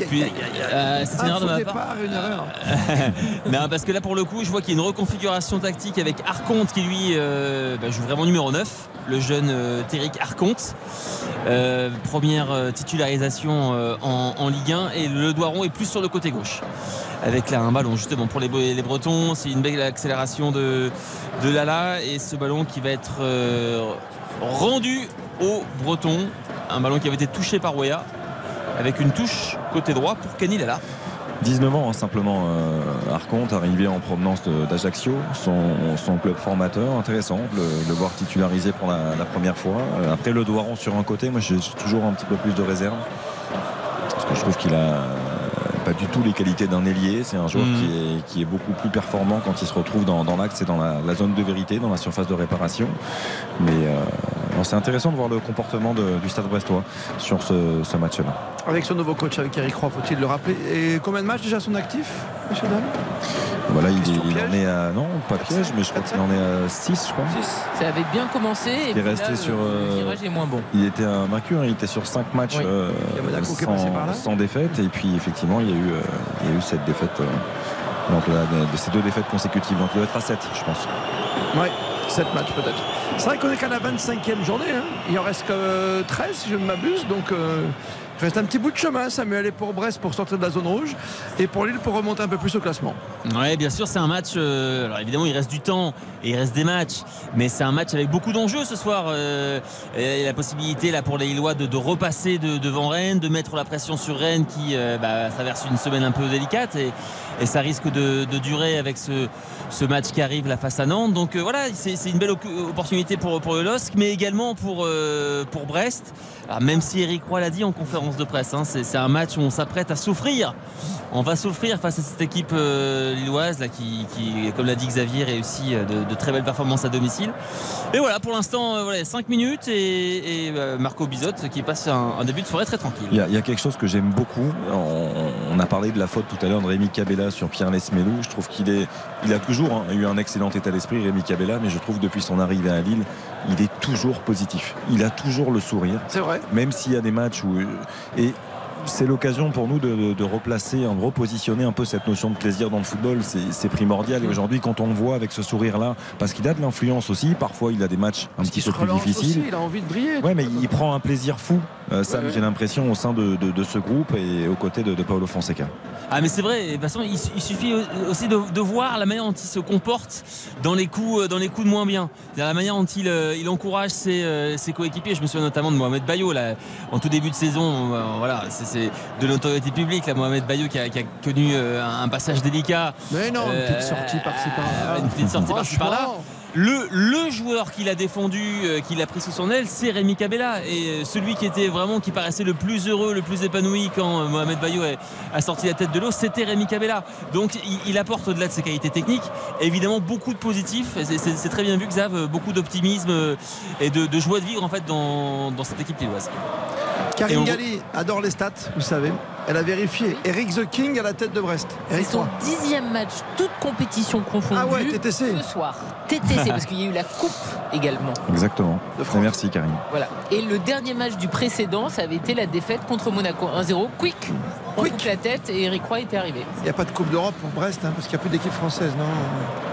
Puis, euh, c'est une Un erreur de ma part. une erreur. (laughs) Non, parce que là, pour le coup, je vois qu'il y a une reconfiguration tactique avec Arconte qui, lui, euh, bah, joue vraiment numéro 9, le jeune euh, Téric Arconte. Euh, première euh, titularisation en, Ligue 1 et le Doiron est plus sur le côté gauche. Avec là un ballon justement pour les, Bretons, c'est une belle accélération de, de Lala et ce ballon qui va être rendu aux Bretons. Un ballon qui avait été touché par Weah avec une touche côté droit pour Kenny Lala. 19 ans hein, simplement euh, Arconte arrivé en provenance d'Ajaccio son, son club formateur intéressant de le, voir titularisé pour la, la première fois. Euh, après le Doiron sur un côté moi j'ai toujours un petit peu plus de réserve. Parce que je trouve qu'il a euh, pas du tout les qualités d'un ailier. C'est un joueur Mhm. qui, est, qui est beaucoup plus performant quand il se retrouve dans, dans l'axe et dans la, la zone de vérité dans la surface de réparation. Mais euh, c'est intéressant de voir le comportement de- du stade brestois sur ce, ce match là Avec son nouveau coach, avec Eric Roy, faut-il le rappeler? Et combien de matchs déjà son actif, monsieur Dame? Voilà, il, est- il en est à. Non, pas piège, mais je crois qu'il en est à 6, je crois. Ça avait bien commencé. Et Il est puis là, resté le- sur. le virage est moins bon. Il était invaincu, hein, il était sur 5 matchs Oui. euh, là. sans, sans défaite. Et puis, effectivement, il y a eu, euh, il y a eu cette défaite. euh, lors de, ces deux défaites consécutives. Donc, il doit être à 7, je pense. Ouais, 7 matchs peut-être. C'est vrai qu'on est qu'à la 25e journée. hein. Il en reste que euh, 13 si je ne m'abuse. Donc euh, il reste un petit bout de chemin. Samuel est pour Brest pour sortir de la zone rouge et pour Lille pour remonter un peu plus au classement. Ouais, bien sûr, c'est un match. euh, alors évidemment, il reste du temps et il reste des matchs, mais c'est un match avec beaucoup d'enjeux ce soir. euh, et la possibilité là pour les Lillois de, repasser de- devant Rennes, de mettre la pression sur Rennes qui euh, bah, traverse une semaine un peu délicate et, et ça risque de, durer avec ce, ce match qui arrive là face à Nantes. Donc euh, voilà, c'est une belle opportunité pour, pour le LOSC, mais également pour, euh, pour Brest. Alors, même si Eric Roy l'a dit en conférence de presse, hein, c'est un match où on s'apprête à souffrir. On va souffrir face à cette équipe euh, lilloise là, qui, qui, comme l'a dit Xavier, réussit euh, de, de très belles performances à domicile. Et voilà, pour l'instant, voilà, 5 minutes et, Marco Bizot qui passe un, début de soirée très tranquille. Il y, a, quelque chose que j'aime beaucoup. On, on a parlé de la faute tout à l'heure de Rémi Cabella sur Pierre Lesmelou. Je trouve qu'il est, il a toujours hein, eu un excellent état d'esprit, Rémi Cabella, mais je trouve depuis son arrivée à Lille, il est toujours positif. Il a toujours le sourire. C'est vrai. Même s'il y a des matchs où. Et c'est l'occasion pour nous de, de- de replacer, de repositionner un peu cette notion de plaisir dans le football. C'est primordial. Et aujourd'hui, quand on le voit avec ce sourire-là, parce qu'il a de l'influence aussi, parfois il a des matchs un petit Il se peu plus difficiles. aussi, il a envie de briller. Ouais, mais il prend un plaisir fou, Sam, Ouais, ouais. j'ai l'impression, au sein de, de- de ce groupe et aux côtés de, de Paolo Fonseca. Ah mais c'est vrai, de toute façon il, su- il suffit aussi de, de voir la manière dont il se comporte dans les coups, euh, dans les coups de moins bien. C'est-à-dire La manière dont il, euh, il encourage ses, euh, ses coéquipiers. Je me souviens notamment de Mohamed Bayo là, en tout début de saison. euh, voilà, c'est- de notoriété publique. Là, Mohamed Bayo qui a, qui a connu euh, un passage délicat. Mais non, une Euh, petite sortie par-ci par-là. Une petite sortie par-ci par-là. Le, joueur qu'il a défendu, euh, qu'il a pris sous son aile, c'est Rémi Cabella. Et euh, celui qui était vraiment, qui paraissait le plus heureux, le plus épanoui quand euh, Mohamed Bayo a, sorti la tête de l'eau, c'était Rémi Cabella. Donc il, apporte au-delà de ses qualités techniques, évidemment beaucoup de positifs. C'est- très bien vu, Xav, beaucoup d'optimisme et de, joie de vivre en fait dans, dans cette équipe lilloise. Karine Galli adore les stats, vous savez. Elle a vérifié. Eric The King à la tête de Brest. C'est son dixième match, toute compétition confondue. Ah ouais, TTC. Ce soir. TTC, (laughs) parce qu'il y a eu la coupe également. Exactement. Et merci Karine. Voilà. Et le dernier match du précédent, ça avait été la défaite contre Monaco 1-0. Quick, on coupe la tête et Eric Roy était arrivé. Il n'y a pas de Coupe d'Europe pour Brest, hein, parce qu'il n'y a plus d'équipe française, non?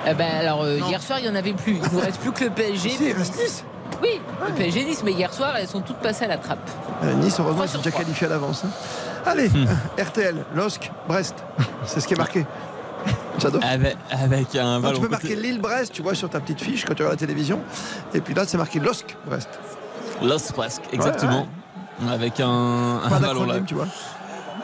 Eh ben, alors, euh, hier soir, il n'y en avait plus. Il ne reste plus que le PSG. Si, il reste Nice. Oui, le PSG Nice, mais hier soir, elles sont toutes passées à la trappe. Euh, Nice, heureusement, ils sont déjà qualifiés à l'avance. hein. Allez, Hmm. (laughs) RTL, LOSC, Brest. (laughs) C'est ce qui est marqué. (laughs) J'adore. Avec, avec un Non, ballon. tu peux côté- marquer Lille-Brest, tu vois, sur ta petite fiche quand tu regardes la télévision. Et puis là, c'est marqué LOSC-Brest. Los presque, exactement. Avec un, un Pas ballon là. tu vois.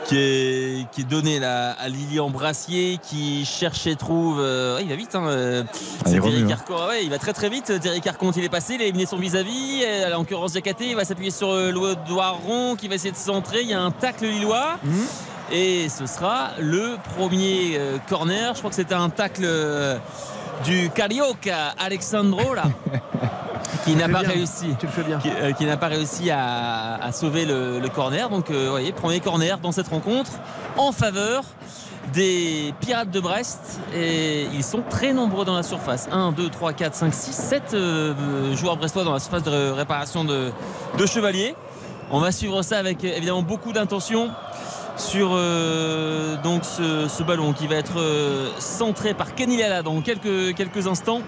Qui est, qui est donné là, à Lilian Brassier qui cherche et trouve. euh, il va vite. Hein, euh, Ah, c'est Thierry hein. Carcon. Ouais, il va très très vite. Thierry Carconte, il est passé. Il a éliminé son vis-à-vis. Et, En l'occurrence, Diakaté, il va s'appuyer sur euh, Loidoiron qui va essayer de centrer. Il y a un tacle lillois. Mhm. Et ce sera le premier corner. Je crois que c'était un tacle du Carioca Alexandro là. (laughs) qui n'a pas bien. réussi Tu le fais bien. qui, euh, qui n'a pas réussi à, à sauver le, le corner. Donc, euh, vous voyez, premier corner dans cette rencontre en faveur des Pirates de Brest. Et ils sont très nombreux dans la surface. 1, 2, 3, 4, 5, 6, 7 joueurs brestois dans la surface de ré- réparation de, de Chevalier. On va suivre ça avec euh, évidemment beaucoup d'intention sur euh, donc ce, ce ballon qui va être euh, centré par Kenny Lala dans quelques, quelques instants.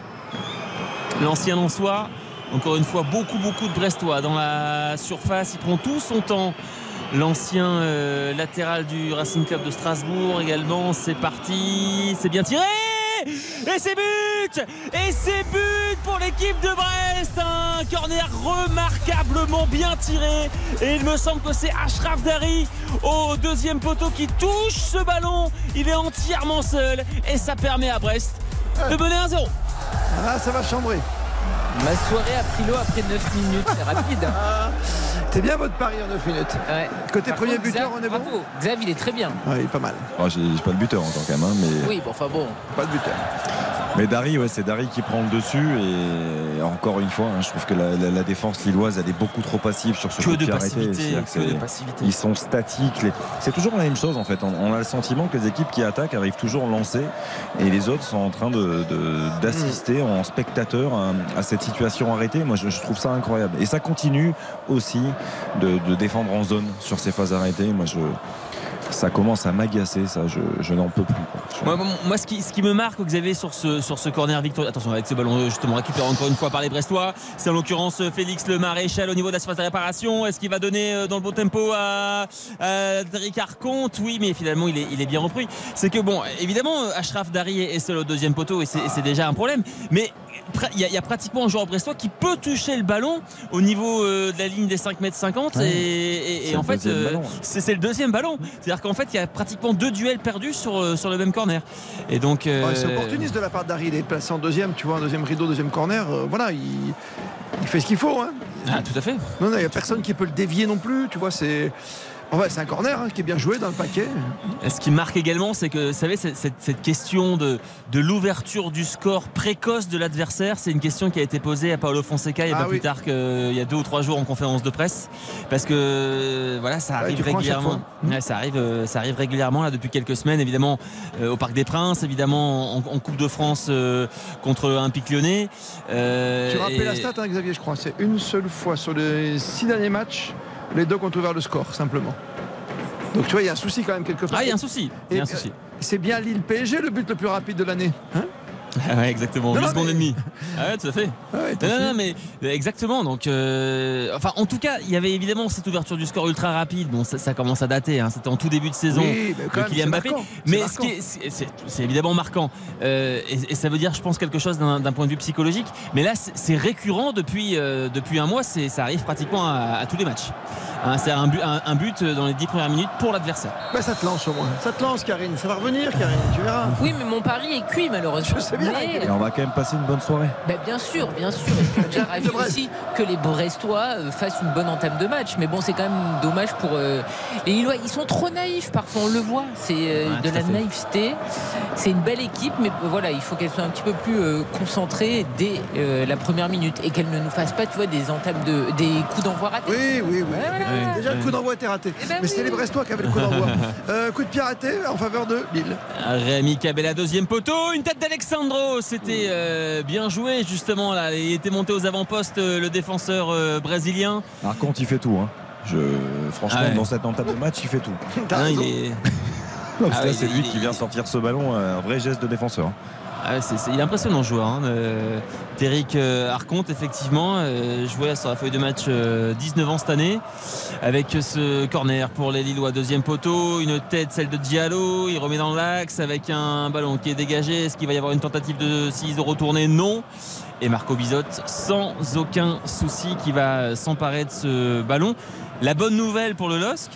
L'ancien Lançois, encore une fois, beaucoup, beaucoup de Brestois dans la surface. Il prend tout son temps. L'ancien euh, latéral du Racing Club de Strasbourg également. C'est parti. C'est bien tiré. Et c'est but Et c'est but pour l'équipe de Brest Un corner remarquablement bien tiré. Et il me semble que c'est Ashraf Dari au deuxième poteau qui touche ce ballon. Il est entièrement seul. Et ça permet à Brest de mener 1-0. Ah, ça va chambrer. Ma soirée a pris l'eau après 9 minutes. C'est rapide. hein. C'est bien votre pari en 9 minutes. Ouais. Côté Par premier contre, buteur, Xav, on est bon bravo. Xav, il est très bien. Oui, pas mal. Oh, j'ai pas de buteur encore quand même, hein, mais. Oui, bon, enfin bon. Pas de buteur. Mais Dari, ouais, c'est Dari qui prend le dessus et encore une fois, hein, je trouve que la, la- la défense lilloise elle est beaucoup trop passive sur ce Que coup de passivité, que de c'est- passivité. Ils sont statiques. les- C'est toujours la même chose en fait. On, on a le sentiment que les équipes qui attaquent arrivent toujours lancées et les autres sont en train de- de- d'assister en spectateur à, à cette situation arrêtée. Moi, je, je trouve ça incroyable. Et ça continue aussi de, de défendre en zone sur ces phases arrêtées. Moi, je, ça commence à m'agacer. Ça, je, n'en peux plus. Moi, ce, qui, me marque, Xavier, sur ce, sur ce corner victorieux, attention avec ce ballon euh, justement récupéré encore une fois par les Brestois, c'est en l'occurrence euh, Félix le Maréchal au niveau de la surface de réparation. Est-ce qu'il va donner euh, dans le bon tempo à, à Ricard Comte Oui, mais finalement il est, il est bien repris. C'est que bon, évidemment, Ashraf Dari est seul au deuxième poteau et c'est déjà un problème. Mais il y, a- il y a pratiquement un joueur brestois qui peut toucher le ballon au niveau euh, de la ligne des 5 mètres 50 Ouais. et, et- et C'est en le fait deuxième euh, ballon. c'est le deuxième ballon. C'est-à-dire qu'en fait il y a pratiquement deux duels perdus sur, euh, sur le même corner. Et donc euh, Ouais, c'est opportuniste de la part d'Harry. Il est placé en deuxième, tu vois, en deuxième rideau, deuxième corner. euh, voilà, il, il fait ce qu'il faut. Hein. Ah, tout à fait. Non, non, il n'y a personne qui peut le dévier non plus. Tu vois, c'est. En vrai, c'est un corner hein, qui est bien joué dans le paquet. Ce qui marque également, c'est que, vous savez, cette, cette- cette question de, de l'ouverture du score précoce de l'adversaire, c'est une question qui a été posée à Paolo Fonseca il n'y a Ah pas oui. plus tard qu'il y a deux ou trois jours en conférence de presse. Parce que, voilà, ça arrive régulièrement. Ouais, ça, arrive, euh, ça arrive régulièrement, là, depuis quelques semaines, évidemment, euh, au Parc des Princes, évidemment, en, en Coupe de France euh, contre Olympique lyonnais. Euh, tu rappelles la stat, hein, Xavier, je crois. C'est une seule fois sur les six derniers matchs, les deux ont ouvert le score, simplement. Donc tu vois, il y a un souci quand même quelque part. Ah, il y a un souci. Euh, C'est bien Lille PSG le but le plus rapide de l'année. Hein? Ah (laughs) ouais, exactement, Non, 8 non, secondes mais- et demie. Ah ouais, tout à fait. Ah ouais, non, non, mais euh, exactement. Donc, euh, enfin, en tout cas, il y avait évidemment cette ouverture du score ultra rapide. Bon, ça, ça commence à dater. hein. C'était en tout début de saison Oui, mais quand de Kylian c'est Mbappé. marquant, Mais ce marquant. qui est- c'est- évidemment marquant. Euh, et, et ça veut dire, je pense, quelque chose d'un point de vue psychologique. Mais là, c'est récurrent depuis, euh, depuis un mois. Ça arrive pratiquement à, à tous les matchs. Hein, c'est un, but- un- un but dans les 10 premières minutes pour l'adversaire. Bah, ça te lance au moins. Ça te lance, Karine. Ça va revenir, Karine. Tu verras. Oui, mais mon pari est cuit malheureusement. Je sais bien. Mais- Et on va quand même passer une bonne soirée. Bah, bien sûr, bien sûr. Rêver Brest. (laughs) aussi que les Brestois euh, fassent une bonne entame de match. Mais bon, c'est quand même dommage pour euh, les Lillois. Ils sont trop naïfs parfois, on le voit. C'est euh, Ouais, de la fait. naïveté. C'est une belle équipe, mais voilà, il faut qu'elle soit un petit peu plus euh, concentrée dès la première minute et qu'elle ne nous fasse pas, tu vois, des entames de, des coups d'envoi ratés. Oui, oui, oui. Ouais, voilà. Déjà, le coup d'envoi était raté. Eh ben Mais c'était les Brestois qui avaient le coup d'envoi. (laughs) Euh, coup de pied arrêté en faveur de Lille. Rémi Cabella, deuxième poteau, une tête c'était euh, bien joué justement là, il était monté aux avant-postes euh, le défenseur euh, brésilien. Par contre, il fait tout. Hein. Je... Franchement, Ah ouais. dans cette entame de match, il fait tout. Hein, il est... Donc Ah ouais, c'est il- lui il- qui vient sortir ce ballon, un vrai geste de défenseur. Ah il est impressionnant joueur. Hein, euh, Terric euh, Arconte, effectivement, euh, jouait sur la feuille de match euh, 19 ans cette année, avec ce corner pour les Lillois. Deuxième poteau, une tête, celle de Diallo, il remet dans l'axe avec un ballon qui est dégagé. Est-ce qu'il va y avoir une tentative de 6 de retourner? Non. Et Marco Bizotte, sans aucun souci, qui va s'emparer de ce ballon. La bonne nouvelle pour le LOSC,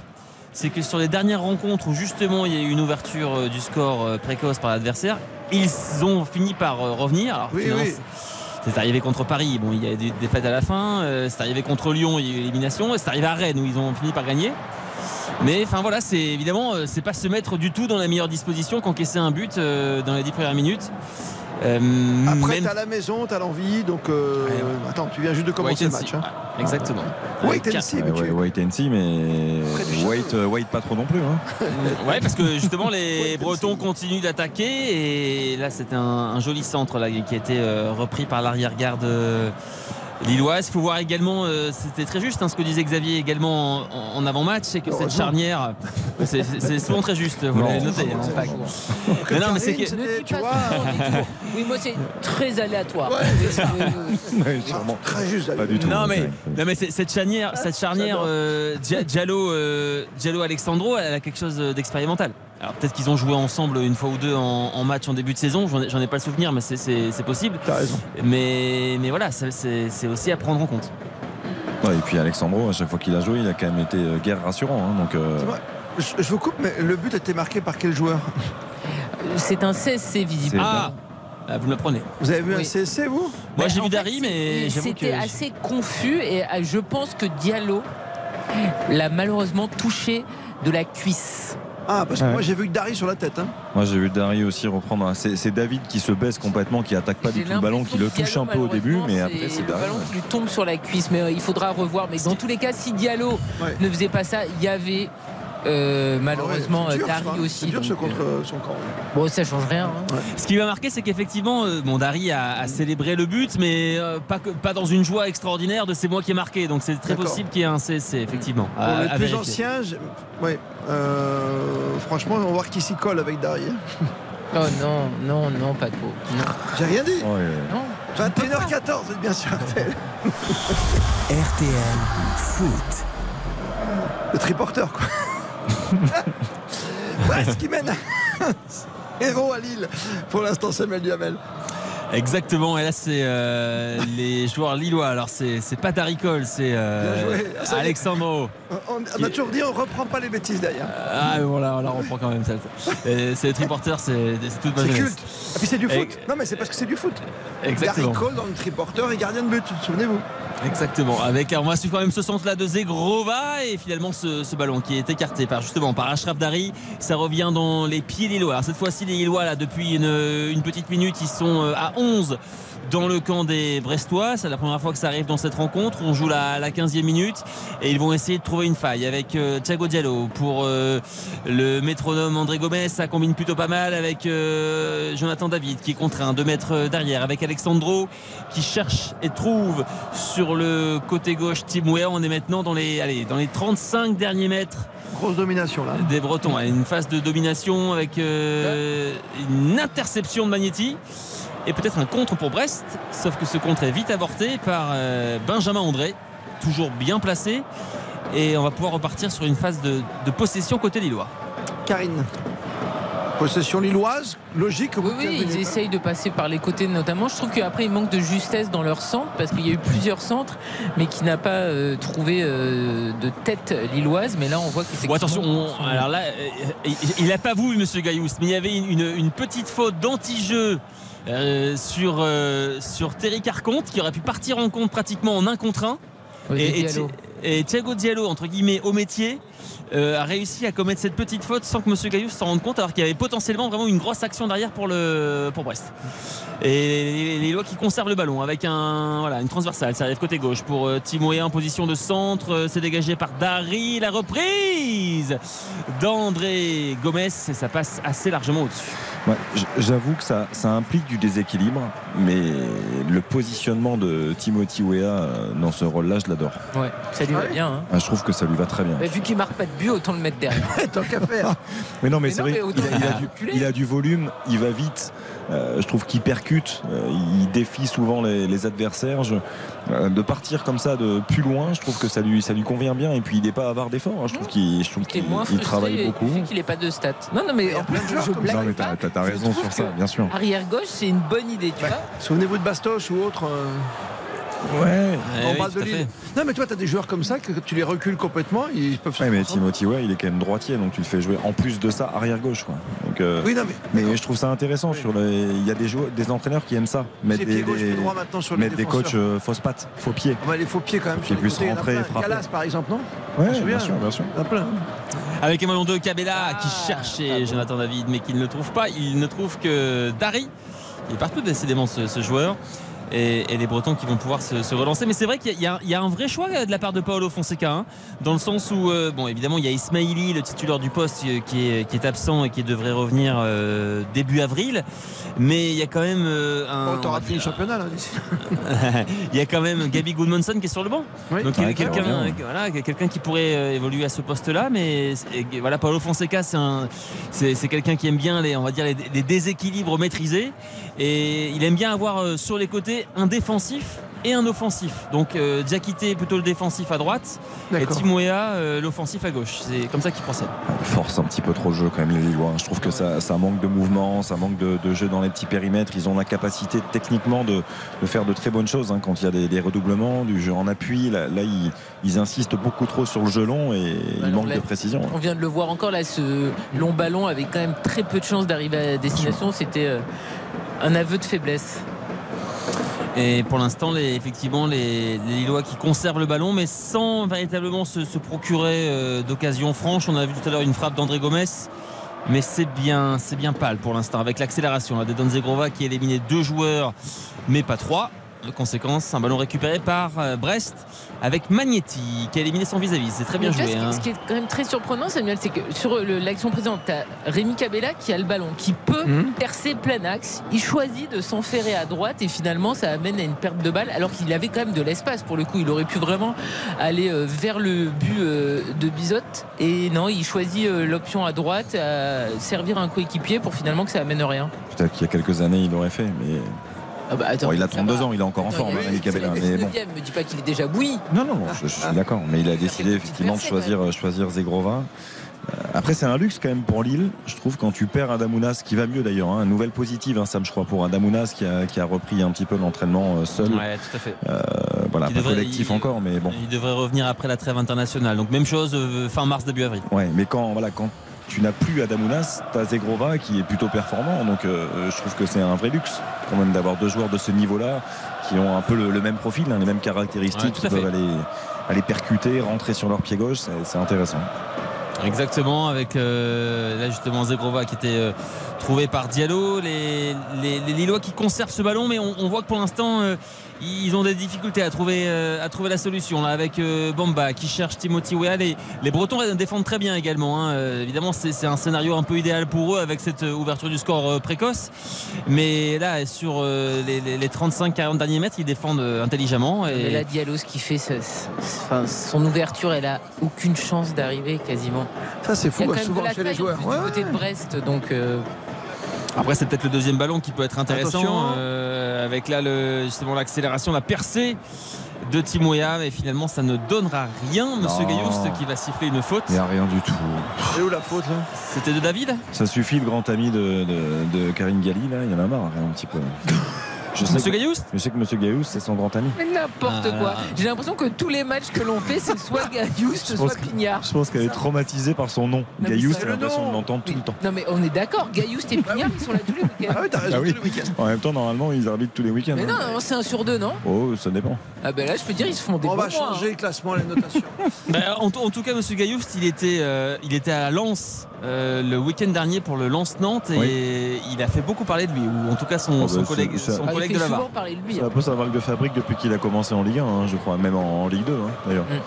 c'est que sur les dernières rencontres où justement il y a eu une ouverture euh, du score euh, précoce par l'adversaire, ils ont fini par euh, revenir. Alors Oui, c'est- arrivé contre Paris, bon il y a des défaites à la fin, c'est arrivé contre Lyon, il y a eu élimination, c'est arrivé à Rennes où ils ont fini par gagner. Mais enfin voilà, c'est évidemment c'est pas se mettre du tout dans la meilleure disposition qu'encaisser un but dans les 10 premières minutes. Euh, Après, même- t'as la maison, t'as l'envie, donc. euh, Attends, tu viens juste de commencer Wait le match. hein. Exactement. Wait Avec and see, mais tu- Ouais, wait and see, mais wait, euh, wait pas trop non plus. Hein. (laughs) Ouais, parce que justement les (laughs) Bretons continuent d'attaquer et là c'est un, un joli centre là, qui a été euh, repris par l'arrière-garde euh, lilloise. Il faut voir également, euh, c'était très juste hein, ce que disait Xavier également en, en avant-match, c'est que cette charnière, c'est- souvent très juste, vous l'avez noté. hein. Mais non, mais c'est que- tours. (laughs) Oui, moi c'est très aléatoire. (laughs) Très juste. Pas du tout. Non mais, non, mais c'est- cette charnière, cette charnière euh, Dia- Diallo, euh, Diallo Alexandro, elle a quelque chose d'expérimental. Alors peut-être qu'ils ont joué ensemble une fois ou deux en, en match en début de saison. J'en ai, pas le souvenir, mais c'est- possible. T'as raison. Mais, mais voilà, c'est- aussi à prendre en compte. Ouais, et puis Alexandro, à chaque fois qu'il a joué, il a quand même été euh, guère rassurant. hein, donc, euh. Je, je vous coupe, mais le but a été marqué par quel joueur? C'est un CSC visible. Ah, Ah, vous me l'apprenez. Vous avez vu Oui. un CSC, vous? Moi j'ai vu Dari, mais. C'était assez confus et euh, je pense que Diallo l'a malheureusement touché de la cuisse. Ah, parce que Ouais. moi j'ai vu que Dari sur la tête. hein. Moi j'ai vu Dari aussi reprendre. un- C'est David qui se baisse complètement, qui attaque pas du tout le ballon, qui le touche un peu au début, mais après c'est le Dari. ballon qui lui tombe sur la cuisse. Mais euh, il faudra revoir. Mais dans tous les cas, si Diallo ne faisait pas ça, il y avait euh, malheureusement Ah Ouais, euh, dur, Dari ça. aussi. C'est dur ce donc, contre euh, euh, son camp. Bon, ça change rien. hein. Ce qui m'a marqué, c'est qu'effectivement, euh, bon, Dari a, a célébré le but, mais euh, pas, que- pas dans une joie extraordinaire de c'est moi qui ai marqué. Donc c'est très possible qu'il y ait un CC, effectivement. Pour à- les à plus vérifier. anciens, je- ouais, euh, franchement, on va voir qui s'y colle avec Dari. hein. (laughs) Oh non, non, non, Paco. Non. J'ai rien dit. Non. 21h14, vous êtes bien sûr (laughs) RTL. RTL Foot. Le triporteur, quoi. (laughs) Brest qui mène. (laughs) Héros à Lille. Pour l'instant, Samuel Duhamel. Exactement, et là c'est euh, les joueurs lillois. Alors c'est c'est pas Daricole, c'est euh. Ah. Alexandro. On, on a toujours dit, on reprend pas les bêtises derrière. Ah voilà, on la reprend quand même. Et C'est les triporteurs, c'est c'est toute ma C'est culte. Et puis c'est du Et- foot. Non, mais c'est parce que c'est du foot. Exactement. Gary Cole dans le triporteur et gardien de but, souvenez-vous. Exactement. Avec, on va suivre quand même ce centre là de Zegrova et finalement ce, ce ballon qui est écarté par justement par Ashraf Dari. Ça revient dans les pieds lillois. Alors cette fois-ci les Lillois là depuis une, une petite minute ils sont euh, à 11 dans le camp des Brestois. C'est la première fois que ça arrive dans cette rencontre. On joue la, la 15e minute et ils vont essayer de trouver une faille avec euh, Thiago Diallo pour euh, le métronome André Gomez. Ça combine plutôt pas mal avec euh, Jonathan David qui est contraint de mettre derrière avec Alexandro qui cherche et trouve sur le côté gauche Tim Weah. On est maintenant dans les, allez, dans les 35 derniers mètres Grosse domination là. des Bretons. Une phase de domination avec une interception de Magnetti et peut-être un contre pour Brest. Sauf que ce contre est vite avorté par euh, Benjamin André, toujours bien placé. Et on va pouvoir repartir sur une phase de, de possession côté Lillois. Karine. Possession lilloise, logique. Oui, oui, 15 ils essayent de passer par les côtés notamment. Je trouve qu'après, il manque de justesse dans leur centre parce qu'il y a eu plusieurs centres, mais qui n'a pas euh, trouvé euh, de tête lilloise. Mais là, on voit Bon, attention, on- alors là, euh, il n'a pas voulu, Monsieur Gaillous, mais il y avait une, une- une petite faute d'anti-jeu euh, sur, euh, sur Terry Carconte qui aurait pu partir en compte pratiquement en un contre un. Oui, et, Thiago Diallo, entre guillemets, au métier, euh, a réussi à commettre cette petite faute sans que Monsieur Gaillou s'en rende compte, alors qu'il y avait potentiellement vraiment une grosse action derrière pour, le, pour Brest. Et les Lillois qui conservent le ballon avec un, voilà, une transversale. Ça arrive côté gauche pour euh, Timoé en position de centre. Euh, C'est dégagé par Dari. La reprise d'André Gomez et ça passe assez largement au-dessus. Ouais, J'avoue que ça, ça implique du déséquilibre, mais le positionnement de Timothy Weah euh, dans ce rôle-là, je l'adore. Ouais, ça lui va bien. hein. Ah, je trouve que ça lui va très bien. Mais vu qu'il marque pas de but, autant le mettre derrière. (laughs) Tant qu'à faire. (laughs) Mais non, mais, Mais c'est vrai, mais autant il a, du, il a du volume, il va vite. Euh, je trouve qu'il percute, euh, il défie souvent les, les adversaires. Je- euh, de partir comme ça de plus loin, je trouve que ça lui, ça lui convient bien. Et puis il n'est pas avare d'efforts. hein. Je trouve qu'il il travaille beaucoup. fait qu'il n'ait pas de stats. Non, non, mais en plus, je, je blague Non, mais t'as raison sur ça, bien sûr. Arrière gauche, c'est une bonne idée, tu vois. Souvenez-vous de Bastos ou autre. euh, Ouais. on oui, parle tout de Lille. Non, mais toi, tu as des joueurs comme ça que tu les recules complètement, ils peuvent se Ouais, mais. Timothy Way, il est quand même droitier, donc tu le fais jouer en plus de ça arrière gauche. Quoi. Donc, euh, Oui, non, mais. mais je trouve ça intéressant. Sur il y a des joueurs, des entraîneurs qui aiment ça, mettre des, pied gauche, des- pied droit maintenant sur les mettre des coachs euh, fausses pattes, faux pieds. On va les faux pieds quand même. Qui puissent rentrer et frapper. Calas, par exemple, non Ouais, bien sûr, bien sûr. Il y en a plein. Avec ballon de Cabella qui cherchait Jonathan David mais qui ne le trouve pas. Il ne trouve que Dari. Il est partout décidément ce, ce joueur. Et, et les Bretons qui vont pouvoir se, se relancer. Mais c'est vrai qu'il y, a- il y a un vrai choix de la part de Paolo Fonseca, hein, dans le sens où, euh, bon, évidemment, il y a Ismaili, le titulaire du poste, euh, qui est, qui est absent et qui devrait revenir euh, début avril. Mais il y a quand même euh, un. Oh, T'auras fini le championnat là d'ici. (laughs) il y a quand même Gabi Goodmanson qui est sur le banc. Oui. Donc il y a qui quelqu'un voilà, quelqu'un qui pourrait euh, évoluer à ce poste-là, mais et voilà, Paolo Fonseca, c'est un- c'est c'est quelqu'un qui aime bien les, on va dire les, les déséquilibres maîtrisés, et il aime bien avoir euh, sur les côtés un défensif et un offensif. Donc euh, Diakité plutôt le défensif à droite et. Timoea euh, l'offensif à gauche. C'est comme ça qu'il procède. Il force un petit peu trop le jeu quand même les Lillois. Je trouve que ça, ça manque de mouvement, ça manque de, de jeu dans les petits périmètres. Ils ont la capacité techniquement de, de faire de très bonnes choses hein, quand il y a des, des redoublements, du jeu en appui. Là, là, ils, ils insistent beaucoup trop sur le jeu long et il Alors manque là, de précision. On vient de le voir encore là, ce long ballon avec quand même très peu de chances d'arriver à destination. C'était euh, un aveu de faiblesse. Et pour l'instant, effectivement, les, les Lillois qui conservent le ballon, mais sans véritablement se, procurer euh, d'occasion franche. On a vu tout à l'heure une frappe d'André Gomez. Mais c'est bien, bien pâle pour l'instant avec l'accélération de Donzegrova qui a éliminé deux joueurs, mais pas trois. De conséquence, un ballon récupéré par euh, Brest avec Magnetti qui a éliminé son vis-à-vis. C'est très bien Mais joué. ce, qui, hein. ce qui est quand même très surprenant, Samuel, c'est que sur le- l'action présente, tu as Rémi Cabella qui a le ballon, qui peut Mhm. percer plein axe. Il choisit de s'enferrer à droite et finalement, ça amène à une perte de balle, alors qu'il avait quand même de l'espace pour le coup. Il aurait pu vraiment aller euh, vers le but euh, de Bizotte. Et non, il choisit euh, l'option à droite, à servir un coéquipier pour finalement que ça amène rien. Peut-être qu'il y a quelques années, il l'aurait fait, mais Ah bah, attends, bon, il a ça 32 va. ans, il est encore en forme, il Mais bon. 19e, me dis pas qu'il est déjà bouilli. Non, non, je, je suis d'accord. Mais il a décidé effectivement de choisir, choisir Zegrova. Euh, Après, c'est un luxe quand même pour Lille. Je trouve quand tu perds Adamounas, qui va mieux d'ailleurs. Hein, nouvelle positive, hein, Sam, je crois, pour Adamounas qui a, qui a repris un petit peu l'entraînement euh, seul. Ouais, tout à fait. Euh, voilà, Qui pas devrait- collectif il- encore, mais bon. Il devrait revenir après la trêve internationale. Donc même chose fin mars, début avril. Ouais, mais quand, voilà, quand tu n'as plus Adamounas, tu as Zegrova qui est plutôt performant. Donc euh, je trouve que c'est un vrai luxe quand même d'avoir deux joueurs de ce niveau-là qui ont un peu le, le même profil, hein, les mêmes caractéristiques, qui peuvent aller, aller percuter, rentrer sur leur pied gauche. C'est intéressant. Exactement, avec euh, là justement Zegrova qui était euh, trouvé par Diallo. Les, les, les Lillois qui conservent ce ballon, mais on, on voit que pour l'instant euh, ils ont des difficultés à trouver, euh, à trouver la solution. Là, avec euh, Bamba qui cherche Timothy Weah. Les, les Bretons défendent très bien également. hein. Euh, évidemment, c'est un scénario un peu idéal pour eux avec cette ouverture du score euh, précoce. Mais là, sur euh, les, les- les 35-40 derniers mètres, ils défendent euh, intelligemment. Mais Et là, Diallo, ce qu'il fait, enfin, son ouverture, elle a aucune chance d'arriver quasiment. Ça, c'est Il y fou, a quand même souvent de la chez les joueurs. Ouais, du côté de Brest, donc. Après, c'est peut-être le deuxième ballon qui peut être intéressant euh, avec là le, justement l'accélération, la percée de Timoya, mais finalement ça ne donnera rien. Monsieur. Gaillouste qui va siffler une faute. Il n'y a rien du tout. C'est où la faute là? C'était de David? Ça suffit, le grand ami de, de, de Karine Galli, là, il y en a marre, hein, un petit peu. (laughs) Je sais Monsieur que- Gayoust Je sais que Monsieur Gayoust, c'est son grand ami. Mais n'importe Ah. quoi. J'ai l'impression que tous les matchs que l'on fait, c'est soit Gayoust, Je soit Pignard. Je pense qu'elle est traumatisée par son nom. c'est j'ai le l'impression de l'entendre tout le temps. Non mais on est d'accord, Gayoust et Pignard, ils sont là tous les week-ends. Ah oui, t'as raison, Ah oui. tous les week-ends. En même temps, normalement, ils arbitrent tous les week-ends. Mais hein. non, non, c'est un sur deux, non Oh, ça dépend. Ah ben là, je peux dire, ils se font des On va changer le classement, les notations. (laughs) Bah, en, en tout cas, Monsieur Gayoust, il était, euh, il était à Lens euh, le week-end dernier pour le Lens Nantes et il a fait beaucoup parler de lui, ou en tout cas son, Oh, son collègue, c'est- ça- son Ah, il collègue de la VAR. C'est hein. un peu sa marque de fabrique depuis qu'il a commencé en Ligue 1, hein, je crois, même en, en Ligue 2 hein, d'ailleurs. Mais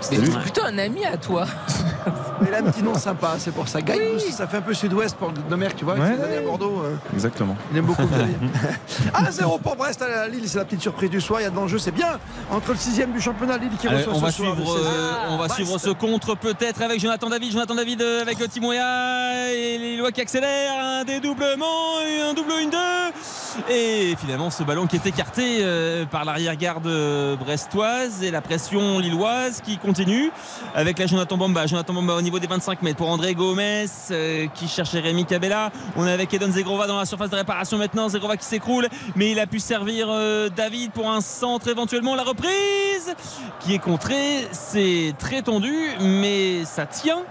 C'était plutôt un ami à toi. (laughs) Mais il a un petit nom sympa, c'est pour ça. Gaïus, ça fait un peu sud-ouest pour Nomer, tu vois, avec Ouais. ses années à Bordeaux. euh, Exactement. Il aime beaucoup Xavier. (laughs) 1-0 pour Brest à Lille, c'est la petite surprise du soir. Il y a de l'enjeu, c'est bien. Entre le 6 du championnat, Lille qui Allez, reçoit on, ce va soir suivre, le 16e. euh, on va Brest. suivre ce contre peut-être avec Jonathan David. Jonathan David euh, avec le Timoya et les lois qui accélèrent. Un dédoublement, un double, une deux. Et finalement, ce ballon qui est écarté euh, par l'arrière-garde brestoise et la pression lilloise qui continue avec la Jonathan Bamba. Jonathan Bamba au niveau des 25 mètres pour André Gomez euh, qui cherchait Rémi Cabella. On est avec Edon Zegrova dans la surface de réparation maintenant. Zegrova qui s'écroule, mais il a pu servir euh, David pour un centre éventuellement. La reprise qui est contrée. C'est très tendu, mais ça tient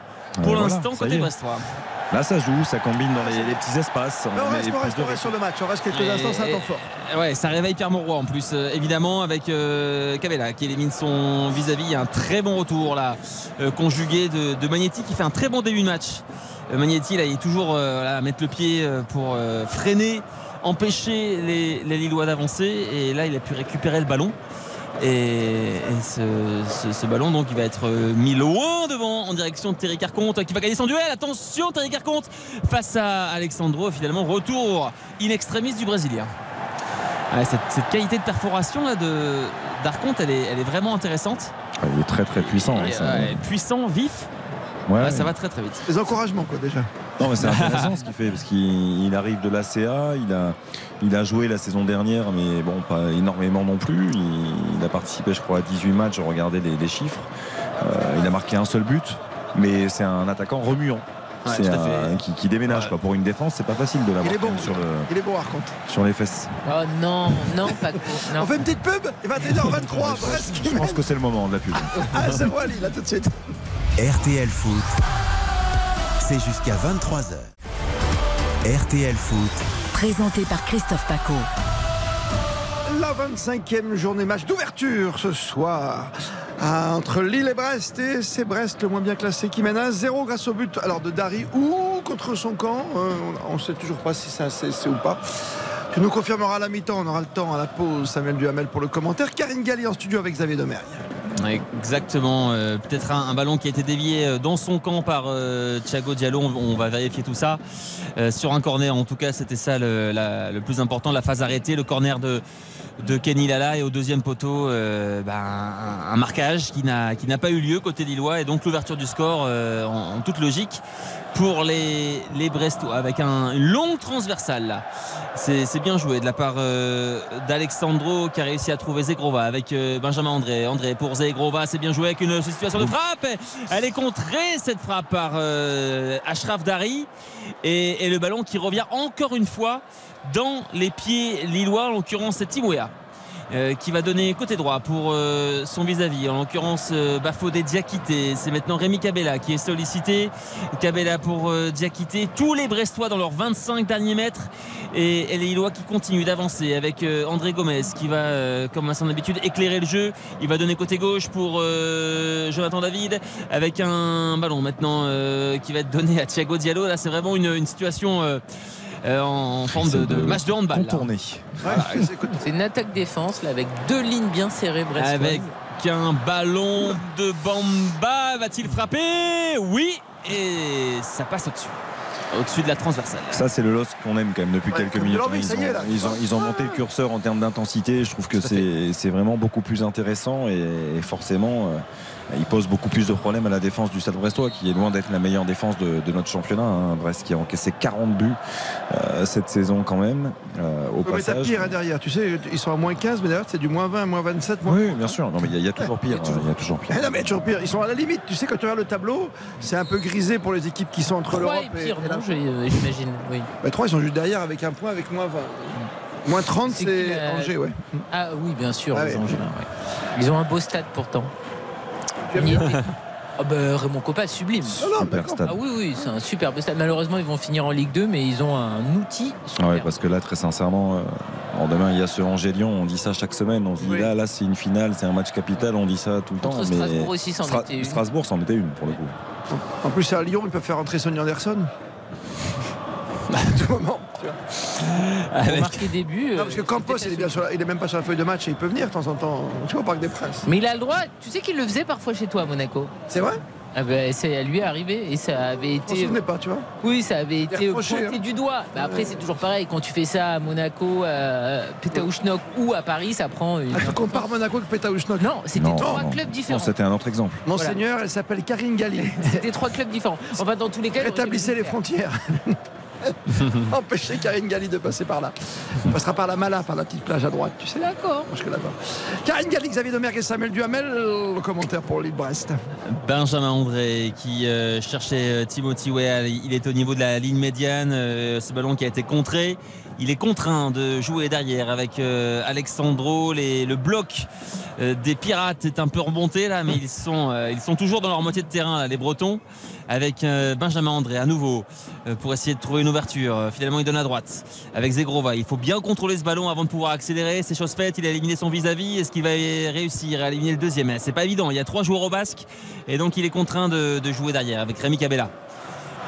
pour Euh, l'instant côté brestois. Là, ça joue, ça combine dans les, les petits espaces. Mais on reste, on reste, de on reste sur le match. On reste quelques Et- instants, c'est un temps fort. Ouais, ça réveille Pierre Mauroy en plus, euh, évidemment, avec euh, Cabella qui élimine son vis-à-vis. Il y a un très bon retour là, euh, conjugué de, de Magnetti qui fait un très bon début de match. Euh, Magnetti, là, il est toujours euh, là, à mettre le pied pour euh, freiner, empêcher les, les Lillois d'avancer. Et là, il a pu récupérer le ballon. Et, et ce, ce- ce ballon donc il va être euh, mis loin devant en direction de Terry Carconte qui va gagner son duel. Attention Terry Carconte face à Alexandro. Finalement retour in extremis du Brésilien. Ouais, cette, cette qualité de perforation là de d'Arconte elle est, elle est vraiment intéressante. Il est très très puissant. Et, hein, ça. ouais, puissant, vif. Ça va très très vite. Les encouragements, quoi, déjà. Non, mais c'est intéressant ce qu'il fait parce qu'il il arrive de l'ACA, il a, il a joué la saison dernière, mais bon, pas énormément non plus. Il, il a participé, je crois, à 18 matchs. Je regardais les, les chiffres. Euh, il a marqué un seul but, mais c'est un attaquant remuant. Ouais, c'est tout à un- fait. qui, qui déménage quoi. pour une défense c'est pas facile de l'avoir Il est bon. sur, le, Il est bon, contre. sur les fesses Oh non, non, Paco. Non. On fait une petite pub Et 21h23, Brest qui je pense que c'est le moment de la pub 1-0 à Lille, à tout de suite. RTL Foot, c'est jusqu'à 23h. RTL Foot, Présenté par Christophe Paco. La 25e journée match d'ouverture ce soir Ah, entre Lille et Brest. Et c'est Brest le moins bien classé qui mène à 0 grâce au but alors de Dari ou contre son camp. Euh, on ne sait toujours pas si ça c'est c'est ou pas. Tu nous confirmeras à la mi-temps. On aura le temps à la pause Samuel Duhamel pour le commentaire. Karine Galli en studio avec Xavier Domergue Exactement. euh, Peut-être un, ballon qui a été dévié euh, dans son camp par euh, Thiago Diallo. On, va vérifier tout ça. Euh, sur un corner, en tout cas, c'était ça le, le plus important. La phase arrêtée, le corner de, de Kenny Lala. Et au deuxième poteau, euh, ben, un, marquage qui n'a pas eu lieu côté Lillois. Et donc l'ouverture du score euh, en, toute logique pour les, les Brestois avec un, une longue transversale. C'est bien joué de la part euh, d'Alexandro qui a réussi à trouver Zegrova avec Benjamin André. André pour Zegrova, c'est bien joué avec une situation de frappe. Elle est contrée cette frappe par Ashraf Dari et le ballon qui revient encore une fois dans les pieds lillois, en l'occurrence c'est Timouya. euh, qui va donner côté droit pour euh, son vis-à-vis, en l'occurrence euh, Bafodé Diakité. C'est maintenant Rémi Cabella qui est sollicité. Cabella pour euh, Diakité. Tous les Brestois dans leurs 25 derniers mètres. Et, les Lillois qui continuent d'avancer avec euh, André Gomez qui va, comme à son habitude, éclairer le jeu. Il va donner côté gauche pour Jonathan David avec un ballon maintenant qui va être donné à Thiago Diallo. Là, c'est vraiment une situation. Euh, en en forme de, de match de handball. contourné C'est une attaque-défense là, avec deux lignes bien serrées brestoises. Avec un ballon de Bamba, va-t-il frapper? Oui, et ça passe au-dessus. Au-dessus de la transversale. Ça, c'est le LOSC qu'on aime quand même depuis Ouais, quelques minutes. Ils ont, ils, ont, ils ont monté le curseur en termes d'intensité. Je trouve que c'est c'est vraiment beaucoup plus intéressant et, et forcément, euh, il pose beaucoup plus de problèmes à la défense du Stade Brestois, qui est loin d'être la meilleure défense de, de notre championnat. hein. Brest qui a encaissé 40 buts euh, cette saison quand même. euh, au mais t'as passage. pire hein, derrière tu sais ils sont à moins 15 mais d'ailleurs c'est du moins 20 moins 27 moins Oui, bien sûr. Non, mais il y a- il y, a toujours pire. hein. Il y a toujours pire. Eh non mais toujours pire, ils sont à la limite. Tu sais quand tu regardes le tableau, c'est un peu grisé pour les équipes qui sont entre l'Europe est pire, et, et la euh, j'imagine. Oui. Bah, trois, ils sont juste derrière avec un point avec moins 20. Moins 30, C'est Angers, ouais. Ah oui, bien sûr, Ah les ouais. Ils ont un beau stade pourtant. Tu aimes. (laughs) Ah bah, Raymond Coppa, sublime. Super stade. Ah oui, oui, c'est un superbe stade. Malheureusement, ils vont finir en Ligue 2, mais ils ont un outil. Ah ouais, parce que là, très sincèrement, euh, demain, il y a ce Angers-Lyon, on dit ça chaque semaine. On se dit Oui. là, là, c'est une finale, c'est un match capital, on dit ça tout le temps. Contre mais Strasbourg aussi, c'en Stra- était une. Strasbourg, c'en était une pour le coup. En plus, à Lyon, ils peuvent faire rentrer Sonny Anderson. (laughs) à tout moment. tu vois. Avec- marquer des buts. Non, euh, parce que Campos, il est, bien sur la- il est même pas sur la feuille de match et il peut venir de temps en temps. Tu vois, au Parc des Princes. Mais il a le droit. Tu sais qu'il le faisait parfois chez toi à Monaco. C'est vrai? Ah ben, c'est à lui arrivé et ça avait été. souvenais pas, tu vois. Oui, ça avait été pointé hein. du doigt. Bah, après, c'est toujours pareil. Quand tu fais ça à Monaco, à Pétaouchnok ou à Paris, ça prend une. Ah, tu compares Monaco avec Pétaouchnok Non, c'était trois non. clubs Non, différents. c'était un autre exemple. Monseigneur, elle s'appelle Karine Galli. (laughs) C'était trois clubs différents. Enfin, dans tous les cas, (laughs) Rétablissez les frontières. (laughs) Empêchez Karine Galli de passer par là. On passera par la Mala, par la petite plage à droite, tu sais. D'accord. Parce que là-bas. Karine Galli, Xavier Domergue et Samuel Duhamel, le commentaire pour l'île Brest. Benjamin André qui euh, cherchait euh, Timothy Weah. Il est au niveau de la ligne médiane. euh, ce ballon qui a été contré. Il est contraint de jouer derrière avec euh, Alexandro. Le bloc euh, des Pirates est un peu remonté là, mais ils sont, euh, toujours dans leur moitié de terrain, les Bretons. Avec Benjamin André à nouveau pour essayer de trouver une ouverture. Finalement, il donne à droite avec Zegrova. Il faut bien contrôler ce ballon avant de pouvoir accélérer. C'est chose faite. Il a éliminé son vis-à-vis. Est-ce qu'il va réussir à éliminer le deuxième? C'est pas évident. Il y a trois joueurs au basque et donc il est contraint de, de jouer derrière avec Rémi Cabella.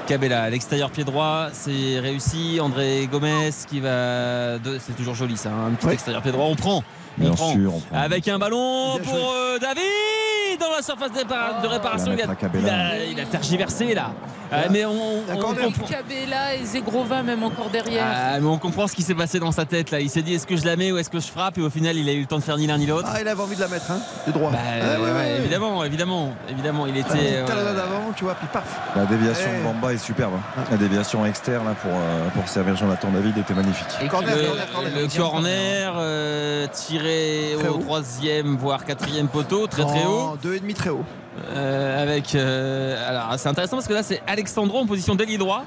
Cabella à l'extérieur pied droit, c'est réussi. André Gomez qui va. C'est toujours joli ça, hein, un petit extérieur pied droit. On prend. On Bien prend. sûr, on prend. Avec un ballon Bien pour euh, David dans la surface de, répa- de réparation. Il a, il a- il a tergiversé là. Euh, mais on, comprend. Cabella et Zegrova, même encore derrière. Ah, mais on comprend ce qui s'est passé dans sa tête là. Il s'est dit est-ce que je la mets ou est-ce que je frappe? Et au final il a eu le temps de faire ni l'un ni l'autre. Ah, il avait envie de la mettre, hein, de droit. Bah, Ah, ouais, ouais, évidemment, évidemment, évidemment, il était. euh, talonnade d'avant, tu vois, puis paf. La déviation Eh. de Bamba est superbe. hein. La déviation externe là, pour, euh, pour servir Jonathan David était magnifique. Et Corner, le, corner, corner. le corner euh, tiré Très au haut. troisième voire quatrième poteau très très haut Deux et demi très haut. Euh, avec euh, alors c'est intéressant parce que là c'est Alexandro en position d'ailier droit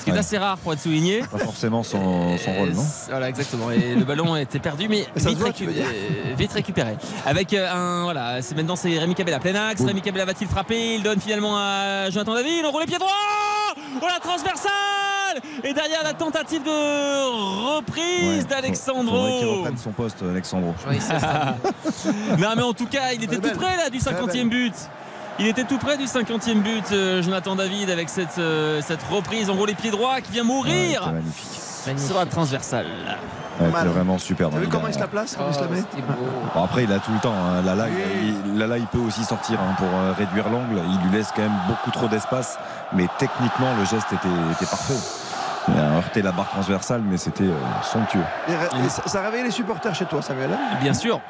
ce qui est Ouais. assez rare pour être souligné Pas forcément son, son rôle, non (laughs) Voilà, exactement. Et le ballon était perdu, mais vite, voit, récu- euh, vite récupéré. Avec euh, un. Voilà, c'est maintenant c'est Rémi Cabella, plein axe. Rémi Cabella va-t-il frapper? Il donne finalement à Jonathan David. On roule les pieds droits Oh la transversale Et derrière la tentative de reprise Ouais, d'Alexandro. Reprenne son poste, Alexandro. Oui, ça (laughs) Non, mais en tout cas, il était tout près là du Très 50e but. Il était tout près du 50e but, euh, Jonathan David, avec cette, euh, cette reprise. En gros, les pieds droits qui vient mourir magnifique. magnifique. sur la transversale. Ouais, c'était vraiment superbe. T'as vu Il comment il se la place Comment Oh, il se la met c'était beau. Bon, après, il a tout le temps. hein. Oui. il, il peut aussi sortir hein, pour euh, réduire l'angle. Il lui laisse quand même beaucoup trop d'espace. Mais techniquement, le geste était, était parfait. Il a heurté la barre transversale, mais c'était euh, somptueux. Et ré- et ça, ça réveille les supporters chez toi, Samuel. hein? Bien sûr,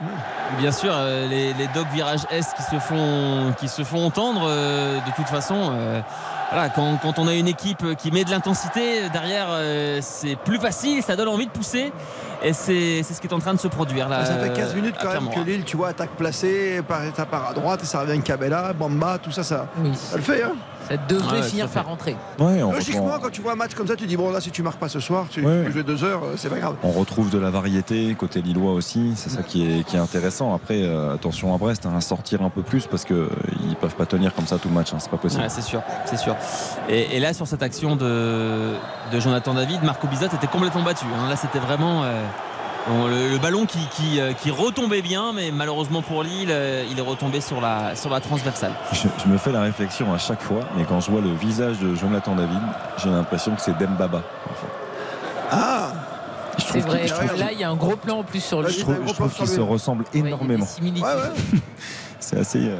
bien sûr, euh, les, les dogs virage S qui se font, qui se font entendre euh, de toute façon. euh, voilà, quand, quand on a une équipe qui met de l'intensité derrière, euh, c'est plus facile, ça donne envie de pousser. Et c'est c'est ce qui est en train de se produire là. ça fait 15 minutes quand même que Lille, tu vois, attaque placée, par, ça part à droite et ça revient Cabella, Bamba, tout ça, ça, Oui, ça le fait. Hein? Ça devrait Ouais, finir par rentrer. Ouais, Logiquement, retrouve, quand tu vois un match comme ça, tu dis bon là, si tu marques pas ce soir, tu, Ouais. tu peux jouer deux heures, euh, c'est pas grave. on retrouve de la variété côté lillois aussi. C'est ça qui est, qui est intéressant. Après, euh, attention à Brest, hein, à sortir un peu plus parce qu'ils ne peuvent pas tenir comme ça tout le match. hein. C'est pas possible. Ouais, c'est sûr, c'est sûr. Et, et là, sur cette action de, de Jonathan David, Marco Bizot était complètement battu. hein. Là, c'était vraiment euh, le, le ballon qui, qui, euh, qui retombait bien, mais malheureusement pour Lille, euh, il est retombé sur la, sur la transversale. Je, je me fais la réflexion à chaque fois, mais quand je vois le visage de Jonathan David, j'ai l'impression que c'est Dembaba. Ah C'est vrai. qu'il- je trouve Là, il y a un gros plan en plus sur Là, lui. Je trouve, trouve qu'ils se ressemblent des énormément. similitudes. Ouais, ouais. (laughs) C'est assez. euh,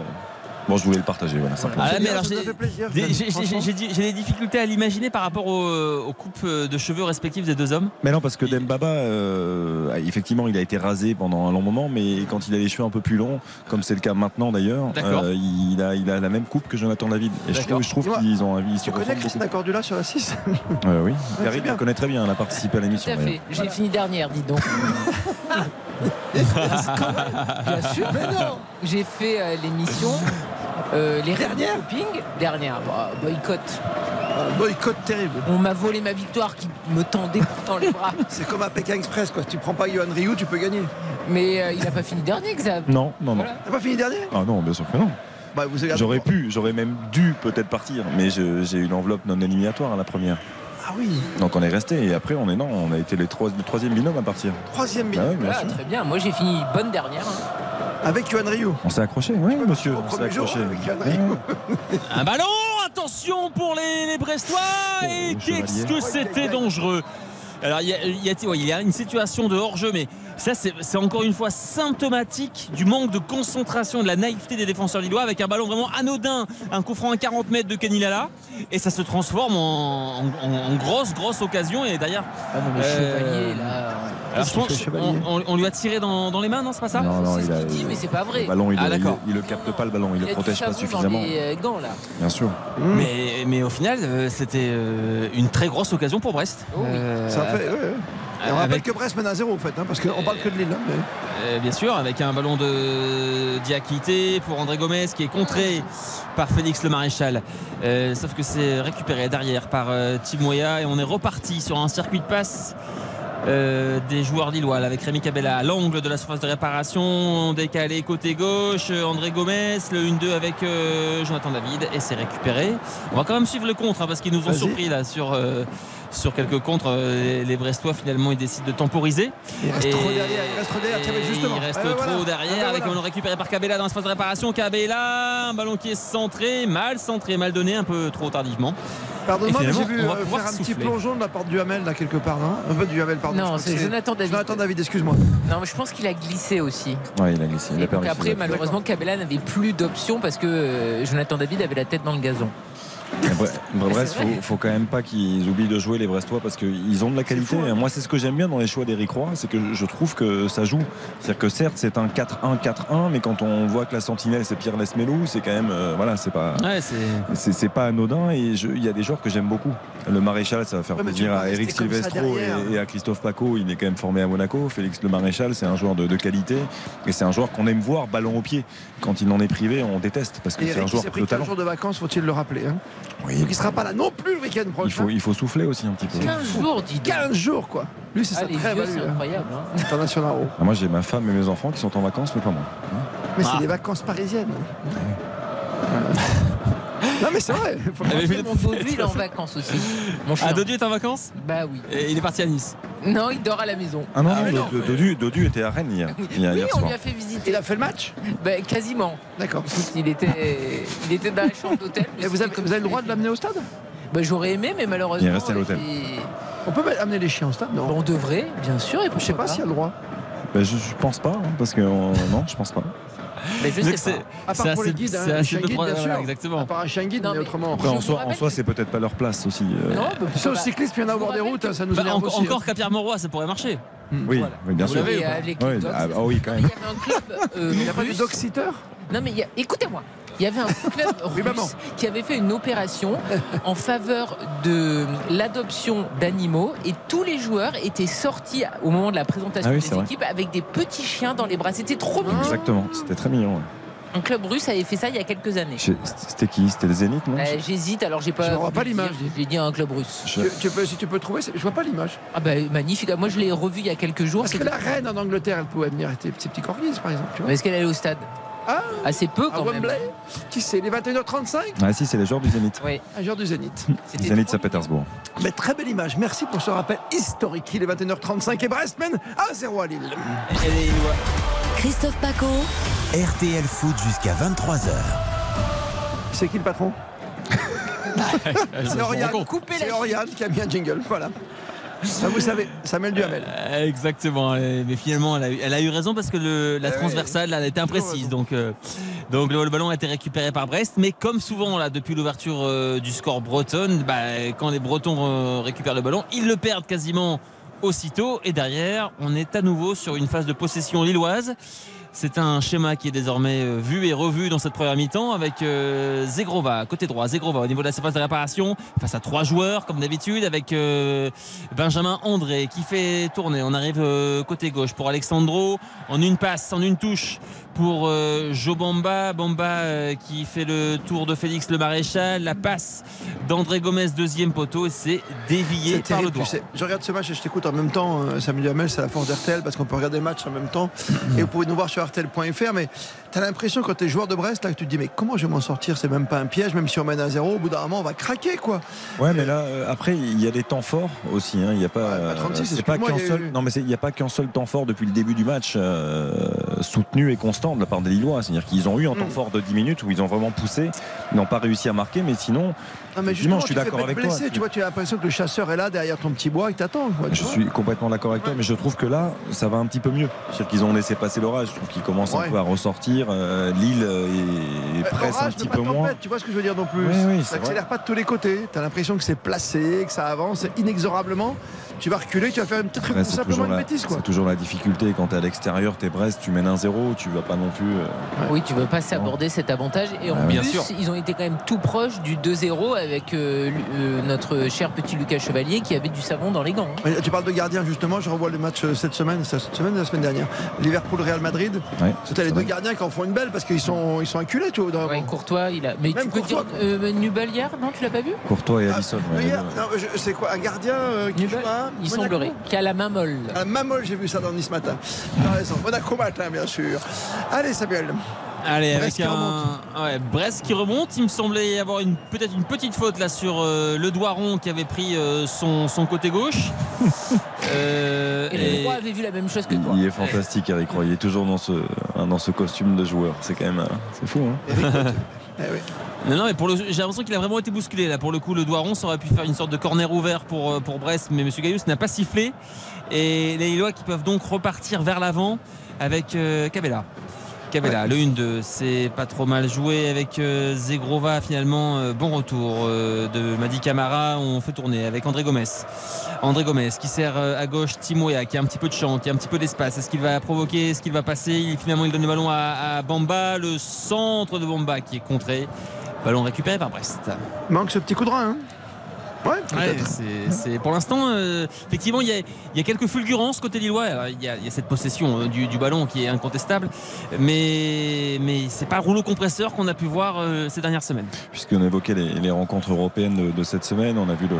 Bon, je voulais le partager, voilà, simplement. Ah, j'ai- fait plaisir. Des- difficultés à l'imaginer par rapport aux, aux coupes de cheveux respectives des deux hommes. Mais non, parce que Dembaba, euh, effectivement, il a été rasé pendant un long moment, mais quand il a les cheveux un peu plus longs, comme c'est le cas maintenant d'ailleurs, euh, il, a, il a la même coupe que Jonathan David. Et je trouve, qu'ils ont se Tu connais Christina Cordula sur la 6 beaucoup. (laughs) Euh, oui, c'est Karine la connaît très bien, elle a participé à Tout l'émission. à d'ailleurs. fait. J'ai fini dernière, dis donc. (laughs) (laughs) Bien sûr. Mais non J'ai fait euh, l'émission. euh, les dernières Ping Dernière. Bah, boycott. Un boycott terrible. On m'a volé ma victoire qui me tendait (laughs) pourtant les bras. C'est comme à Pékin Express, quoi. Tu prends pas Yohan Ryu, tu peux gagner. Mais euh, il n'a pas fini dernier, Xav. Non, non, non. T'as pas fini dernier? Ah non, bien sûr que non. Bah, vous avez J'aurais pu, j'aurais même dû peut-être partir, mais je- j'ai une enveloppe non éliminatoire à la première. Ah oui, Donc on est resté et après on est non, on a été les trois, le troisième binôme à partir. troisième Ah oui, bien Voilà, sûr. très bien. Moi, j'ai fini bonne dernière. hein. Avec Yohan Ryu. On s'est accroché, oui monsieur, Au on s'est jour, accroché. avec Yohan Ryu. (laughs) Un ballon, attention pour les, les Brestois et qu'est-ce que c'était dangereux. Alors il y, a, il y a une situation de hors-jeu, mais ça c'est encore une fois symptomatique du manque de concentration, de la naïveté des défenseurs lillois avec un ballon vraiment anodin, un coup franc à 40 mètres de Kenny Lala et ça se transforme en, en- en grosse grosse occasion et derrière. Ah non, mais Euh, Chevalier, là. Alors, je qu'il pense fait, Chevalier on, on- on lui a tiré dans, dans les mains, non c'est pas ça Non, non, C'est il ce a, dit, mais c'est pas vrai. Le ballon, il, Ah, il- d'accord. il, le capte pas le ballon, il, Il le protège pas suffisamment. Dans les euh, gants, là. Bien sûr. Mais, mais au final, euh, c'était euh, une très grosse occasion pour Brest. Oh oui. Euh, Ça fait. ouais, ouais. Et on rappelle avec- que Brest mène à zéro, en fait, hein, parce qu'on parle que de Lille. hein, mais- Euh, bien sûr, avec un ballon de Diakité pour André Gomez qui est contré par Félix Le Maréchal. Euh, sauf que c'est récupéré derrière par euh, Tim Moya et on est reparti sur un circuit de passe. euh, des joueurs lillois là, avec Rémi Cabella à l'angle de la surface de réparation décalé côté gauche André Gomez le 1-2 avec euh, Jonathan David et c'est récupéré on va quand même suivre le contre hein, parce qu'ils nous ont surpris là sur, euh, sur quelques contres Euh, les, les Brestois finalement ils décident de temporiser Il reste Et- trop derrière, il reste trop derrière, tiens, mais justement. il reste Ah, trop voilà. derrière Ah, ben avec un voilà. ballon récupéré par Cabella dans l'espace de réparation. Cabella, un ballon qui est centré, mal centré, mal donné, un peu trop tardivement. Pardonne-moi, mais j'ai vu on va euh, pouvoir faire un petit plongeon de la part du Hamel, là, quelque part, non Un peu du Hamel, pardon. Non, c'est Jonathan David. Jonathan David, excuse-moi. Non, mais je pense qu'il a glissé aussi. Ouais, il a glissé, il Et a donc après, malheureusement, Cabella n'avait plus d'options parce que euh, Jonathan David avait la tête dans le gazon. (laughs) Brest, faut, faut quand même pas qu'ils oublient de jouer les Brestois parce qu'ils ont de la qualité. fou, hein. Moi, c'est ce que j'aime bien dans les choix d'Eric Roy, c'est que je trouve que ça joue. C'est-à-dire que certes, c'est un 4-1, 4-1, mais quand on voit que la sentinelle c'est Pierre Lesmelou, c'est quand même, euh, voilà, c'est pas, Ouais, c'est. pas anodin. Et il y a des joueurs que j'aime beaucoup. Le maréchal, ça va faire Ouais, plaisir à Eric Silvestro et, et à Christophe Paco. Il est quand même formé à Monaco. Félix Le Maréchal, c'est un joueur de, de qualité et c'est un joueur qu'on aime voir ballon au pied. Quand il en est privé, on déteste parce que c'est un joueur de pris 15 talent. jours de vacances, faut-il le rappeler. hein? Oui, Donc il sera pas là non plus le week-end prochain. il faut, il faut souffler aussi un petit peu. 15 jours, dis donc. 15 jours, quoi. Lui, c'est Ah, sa les très vieux, value. c'est incroyable. hein. International. Ah, moi j'ai ma femme et mes enfants qui sont en vacances, mais pas moi. Mais c'est Ah. des vacances parisiennes. Non, mais c'est vrai. (laughs) faut Mon Dodu, il est en vacances aussi. Mon chien. Ah, Dodu est en vacances Bah oui. Et il est parti à Nice. Non, il dort à la maison. Ah non, Ah, mais non, non. Do- Dodu, Dodu était à Rennes hier, hier, Oui, hier on soir. lui a fait visiter. Il a fait le match Bah, quasiment. D'accord. Il était, il était dans la chambre d'hôtel. mais Et vous c'était avez, comme vous avez le droit de l'amener au stade Bah, j'aurais aimé, mais malheureusement. Il est resté à l'hôtel. On peut amener les chiens au stade Non. Bon, on devrait, bien sûr. Et Je sais pas s'il y a le droit. Bah, je, je pense pas, hein, parce que euh, non, je pense pas. Mais je sais c'est- pas. À c'est part pour assez- les guides, hein, c'est assez voilà, sûr. exactement. À part un chien guide, mais autrement. Après, en soi, en c'est peut-être pas leur place aussi. euh. Non, bah, cycliste, il y en a au bord des routes, que- ça nous Bah, énerve aussi. encore hein. qu'à Pierre Mauroy, ça pourrait marcher. Oui, Voilà. oui, bien Vous sûr. euh, Ouais, Dogs, ah, ah oui, quand Il y même. avait un club. euh, Il n'y a pas de dog-sitter Non, mais il y a- écoutez-moi. Il y avait un club (laughs) russe qui avait fait une opération (laughs) en faveur de l'adoption d'animaux et tous les joueurs étaient sortis au moment de la présentation Ah oui, des vrai. équipes avec des petits chiens dans les bras. C'était trop mignon. Exactement, c'était très mignon. ouais. Un club russe avait fait ça il y a quelques années. C'était qui? C'était le Zénith, non? Euh, J'hésite, alors j'ai pas. Je vois pas l'image. J'ai dit un club russe. Je- Tu- tu peux- Si tu peux trouver, je vois pas l'image. Ah bah magnifique. Moi je l'ai revu il y a quelques jours. Parce que la reine en Angleterre, elle pouvait venir avec ses petits corgis, par exemple. Tu vois. Mais Est-ce qu'elle allait au stade? Ah, Assez peu à quand même. Wembley Qui c'est Les 21h35 Ah si, c'est les joueurs du Zénith. Oui. Un jour du Zénith. (laughs) C'était Zénith Saint-Pétersbourg. Mais très belle image. Merci pour ce rappel historique. Il est 21h35 et Brest mène à 0 à Lille. Les. Christophe Paco. RTL Foot jusqu'à 23h. C'est qui le patron (laughs) C'est Oriane. Coupez C'est Oriane qui a mis un jingle. Voilà. Ça, vous savez, Samuel Duhamel. Euh, Exactement, mais finalement elle a, eu- elle a eu raison parce que le- la Eh transversale elle était imprécise, donc, euh, donc le, le ballon a été récupéré par Brest, mais comme souvent là depuis l'ouverture euh, du score breton, bah, quand les Bretons récupèrent le ballon, ils le perdent quasiment aussitôt. Et derrière on est à nouveau sur une phase de possession lilloise. C'est un schéma qui est désormais euh, vu et revu dans cette première mi-temps avec euh, Zegrova, côté droit. Zegrova au niveau de la surface de réparation face à trois joueurs comme d'habitude avec euh, Benjamin André qui fait tourner. On arrive euh, côté gauche pour Alexandro en une passe, en une touche pour euh, Jo Bamba. Bamba euh, qui fait le tour de Félix le Maréchal. La passe d'André Gomez, deuxième poteau. Et c'est dévié par le doigt. Je regarde ce match et je t'écoute en même temps. euh, Samuel Hamel, c'est la force d'RTL parce qu'on peut regarder le match en même temps. (clears throat) Et vous pouvez nous voir sur RTL.fr. Mais tu as l'impression, quand tu es joueur de Brest, là, que tu te dis Mais comment je vais m'en sortir? C'est même pas un piège, même si on mène à zéro. Au bout d'un moment, on va craquer, quoi. Ouais, mais là, euh, après, il y a des temps forts aussi. hein. Il n'y a pas, 36, c'est pas excuse-moi, qu'un seul. eu- Non, mais il n'y a pas qu'un seul temps fort depuis le début du match euh, soutenu et constant de la part des Lillois. C'est-à-dire qu'ils ont eu un temps Mm. fort de 10 minutes où ils ont vraiment poussé, ils n'ont pas réussi à marquer, mais sinon, Non, mais justement, je suis d'accord avec te toi. Tu vois, tu as l'impression que le chasseur est là derrière ton petit bois, il t'attend. Je suis complètement d'accord avec toi, mais je trouve que là, ça va un petit peu mieux. C'est-à-dire qu'ils ont laissé passer l'orage. Je trouve qu'ils commencent Ouais. un peu à ressortir. Euh, Lille euh, est, presse un petit peu moins. Tu vois ce que je veux dire non plus Oui, oui, Ça accélère vrai. pas de tous les côtés. Tu as l'impression que c'est placé, que ça avance inexorablement. Tu vas reculer, tu vas faire une Après, c'est simplement toujours, une la, bêtise. C'est toujours la difficulté quand tu es à l'extérieur, tu es Brest, tu mènes un 0 tu vas pas non plus. euh, Oui, tu veux pas s'aborder cet avantage. Et en Ah oui. plus, Bien sûr. ils ont été quand même tout proches du 2-0 avec euh, euh, notre cher petit Lucas Chevalier qui avait du savon dans les gants. hein. Tu parles de gardien justement, je revois le match cette semaine, cette semaine la semaine dernière. Liverpool-Real Madrid. Ouais, C'était les deux gardiens qui en font une belle parce qu'ils sont, ils sont acculés, tu vois. dans- Ouais, Courtois, il a. Mais Même tu peux Courtois. dire euh, Nubel hier Non, tu l'as pas vu? Courtois et Alisson. ouais, deux. non, je- c'est quoi Un gardien euh, qui joue à Il Monaco semblerait. Qui a la main molle. À Mamol, j'ai vu ça dans Nice matin. T'as raison. Monaco matin, bien sûr. Allez, Samuel. Allez, Brest avec qui un remonte. ouais, Brest qui remonte. Il me semblait y avoir une peut-être une petite faute là sur euh, le doigt rond qui avait pris euh, son, son côté gauche. (laughs) Euh, Et les trois avaient vu la même chose que toi. Il est fantastique, Eric Roy. Il est toujours dans ce, dans ce costume de joueur. C'est quand même. euh, C'est fou, hein (laughs) Eh. Non, mais j'ai l'impression qu'il a vraiment été bousculé là. Pour le coup, le doigt rond, ça aurait pu faire une sorte de corner ouvert pour, euh, Brest, mais Monsieur Gaillus n'a pas sifflé. Et les Lillois qui peuvent donc repartir vers l'avant avec euh. Cabella, le 1-2, c'est pas trop mal joué avec euh, Zegrova finalement. euh, bon retour euh, de Madi Camara. On fait tourner avec André Gomez. André Gomez qui sert euh, à gauche Timoya qui a un petit peu de champ, qui a un petit peu d'espace. Est-ce qu'il va provoquer? Est-ce qu'il va passer? Il- Finalement, il donne le ballon à, à Bamba. Le centre de Bamba qui est contré. Ballon récupéré par Brest. Manque ce petit coup de rein. Hein ouais, Ouais, peut-être. c'est- c'est- pour l'instant, euh, effectivement, il y, a, il y a quelques fulgurances côté Lillois. Il, y a, il y a cette possession euh, du, du ballon qui est incontestable, mais, mais c'est pas le rouleau compresseur qu'on a pu voir euh, ces dernières semaines. Puisqu'on évoquait les, les rencontres européennes de, de cette semaine, on a vu le.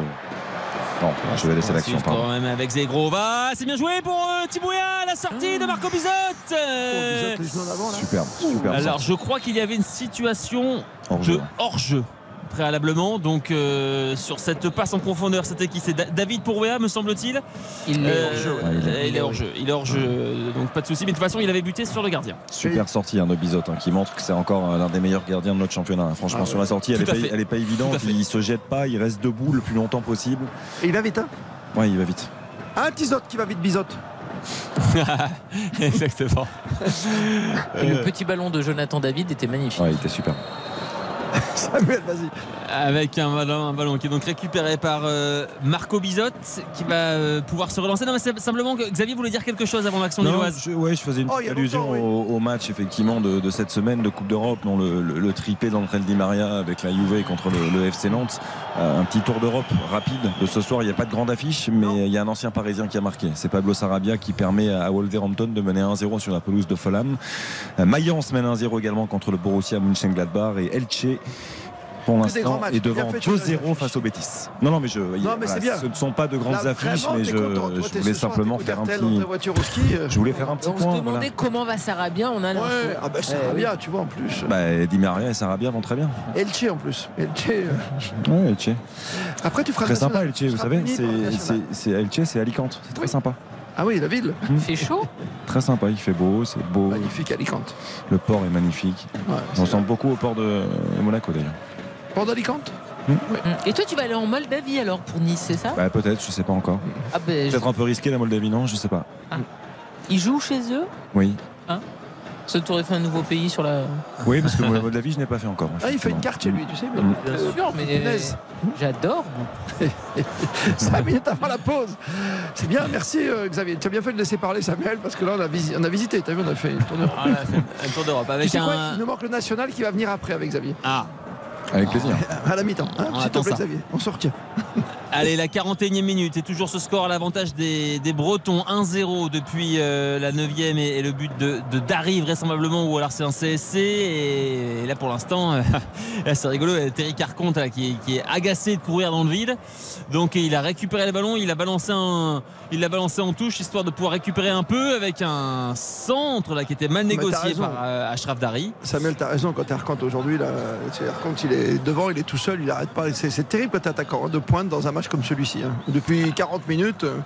Non, je vais laisser l'action. Quand même avec Zegrova. C'est bien joué pour euh, Thibouya, la sortie de Marco Bizot. Euh, Oh, Bizot, avant, là. Superbe, superbe. alors, sortie. je crois qu'il y avait une situation de hors-jeu préalablement. Donc, euh, sur cette passe en profondeur, c'était qui? C'est Da- David Pourwea, me semble-t-il. Il est Euh, ouais. Il est- il est hors jeu. Il est hors jeu, donc pas de souci. Mais de toute façon, il avait buté sur le gardien. Super sortie hein, de Bizot hein, qui montre que c'est encore euh, l'un des meilleurs gardiens de notre championnat. hein. Franchement, Ah sur la sortie, elle n'est pas, évidente. Il se jette pas, il reste debout le plus longtemps possible. Et il va vite, hein? Ouais, il va vite. Un Tizotte qui va vite, bisote. (laughs) Exactement. Et le petit ballon de Jonathan David était magnifique. Ouais, il était super. (laughs) Samuel, vas-y. Avec un ballon, un ballon qui est donc récupéré par euh, Marco Bizot qui va euh, pouvoir se relancer. Non, mais c'est simplement que Xavier voulait dire quelque chose avant l'action Non, lilloise. je, ouais, je faisais une Oh, allusion oui. au, au match effectivement de, de cette semaine de Coupe d'Europe, dont le, le, le triplé d'André Di Maria avec la Juve contre le, le FC Nantes. Euh, un petit tour d'Europe rapide de ce soir. Il n'y a pas de grande affiche, mais il y a un ancien Parisien qui a marqué. C'est Pablo Sarabia qui permet à Wolverhampton de mener 1-0 sur la pelouse de Fulham. Euh, Mayence mène 1-0 également contre le Borussia Mönchengladbach et Elche. Pour l'instant, est devant fait, tu as 2-0 face au Betis. Non, non, mais je. Non, mais c'est bien. Ce ne sont pas de grandes Là, affiches, mais je, content. Voulais simplement faire un petit. ski. euh, Je voulais faire un petit On se point. demandait voilà. comment va Sarabia. On a. Ouais, ah bah Eh bien, tu vois, en plus. Bah, Di Maria et Sarabia vont très bien. Elche en plus. Elche. euh, Ouais, Elche. Après, tu feras Très sympa. Elche, vous savez. C'est, Elche, c'est Alicante. C'est très sympa. Ah oui, la ville. Il fait chaud. Très sympa. Il fait beau, c'est beau. Magnifique Alicante. Le port est magnifique. Ouais, On ressemble beaucoup au port de Monaco d'ailleurs. Port d'Alicante Et toi, tu vas aller en Moldavie alors pour Nice, c'est ça? Bah, peut-être, je sais pas encore. Ah je- Peut-être un peu risqué la Moldavie, non Je sais pas. Ils jouent chez eux? Oui. Hein? Ça t'aurait fait un nouveau pays sur la. Oui, parce que Moldavie, je n'ai pas fait encore. Ah, il fait une carte chez lui, tu sais. Mais... Mm. Bien sûr, mais punaise. j'adore. 5 (laughs) minutes avant la pause. C'est bien, merci euh, Xavier. Tu as bien fait de laisser parler Samuel parce que là on a, visi- on a visité, tu as vu, on a fait une tour d'Europe. Ah, un tour d'Europe Tu avec quoi, un. il nous manque le national qui va venir après avec Xavier. Ah, Avec plaisir. À la mi-temps. Hein, On. On se retient. (laughs) Allez, la 41e minute et toujours ce score à l'avantage des, des Bretons 1-0 depuis euh, la 9e et, et le but de, de Dari vraisemblablement ou alors c'est un CSC et, là pour l'instant euh, (laughs) c'est rigolo a Terry Carconte là, qui, est, qui est agacé de courir dans le vide donc il a récupéré le ballon il a balancé un il l'a balancé en touche histoire de pouvoir récupérer un peu avec un centre là qui était mal t'as négocié par euh, Ashraf Dari Samuel, tu as raison quand tu Arcante aujourd'hui. Là, il est devant, il est tout seul, il n'arrête pas. C'est, terrible quand tu attaquant de pointe dans un match comme celui-ci. hein. Depuis 40 minutes, euh,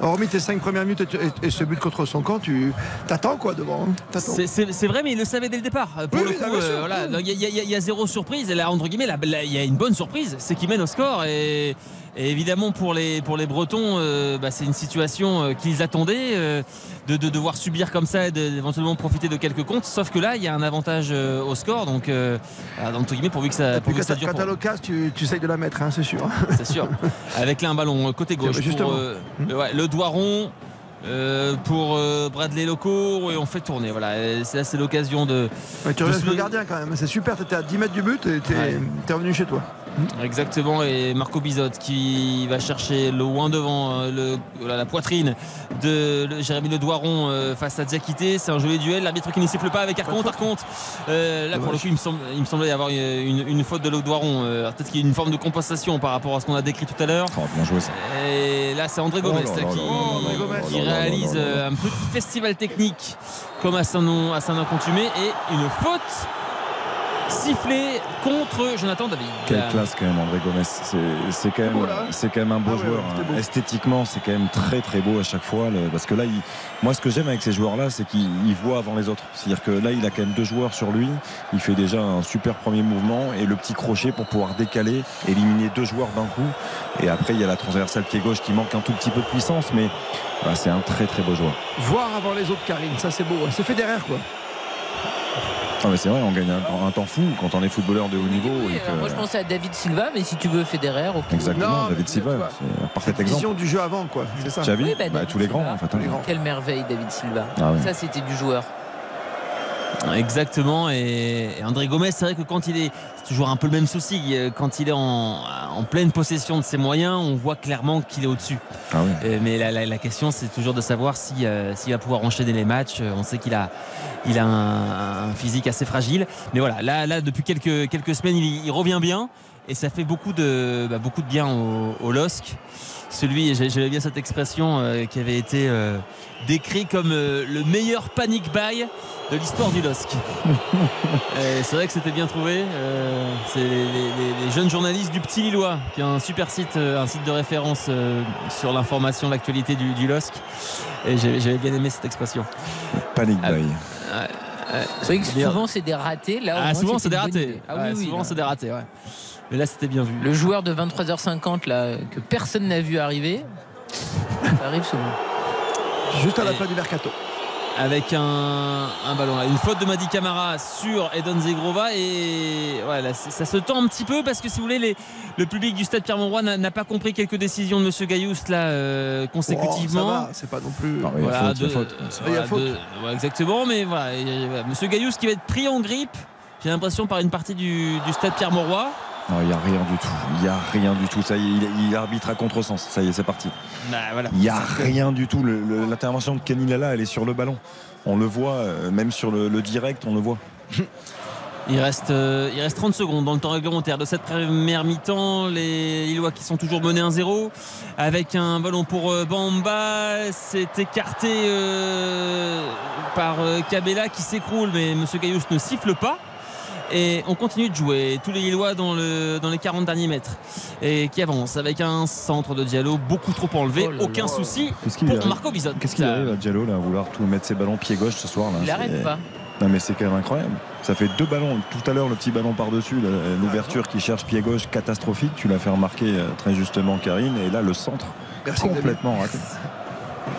hormis tes 5 premières minutes et, tu- et- et ce but contre son camp, tu t'attends quoi devant hein? C'est- vrai, mais il le savait dès le départ. Pour Oui, le oui, coup, bien sûr, euh, voilà, il y, y y a zéro surprise. Et là, entre guillemets, il y a une bonne surprise, c'est qu'il mène au score. Et, et évidemment, pour les, pour les Bretons, euh, bah, c'est une situation euh, qu'ils attendaient euh, de, de devoir subir comme ça et d'éventuellement profiter de quelques comptes. Sauf que là, il y a un avantage au score. Donc, ah, entre guillemets, pourvu que ça, pourvu que ça dure. quand t'as l'occasion, tu, tu essayes de la mettre, hein, c'est sûr. (laughs) c'est sûr. Avec là un ballon côté gauche justement. pour euh, le, ouais, le doigt rond. euh, pour euh, Bradley Loco et on fait tourner voilà Et c'est- là c'est l'occasion de, Ouais, tu de le gardien quand même. C'est super, tu étais à 10 mètres du but et tu Ouais. es revenu chez toi. Exactement, et Marco Bizot qui va chercher le loin devant euh, le, la poitrine de le- Jérémy Le Doiron euh, face à Diakité. C'est un joli duel. L'arbitre qui ne siffle pas avec Arconte. Arconte, euh, là pour le coup, il me, semble, il me semblait y avoir une, une faute de Le Doiron. Euh, Peut-être qu'il y a une forme de compensation par rapport à ce qu'on a décrit tout à l'heure. Oh, bien joué ça. Et là, c'est André Oh Gomez qui, réalise euh, un petit festival technique comme à Saint-Nom à Saint-Contumé et une faute sifflée contre Jonathan David. Quelle classe quand même André Gomez. C'est quand même, quand même un beau Ah joueur. ouais, hein. beau. Esthétiquement, c'est quand même très très beau à chaque fois. le- parce que là, il- moi, ce que j'aime avec ces joueurs-là, c'est qu'ils ils voient avant les autres. C'est-à-dire que là, il a quand même deux joueurs sur lui. Il fait déjà un super premier mouvement et le petit crochet pour pouvoir décaler, éliminer deux joueurs d'un coup. Et après, il y a la transversale pied gauche qui manque un tout petit peu de puissance, mais voilà, c'est un très très beau joueur. Voir avant les autres, Karine, ça c'est beau. C'est Federer quoi. Ah, mais c'est vrai, on gagne un, un temps fou quand on est footballeur de haut niveau. Oui, et que- alors moi je pensais à David Silva, mais si tu veux Federer, ok. Exactement, Non, David Silva, c'est un parfait exemple. vision du jeu avant quoi. C'est ça. Xavi, Oui, bah, bah, David tous les grands en fait. Hein. Quelle merveille, David Silva. Ah oui. Ça, c'était du joueur. Exactement. Et, et André Gomez, c'est vrai que quand il est, c'est toujours un peu le même souci. euh, Quand il est en, en pleine possession de ses moyens, on voit clairement qu'il est au-dessus. Ah oui. Euh, mais la, la- la question, c'est toujours de savoir si, euh, s'il va pouvoir enchaîner les matchs. On sait qu'il a, il a un, un physique assez fragile. Mais voilà, là, là depuis quelques, quelques semaines, il, il revient bien. Et ça fait beaucoup de, bah, beaucoup de bien au, au LOSC. Celui, j'avais bien cette expression euh, qui avait été euh, décrit comme euh, le meilleur panic buy de l'histoire du LOSC. (laughs) Et c'est vrai que c'était bien trouvé. Euh, c'est les, les- les jeunes journalistes du Petit Lillois, qui est un super site, euh, un site de référence euh, sur l'information, l'actualité du, du LOSC. Et j'ai- j'avais bien aimé cette expression. Panic Ah, buy. C'est vrai que souvent c'est des ratés. Là, au Ah, moins, souvent c'est des ratés. Ah Ouais, oui, oui, souvent c'est des ratés. ouais. Mais là c'était bien vu. Le joueur de 23h50 là que personne n'a vu arriver, ça arrive souvent. Juste à la fin du mercato. avec un, un ballon là. Une faute de Madi Camara sur Edon Zegrova et voilà, ça, ça se tend un petit peu parce que si vous voulez, les- le public du stade Pierre-Mauroy n'a n'a pas compris quelques décisions de Monsieur Gaillous là euh, Oh, ça consécutivement. va, c'est pas non plus. Non, il y a Voilà, faute, il y a de- faute. voilà, Il y a faute. de- ouais, exactement, mais voilà, euh, voilà, Monsieur Gaillous qui va être pris en grippe. J'ai l'impression par une partie du, du stade Pierre-Mauroy. Non, il n'y a rien du tout. Il n'y a rien du tout. Ça y est, il, il arbitre à contresens. Ça y est, c'est parti. Bah, voilà. Il n'y a rien du tout. L'intervention de Kenny Lala, elle est sur le ballon. On le voit, euh, même sur le, le direct, on le voit. (laughs) Il reste, euh, il reste 30 secondes dans le temps réglementaire de cette première mi-temps. Les Lillois qui sont toujours menés 1-0 avec un ballon pour euh, Bamba. C'est écarté euh, par euh, Cabella qui s'écroule, mais Monsieur Gaillous ne siffle pas. Et on continue de jouer. Tous les Lillois dans, le, dans les 40 derniers mètres. Et qui avance avec un centre de Diallo beaucoup trop enlevé. Oh là Aucun là. souci Qu'est-ce qu'il pour arrive Marco Bizot. Qu'est-ce qu'il arrive à Diallo là, à vouloir tout mettre ses ballons pied gauche ce soir là Il arrête pas. Non mais c'est quand même incroyable. Ça fait deux ballons. Tout à l'heure le petit ballon par-dessus, l'ouverture qui cherche pied gauche catastrophique. Tu l'as fait remarquer euh, très justement Karine. Et là le centre Merci, complètement raté.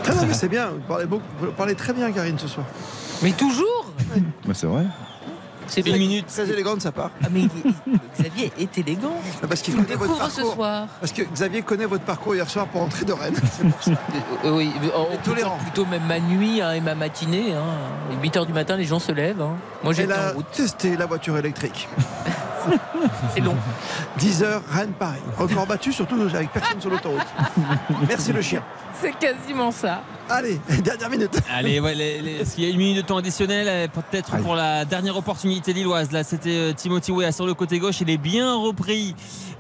Ah non, mais c'est bien. Vous parlez, beaucoup- vous parlez très bien, Karine, ce soir. Mais toujours Bah, c'est vrai. C'est Une minute. Très élégant de sa part. Ah, mais Xavier est élégant. Ah, Parce qu'il connaît votre découvre ce parcours. soir. Parce que Xavier connaît votre parcours hier soir pour entrer de Rennes. C'est pour ça. (laughs) Euh, oui, oh, tolérant. plutôt, même ma nuit hein, et ma matinée. Hein. 8h du matin, les gens se lèvent. hein. Moi, j'étais en route. testé la voiture électrique. (laughs) C'est long. 10 heures, Rennes, Paris. Record battu, surtout avec personne sur l'autoroute. Merci le chien. C'est quasiment ça. Allez, (laughs) dernière minute. Allez, ouais, les- les- est-ce qu'il y a une minute de temps additionnel euh, Peut-être pour la dernière opportunité lilloise. Là, c'était euh, Timothy Weah sur le côté gauche. Il est bien repris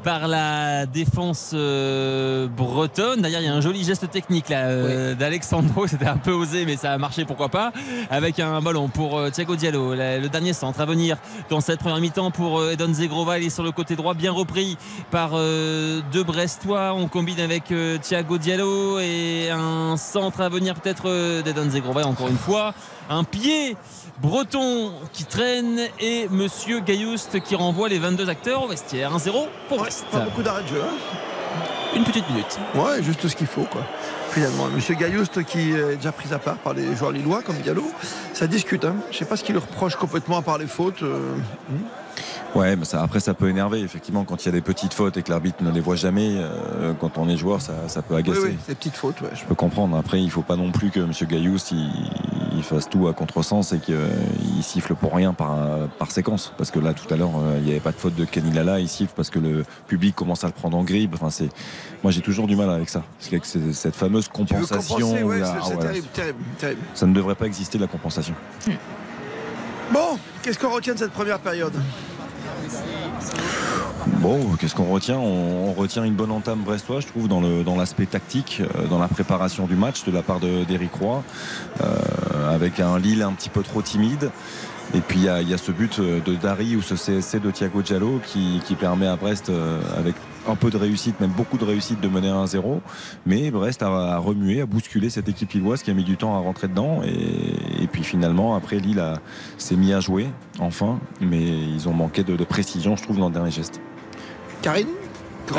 par la défense euh, bretonne. D'ailleurs, il y a un joli geste technique là euh, d'Alexandro. (laughs) C'était un peu osé, mais ça a marché, pourquoi pas. Avec un ballon pour euh, Thiago Diallo. La- le dernier centre à venir dans cette première mi-temps pour euh, Edon Zegrova. Il est sur le côté droit, bien repris par euh, deux Brestois. On combine avec euh, Thiago Diallo et un centre à venir peut-être euh, d'Edon Zegrova. Encore une fois, un pied breton qui traîne et Monsieur Gaillouste qui renvoie les 22 acteurs au vestiaire. 1-0 pour Brest. Pas beaucoup d'arrêt de jeu. hein. Une petite minute. Ouais, juste ce qu'il faut, quoi. Finalement, Monsieur Gaillouste qui est déjà pris à part par les joueurs lillois comme Diallo, ça discute. Hein. Je sais pas ce qu'il le reproche complètement à part les fautes. euh, Ouais, mais ça, après ça peut énerver effectivement quand il y a des petites fautes et que l'arbitre ne les voit jamais. euh, quand on est joueur, ça, ça peut Oui, agacer. oui, ces petites fautes. Ouais. Je peux comprendre. Après, il faut pas non plus que M. Gaillous il, il fasse tout à contresens et qu'il siffle pour rien par, par séquence. Parce que là, tout à l'heure, euh, il n'y avait pas de faute de Kenny Lala. Il siffle parce que le public commence à le prendre en grippe. Enfin, c'est, moi, j'ai toujours du mal avec ça. Parce que c'est cette fameuse compensation. ouais, terrible, terrible, terrible. Ça ne devrait pas exister la compensation. Bon, qu'est-ce qu'on retient de cette première période? Bon, qu'est-ce qu'on retient? On, retient une bonne entame brestois, je trouve, dans, l'aspect tactique, euh, dans la préparation du match de la part de, d'Éric Roy, euh, avec un Lille un petit peu trop timide. Et puis il y, a- ce but de Dari ou ce CSC de Thiago Diallo qui, qui permet à Brest, euh, avec un peu de réussite, même beaucoup de réussite, de mener 1-0. Mais Brest a, remué, a bousculé cette équipe lilloise qui a mis du temps à rentrer dedans. Et, et puis finalement, après, Lille a- s'est mis à jouer, enfin. Mais ils ont manqué de, de précision, je trouve, dans le dernier geste. Karine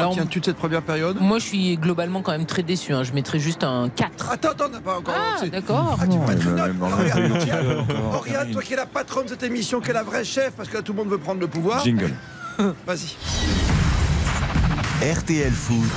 retiens-tu de cette première période? Moi, je suis globalement quand même très déçu. hein. Je mettrais juste un 4. Attends, attends, on n'a pas encore. Ah, d'accord. Ah, tu. Oriane, toi qui es la patronne de cette émission, qui est la vraie chef, parce que là, tout le monde veut prendre le pouvoir. Jingle. (laughs) Vas-y. RTL Foot,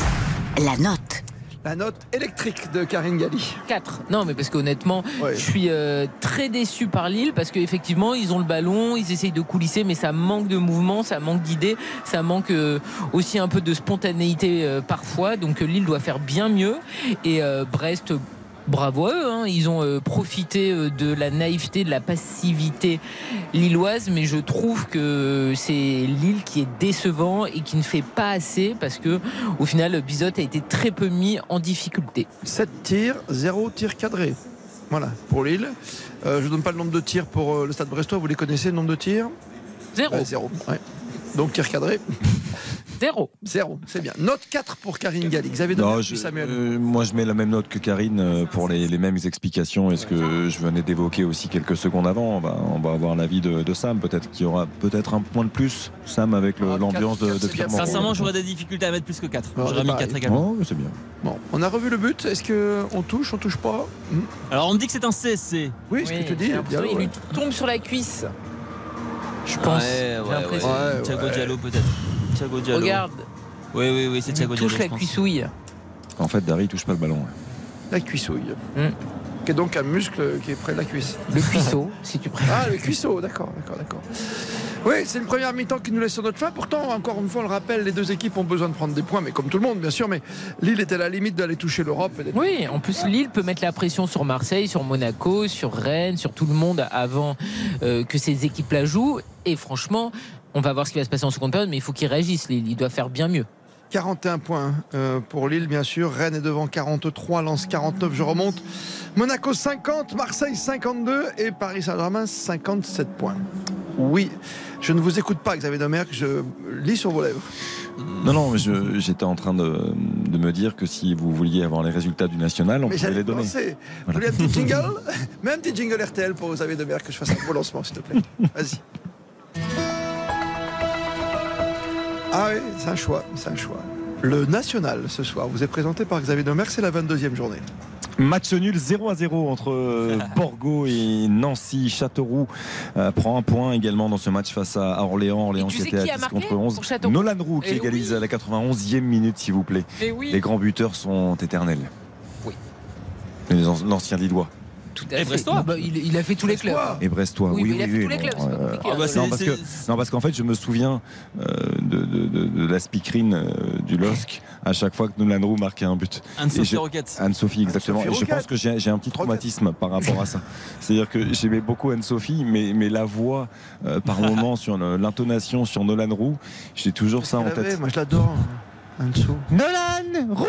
La note. La note électrique de Karine Galli. 4. Non, mais parce qu'honnêtement, Ouais. je suis euh, très déçu par Lille parce qu'effectivement, ils ont le ballon, ils essayent de coulisser, mais ça manque de mouvement, ça manque d'idées, ça manque euh, aussi un peu de spontanéité euh, parfois. Donc Lille doit faire bien mieux. Et euh, Brest. Bravo à eux, hein. ils ont euh, profité euh, de la naïveté, de la passivité lilloise, mais je trouve que c'est Lille qui est décevant et qui ne fait pas assez parce que au final Bizot a été très peu mis en difficulté. 7 tirs, 0 tir cadré. Voilà, pour Lille. Euh, je ne donne pas le nombre de tirs pour euh, le stade brestois, vous les connaissez, le nombre de tirs? Zéro. Ouais. Donc tir cadré, Zéro. zéro, c'est bien. Note 4 pour Karine Galli. Xavier Non, je- Samuel. euh, moi, je mets la même note que Karine euh, pour les, les mêmes explications. Et ce que je venais d'évoquer aussi quelques secondes avant, on va, on va avoir l'avis de, de Sam. Peut-être qu'il y aura peut-être un point de plus, Sam, avec Ah, l'ambiance de, de Pierre. Sincèrement, j'aurais des difficultés à mettre plus que 4. Non, J'aurais mis pareil. 4 également. Oh, c'est bien. Bon, on a revu le but. Est-ce qu'on touche, on touche pas? Hmm. Alors, on me dit que c'est un CSC. Oui, ce que tu dis. Diallo, Il lui tombe sur la cuisse. Je pense. Ouais, J'ai ouais, l'impression. ouais. Ouais, Thiago. Diallo, peut-être. Thiago Diallo. Regarde, Oui, oui, oui, c'est il Thiago Diallo. touche je la pense. cuissouille. En fait, Dari touche pas le ballon. La cuissouille. Hmm. Qui est donc un muscle qui est près de la cuisse. Le cuisseau, (laughs) si tu préfères. Ah, le cuisseau, d'accord, d'accord, d'accord. Oui, c'est une première mi-temps qui nous laisse sur notre fin. Pourtant, encore une fois, on le rappelle, les deux équipes ont besoin de prendre des points, mais comme tout le monde, bien sûr. Mais Lille était à la limite d'aller toucher l'Europe. Oui, en plus Lille peut mettre la pression sur Marseille, sur Monaco, sur Rennes, sur tout le monde avant euh, que ces équipes-là jouent. Et franchement, on va voir ce qui va se passer en seconde période, mais il faut qu'ils réagissent. Lille, ils doivent faire bien mieux. 41 points euh, pour Lille, bien sûr. Rennes est devant 43, Lens 49, je remonte. Monaco 50, Marseille 52 et Paris Saint-Germain 57 points. Oui, je ne vous écoute pas, Xavier Domergue, je lis sur vos lèvres. Non, non, mais j'étais en train de, de me dire que si vous vouliez avoir les résultats du national, on Mais pouvait les donner. lancer. Vous Voilà. voulez (laughs) un petit jingle Même un petit jingle RTL pour Xavier Domergue, que je fasse un beau lancement, s'il te plaît. Vas-y. Ah oui, c'est un choix, c'est un choix. Le national ce soir vous est présenté par Xavier Domergue, c'est la 22e journée. Match nul 0 à 0 entre euh, (laughs) Borgo et Nancy. Châteauroux euh, prend un point également dans ce match face à Orléans. Orléans qui était qui à a 10 marqué contre 11. pour Châteauroux Nolan Roux qui Eh égalise oui. à la 91e minute, s'il vous plaît. Eh oui. Les grands buteurs sont éternels. Oui. Les an- L'ancien Lillois. Tout à fait. Non, bah, il, il a fait tous les clubs. Et Brestois, Oui, oui, mais il a oui, fait oui, tous les clubs, euh, Ah bah, non, parce que, c'est- non, parce qu'en fait, je me souviens euh, de, de- de- de la speakerine euh, du LOSC à chaque fois que Nolan Roux marquait un but. Anne-Sophie Et Roquette. Anne-Sophie, exactement. Et je pense que j'ai un petit traumatisme par rapport à ça. (laughs) C'est-à-dire que j'aimais beaucoup Anne-Sophie, mais, mais la voix, euh, par moment, sur l'intonation sur Nolan Roux, j'ai toujours ça en tête. Moi, je l'adore. En dessous. Nolan Roux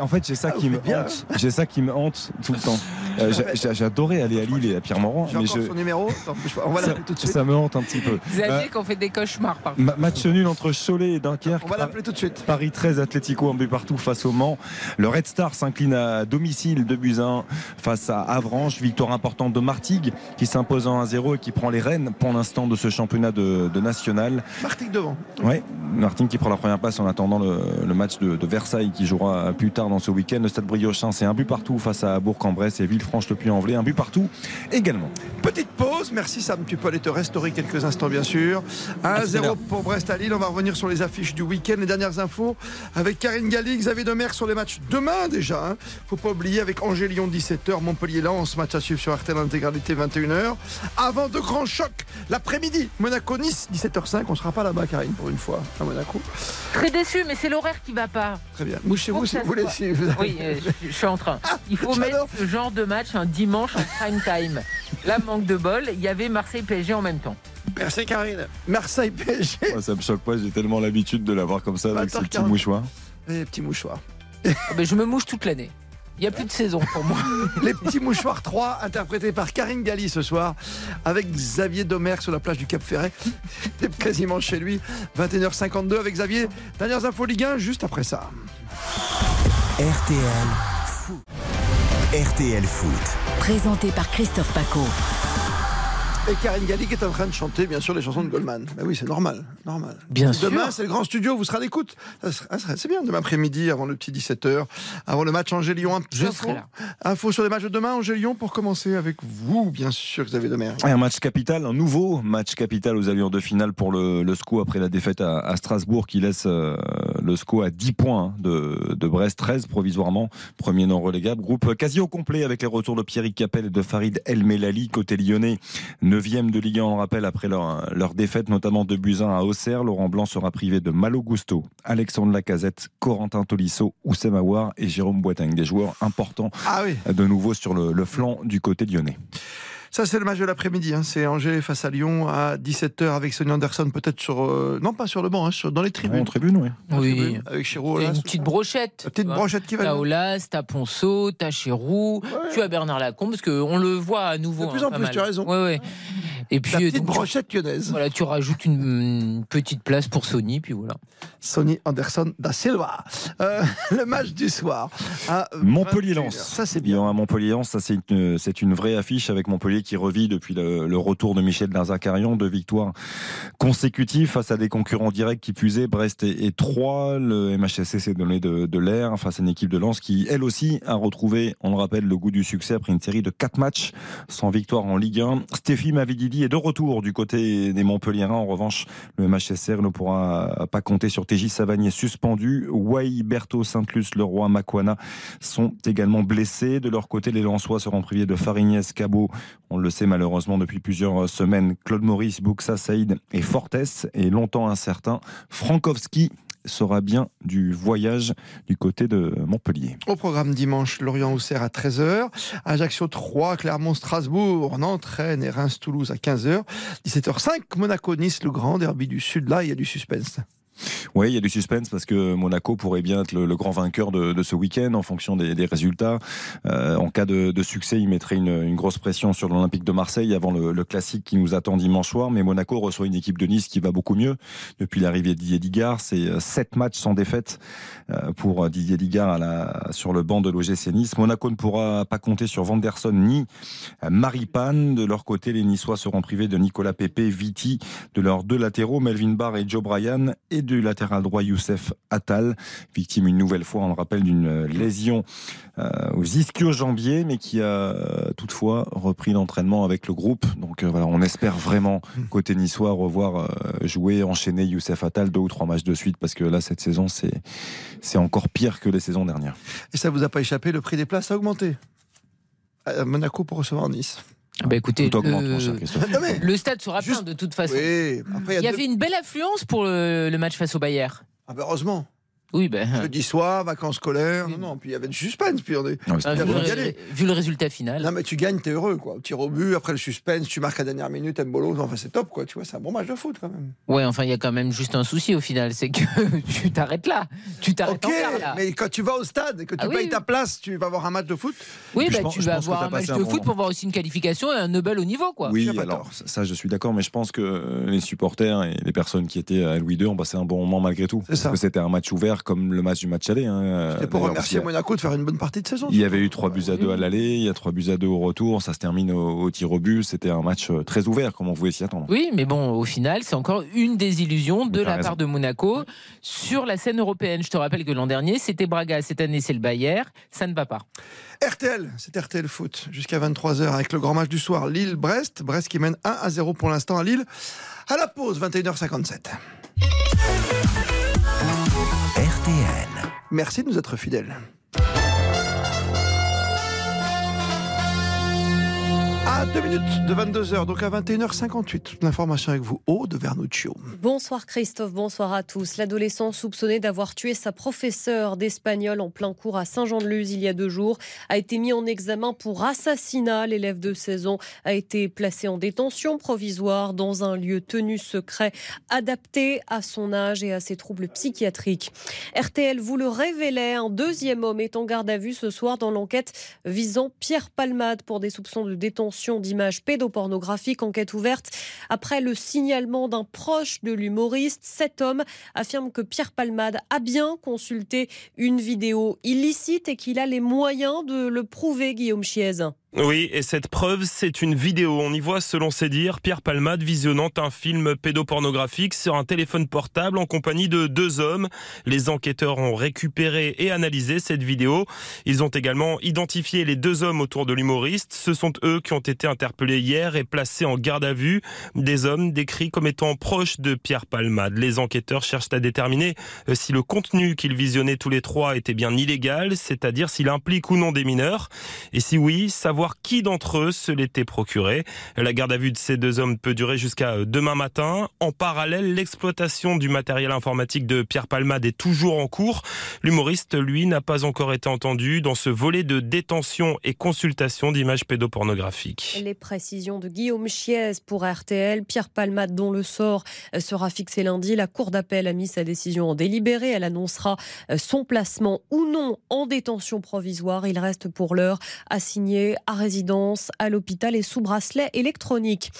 En fait, j'ai ça Ah, qui vous me bien. hante. J'ai ça qui me hante tout le temps. (laughs) Euh, j'ai- j'ai- J'adorais aller à Lille et à Pierre-Morand, J'ai mais encore je, son numéro. On va l'appeler tout de suite. ça me hante un petit peu. Xavier Euh, qui en fait des cauchemars par Ma- match nul entre Cholet et Dunkerque. On va l'appeler tout de suite. Paris 13, Atlético, un but partout face au Mans. Le Red Star s'incline à domicile de buts à 1 face à Avranches. Victoire importante de Martigues qui s'impose en 1-0 et qui prend les rênes pour l'instant de ce championnat de, de national. Martigues devant. Ouais, Martin qui prend la première place en attendant le, le match de, de Versailles qui jouera plus tard dans ce week-end. Le Stade Briochin, c'est un but partout face à Bourg-en-Bresse et Villefranche-le-Puy-en-Velay, un but partout également. Petite pause, merci Sam, tu peux aller te restaurer quelques instants bien sûr. 1-0 pour Brest à Lille, on va revenir sur les affiches du week-end, les dernières infos avec Karine Galli, Xavier Demer sur les matchs demain déjà. hein. Faut pas oublier avec Angers Lyon 17h, Montpellier Lens, match à suivre sur RTL intégralité 21h. Avant de grands chocs, l'après-midi, Monaco Nice 17h05, on sera pas là-bas Karine pour une fois à Monaco. Très déçu, mais c'est l'horaire qui va pas. Très bien. Mouchez-vous si vous vous- Oui, euh, je, je suis en train. Il faut mettre ce genre de match un dimanche en prime time. Là, manque de bol, il y avait Marseille PSG en même temps. Merci Karine. Marseille PSG. Moi, ça me choque pas, j'ai tellement l'habitude de l'avoir comme ça avec ces petits 20h40. mouchoirs. Les petits mouchoirs. Ah ben, je me mouche toute l'année. Il n'y a plus de saison pour moi. (laughs) Les petits mouchoirs 3, interprétés par Karine Galli ce soir, avec Xavier Domer sur la plage du Cap Ferret. (laughs) C'est quasiment chez lui. 21h52 avec Xavier. Dernières infos Ligue 1, juste après ça. RTL Foot. RTL Foot. Présenté par Christophe Paco. Et Karine Galli qui est en train de chanter, bien sûr, les chansons de Goldman. Ben oui, c'est normal. normal. Bien sûr. Demain, c'est le grand studio, vous serez à l'écoute. C'est bien, demain après-midi, avant le petit 17h, avant le match Angers-Lyon. Info, serai là. info sur les matchs de demain, Angers-Lyon, pour commencer avec vous, bien sûr, Xavier Domer. Un match capital, un nouveau match capital aux allures de finale pour le, le SCO après la défaite à, à Strasbourg qui laisse euh, le SCO à 10 points hein, de, de Brest, 13 provisoirement, premier non relégable. Groupe quasi au complet avec les retours de Pierrick Capel et de Farid El Melali, côté lyonnais, 9e de Ligue 1, on le rappelle, après leur, leur défaite notamment de Buzyn à Auxerre. Laurent Blanc sera privé de Malo Gusto, Alexandre Lacazette, Corentin Tolisso, Oussem Aouar et Jérôme Boiteng, des joueurs importants Ah oui. de nouveau sur le, le flanc du côté lyonnais. Ça, c'est le match de l'après-midi. hein. C'est Angers face à Lyon à 17h avec Sonny Anderson, peut-être sur. euh, non, pas sur le banc, hein, sur- dans les tribunes. En tribune, oui. Dans les Oui. Avec Chiro. T'as Olas. une petite brochette. La petite vois. brochette qui va T'as. Olas, t'as Ponceau, t'as Chérou, tu as Bernard Lacombe, parce qu'on le voit à nouveau. De plus hein, en pas plus, mal. tu as raison. Ouais, ouais. Et puis, La euh, petite donc, tu- brochette lyonnaise. voilà, tu rajoutes une, une petite place pour Sony, puis voilà. Sonny Anderson da Silva. Euh, (laughs) le match du soir. à Montpellier-Lens. 21h. Ça, c'est bien. aura Montpellier-Lens, ça c'est une, vraie affiche avec Montpellier qui revit depuis le, le retour de Michel Darzacarian, deux victoires consécutives face à des concurrents directs qui puisaient, Brest et, et Troyes. Le MHSC s'est donné de, de l'air face à une équipe de Lens qui, elle aussi, a retrouvé, on le rappelle, le goût du succès après une série de quatre matchs sans victoire en Ligue 1. Stéphie Est de retour du côté des Montpelliérains. En revanche, le MHSR ne pourra pas compter sur TJ Savanier suspendu. Wai, Berthaud, Saint-Luce, Leroy, Makwana sont également blessés. De leur côté, les Lensois seront privés de Farignès, Cabot. On le sait malheureusement depuis plusieurs semaines. Claude Maurice, Buxa, Saïd et Fortes. Et longtemps incertain, Frankowski sera bien du voyage du côté de Montpellier. Au programme dimanche, Lorient-Auxerre à 13h, Ajaccio 3, Clermont-Strasbourg, Nantes, Rennes et Reims-Toulouse à 15h, 17h05, Monaco-Nice, le grand derby du Sud. Là, il y a du suspense. Oui, il y a du suspense parce que Monaco pourrait bien être le, grand vainqueur de, ce week-end en fonction des, résultats. Euh, en cas de, succès, il mettrait une, grosse pression sur l'Olympique de Marseille avant le, classique qui nous attend dimanche soir. Mais Monaco reçoit une équipe de Nice qui va beaucoup mieux depuis l'arrivée de Didier Digard. C'est sept matchs sans défaite euh, pour Didier Digard sur le banc de l'OGC Nice. Monaco ne pourra pas compter sur Vanderson ni Maripane. De leur côté, les Niçois seront privés de Nicolas Pepe, Viti, de leurs deux latéraux, Melvin Barr et Joe Bryan, et du latéral droit Youssef Attal, victime une nouvelle fois, on le rappelle, d'une lésion euh, aux ischio-jambiers, mais qui a toutefois repris l'entraînement avec le groupe. Donc euh, voilà, on espère vraiment côté niçois revoir euh, jouer, enchaîner Youssef Attal deux ou trois matchs de suite, parce que là cette saison c'est c'est encore pire que les saisons dernières. Et ça vous a pas échappé, le prix des places a augmenté. À Monaco pour recevoir Nice. Bah écoutez, Tout augmente, le... mon cher Christophe. Non, mais- le stade sera plein de toute façon. Oui, après, Il y deux- avait une belle affluence pour le, le match face au Bayern. Ah bah heureusement. Oui, ben. Jeudi soir, vacances scolaires. Non, non, puis il y avait du suspense. Puis on est... Ouais, Ah, vu, le, vu résultat final. Non, mais tu gagnes, t'es heureux, quoi. Tir au but, après le suspense, tu marques à la dernière minute, Mbolo, enfin c'est top, quoi. Tu vois, c'est un bon match de foot, quand même. Ouais, enfin, il y a quand même juste un souci au final, c'est que (laughs) tu t'arrêtes là. Tu t'arrêtes Ok, en quart, là. mais quand tu vas au stade et que tu Ah payes oui. ta place, tu vas voir un match de foot. Oui, bah, pense- tu vas avoir un match de un foot bon- pour voir aussi une qualification et un Nobel au niveau, quoi. Oui, alors ça, ça, je suis d'accord, mais je pense que les supporters et les personnes qui étaient à Louis II ont passé un bon moment malgré tout. Parce ça. que c'était un match ouvert comme le match du match aller. hein. C'était pour remercier a- Monaco de faire une bonne partie de saison. Il y avait eu 3 buts à 2 à l'aller, il y a 3 buts à 2 au retour, ça se termine au, au tir au but. C'était un match euh, très ouvert, comme on pouvait s'y attendre. Oui, mais bon, au final, c'est encore une désillusion de la raison. part de Monaco sur la scène européenne. Je te rappelle que l'an dernier, c'était Braga, cette année, c'est le Bayern. Ça ne va pas. RTL, c'est RTL Foot, jusqu'à 23h avec le grand match du soir, Lille-Brest. Brest qui mène 1 à 0 pour l'instant à Lille. À la pause, 21h57. RTL. Merci de nous être fidèles. À 2 minutes de 22h, donc à 21h58, toute l'information avec vous, Aude Vernuccio. Bonsoir Christophe, bonsoir à tous. L'adolescent soupçonné d'avoir tué sa professeure d'espagnol en plein cours à Saint-Jean-de-Luz il y a deux jours a été mis en examen pour assassinat. L'élève de 16 ans a été placé en détention provisoire dans un lieu tenu secret adapté à son âge et à ses troubles psychiatriques. RTL vous le révélait, un deuxième homme est en garde à vue ce soir dans l'enquête visant Pierre Palmade pour des soupçons de détention d'images pédopornographiques. Enquête ouverte après le signalement d'un proche de l'humoriste. Cet homme affirme que Pierre Palmade a bien consulté une vidéo illicite et qu'il a les moyens de le prouver, Guillaume Chiez. Oui, et cette preuve, c'est une vidéo. On y voit, selon ses dires, Pierre Palmade visionnant un film pédopornographique sur un téléphone portable en compagnie de deux hommes. Les enquêteurs ont récupéré et analysé cette vidéo. Ils ont également identifié les deux hommes autour de l'humoriste. Ce sont eux qui ont été interpellés hier et placés en garde à vue. Des hommes décrits comme étant proches de Pierre Palmade. Les enquêteurs cherchent à déterminer euh, si le contenu qu'ils visionnaient tous les trois était bien illégal, c'est-à-dire s'il implique ou non des mineurs. Et si oui, savoir qui d'entre eux se l'était procuré. La garde à vue de ces deux hommes peut durer jusqu'à euh, demain matin. En parallèle, l'exploitation du matériel informatique de Pierre Palmade est toujours en cours. L'humoriste, lui, n'a pas encore été entendu dans ce volet de détention et consultation d'images pédopornographiques. Les précisions de Guillaume Chiez pour RTL. Pierre Palmade, dont le sort euh, sera fixé lundi. La Cour d'appel a mis sa décision en délibéré. Elle annoncera euh, son placement ou non en détention provisoire. Il reste pour l'heure assigné à résidence, à l'hôpital et sous bracelet électronique.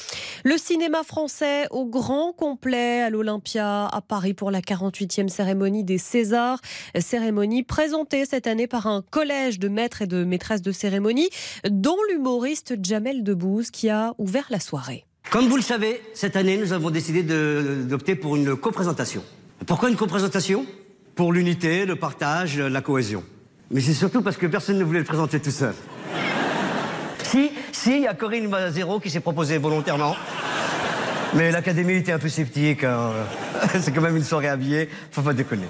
Le cinéma français au grand complet à l'Olympia à Paris pour la 48e cérémonie des Césars. Cérémonie présentée cette année par un collège de maîtres et de maîtresses de cérémonie, dont l'humoriste Jamel Debbouze qui a ouvert la soirée. Comme vous le savez, cette année, nous avons décidé d'opter pour une coprésentation. Pourquoi une coprésentation? Pour l'unité, le partage, la cohésion. Mais c'est surtout parce que personne ne voulait le présenter tout seul. Si, si, il y a Corinne Mazero qui s'est proposée volontairement. Mais l'académie était un peu sceptique. hein. (laughs) C'est quand même une soirée habillée, faut pas déconner.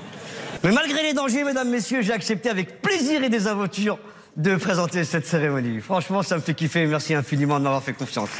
Mais malgré les dangers, mesdames, messieurs, j'ai accepté avec plaisir et désaventure de présenter cette cérémonie. Franchement, ça me fait kiffer. Merci infiniment de m'avoir fait confiance.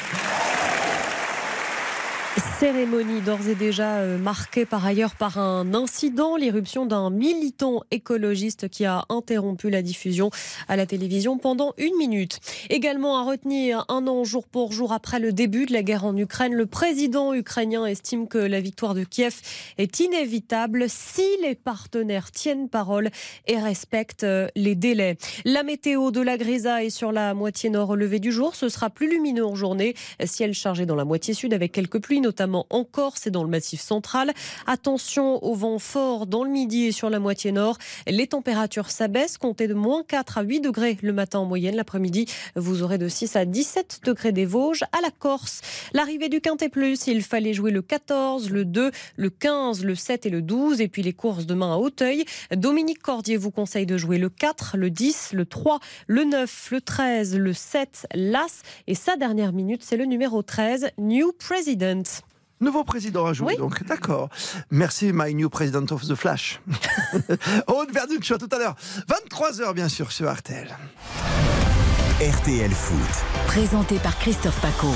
Cérémonie d'ores et déjà euh, marquée par ailleurs par un incident, l'irruption d'un militant écologiste qui a interrompu la diffusion à la télévision pendant une minute. Également à retenir un an jour pour jour après le début de la guerre en Ukraine, le président ukrainien estime que la victoire de Kiev est inévitable si les partenaires tiennent parole et respectent euh, les délais. La météo de la grisaille sur la moitié nord au lever du jour, ce sera plus lumineux en journée, ciel chargé dans la moitié sud avec quelques pluies notamment en Corse et dans le Massif central. Attention au vent fort dans le midi et sur la moitié nord. Les températures s'abaissent, comptez de moins 4 à 8 degrés le matin en moyenne. L'après-midi, vous aurez de 6 à 17 degrés des Vosges à la Corse. L'arrivée du Quintet Plus, il fallait jouer le 14, le 2, le 15, le 7 et le 12. Et puis les courses demain à Hauteuil. Dominique Cordier vous conseille de jouer le 4, le 10, le 3, le 9, le 13, le 7, l'As. Et sa dernière minute, c'est le numéro 13, New President. Nouveau président à jouer, donc d'accord. Merci, my new president of the Flash. (laughs) Aude Verduc, à tout à l'heure. 23h, bien sûr, sur RTL. RTL Foot. Présenté par Christophe Paco.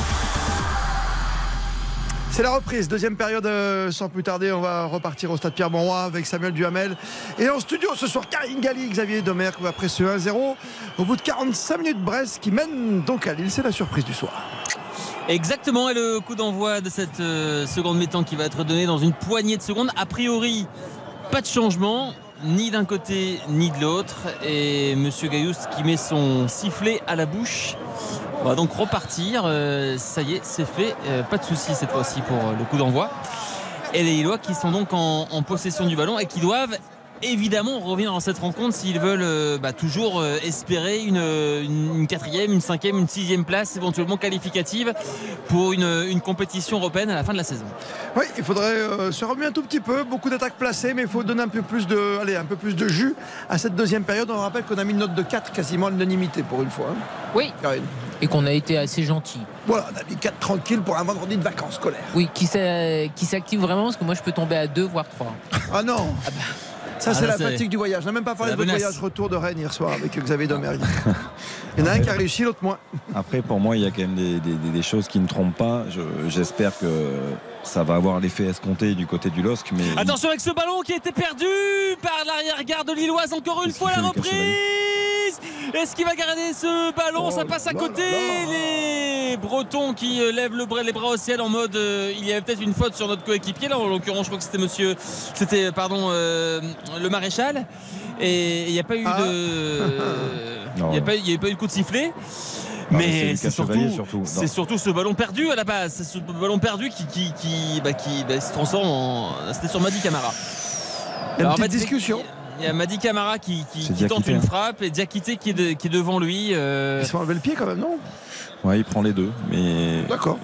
C'est la reprise, deuxième période euh, sans plus tarder. On va repartir au stade Pierre-Monroy avec Samuel Duhamel. Et en studio ce soir, Karine Galli, Xavier Domer, après ce 1-0. Au bout de 45 minutes, Brest qui mène donc à Lille. C'est la surprise du soir. Exactement, et le coup d'envoi de cette euh, seconde mi-temps qui va être donné dans une poignée de secondes. A priori, pas de changement, ni d'un côté ni de l'autre. Et Monsieur Gailloust qui met son sifflet à la bouche. On va donc repartir. Euh, ça y est, c'est fait. Euh, pas de souci cette fois-ci pour le coup d'envoi. Et les Illois qui sont donc en possession du ballon et qui doivent évidemment revenir dans cette rencontre s'ils veulent euh, bah, toujours euh, espérer une, une- une quatrième, une cinquième, une sixième place éventuellement qualificative pour une, une compétition européenne à la fin de la saison. Oui, il faudrait euh, se remuer un tout petit peu. Beaucoup d'attaques placées, mais il faut donner un peu plus de, allez, un peu plus de jus à cette deuxième période. On rappelle qu'on a mis une note de 4 quasiment à l'unanimité pour une fois. hein. Oui. Karine. Et qu'on a été assez gentil. Voilà, on a mis 4 tranquilles pour un vendredi de vacances scolaires. Oui, qui s'a- qui s'active vraiment parce que moi je peux tomber à 2 voire 3. Ah non Ça, Ah, c'est là, la fatigue du voyage. On n'a même pas parlé de votre menace. voyage retour de Rennes hier soir avec Xavier Domergue. (laughs) Il y en a un qui a réussi, l'autre moins. Après, pour moi, il y a quand même des, des- des- des choses qui ne trompent pas. Je- J'espère que ça va avoir l'effet escompté du côté du LOSC. Mais Attention avec ce ballon qui a été perdu par l'arrière-garde lilloise. Encore une fois la reprise. Est-ce qu'il va garder ce ballon? Oh Ça passe à là côté. là. Les Bretons qui euh, lèvent le bras- les bras au ciel en mode euh, il y avait peut-être une faute sur notre coéquipier. Là en l'occurrence je crois que c'était monsieur, c'était pardon euh, le maréchal. Et il n'y a pas eu Ah. de, (laughs) Non. il n'y a pas eu de coup de sifflet. Mais Mais c'est surtout, surtout. Non. c'est surtout ce ballon perdu à la base. C'est ce ballon perdu qui, qui, qui, bah, qui, bah, se transforme en. C'était sur Madi Camara. Il y a une discussion. Il y a Madi Camara qui, qui, tente Diakité, une hein. frappe et Diakité qui est, de- qui est devant lui. euh, Ils se enlevé le pied quand même, non? Ouais, il prend les deux. Mais D'accord.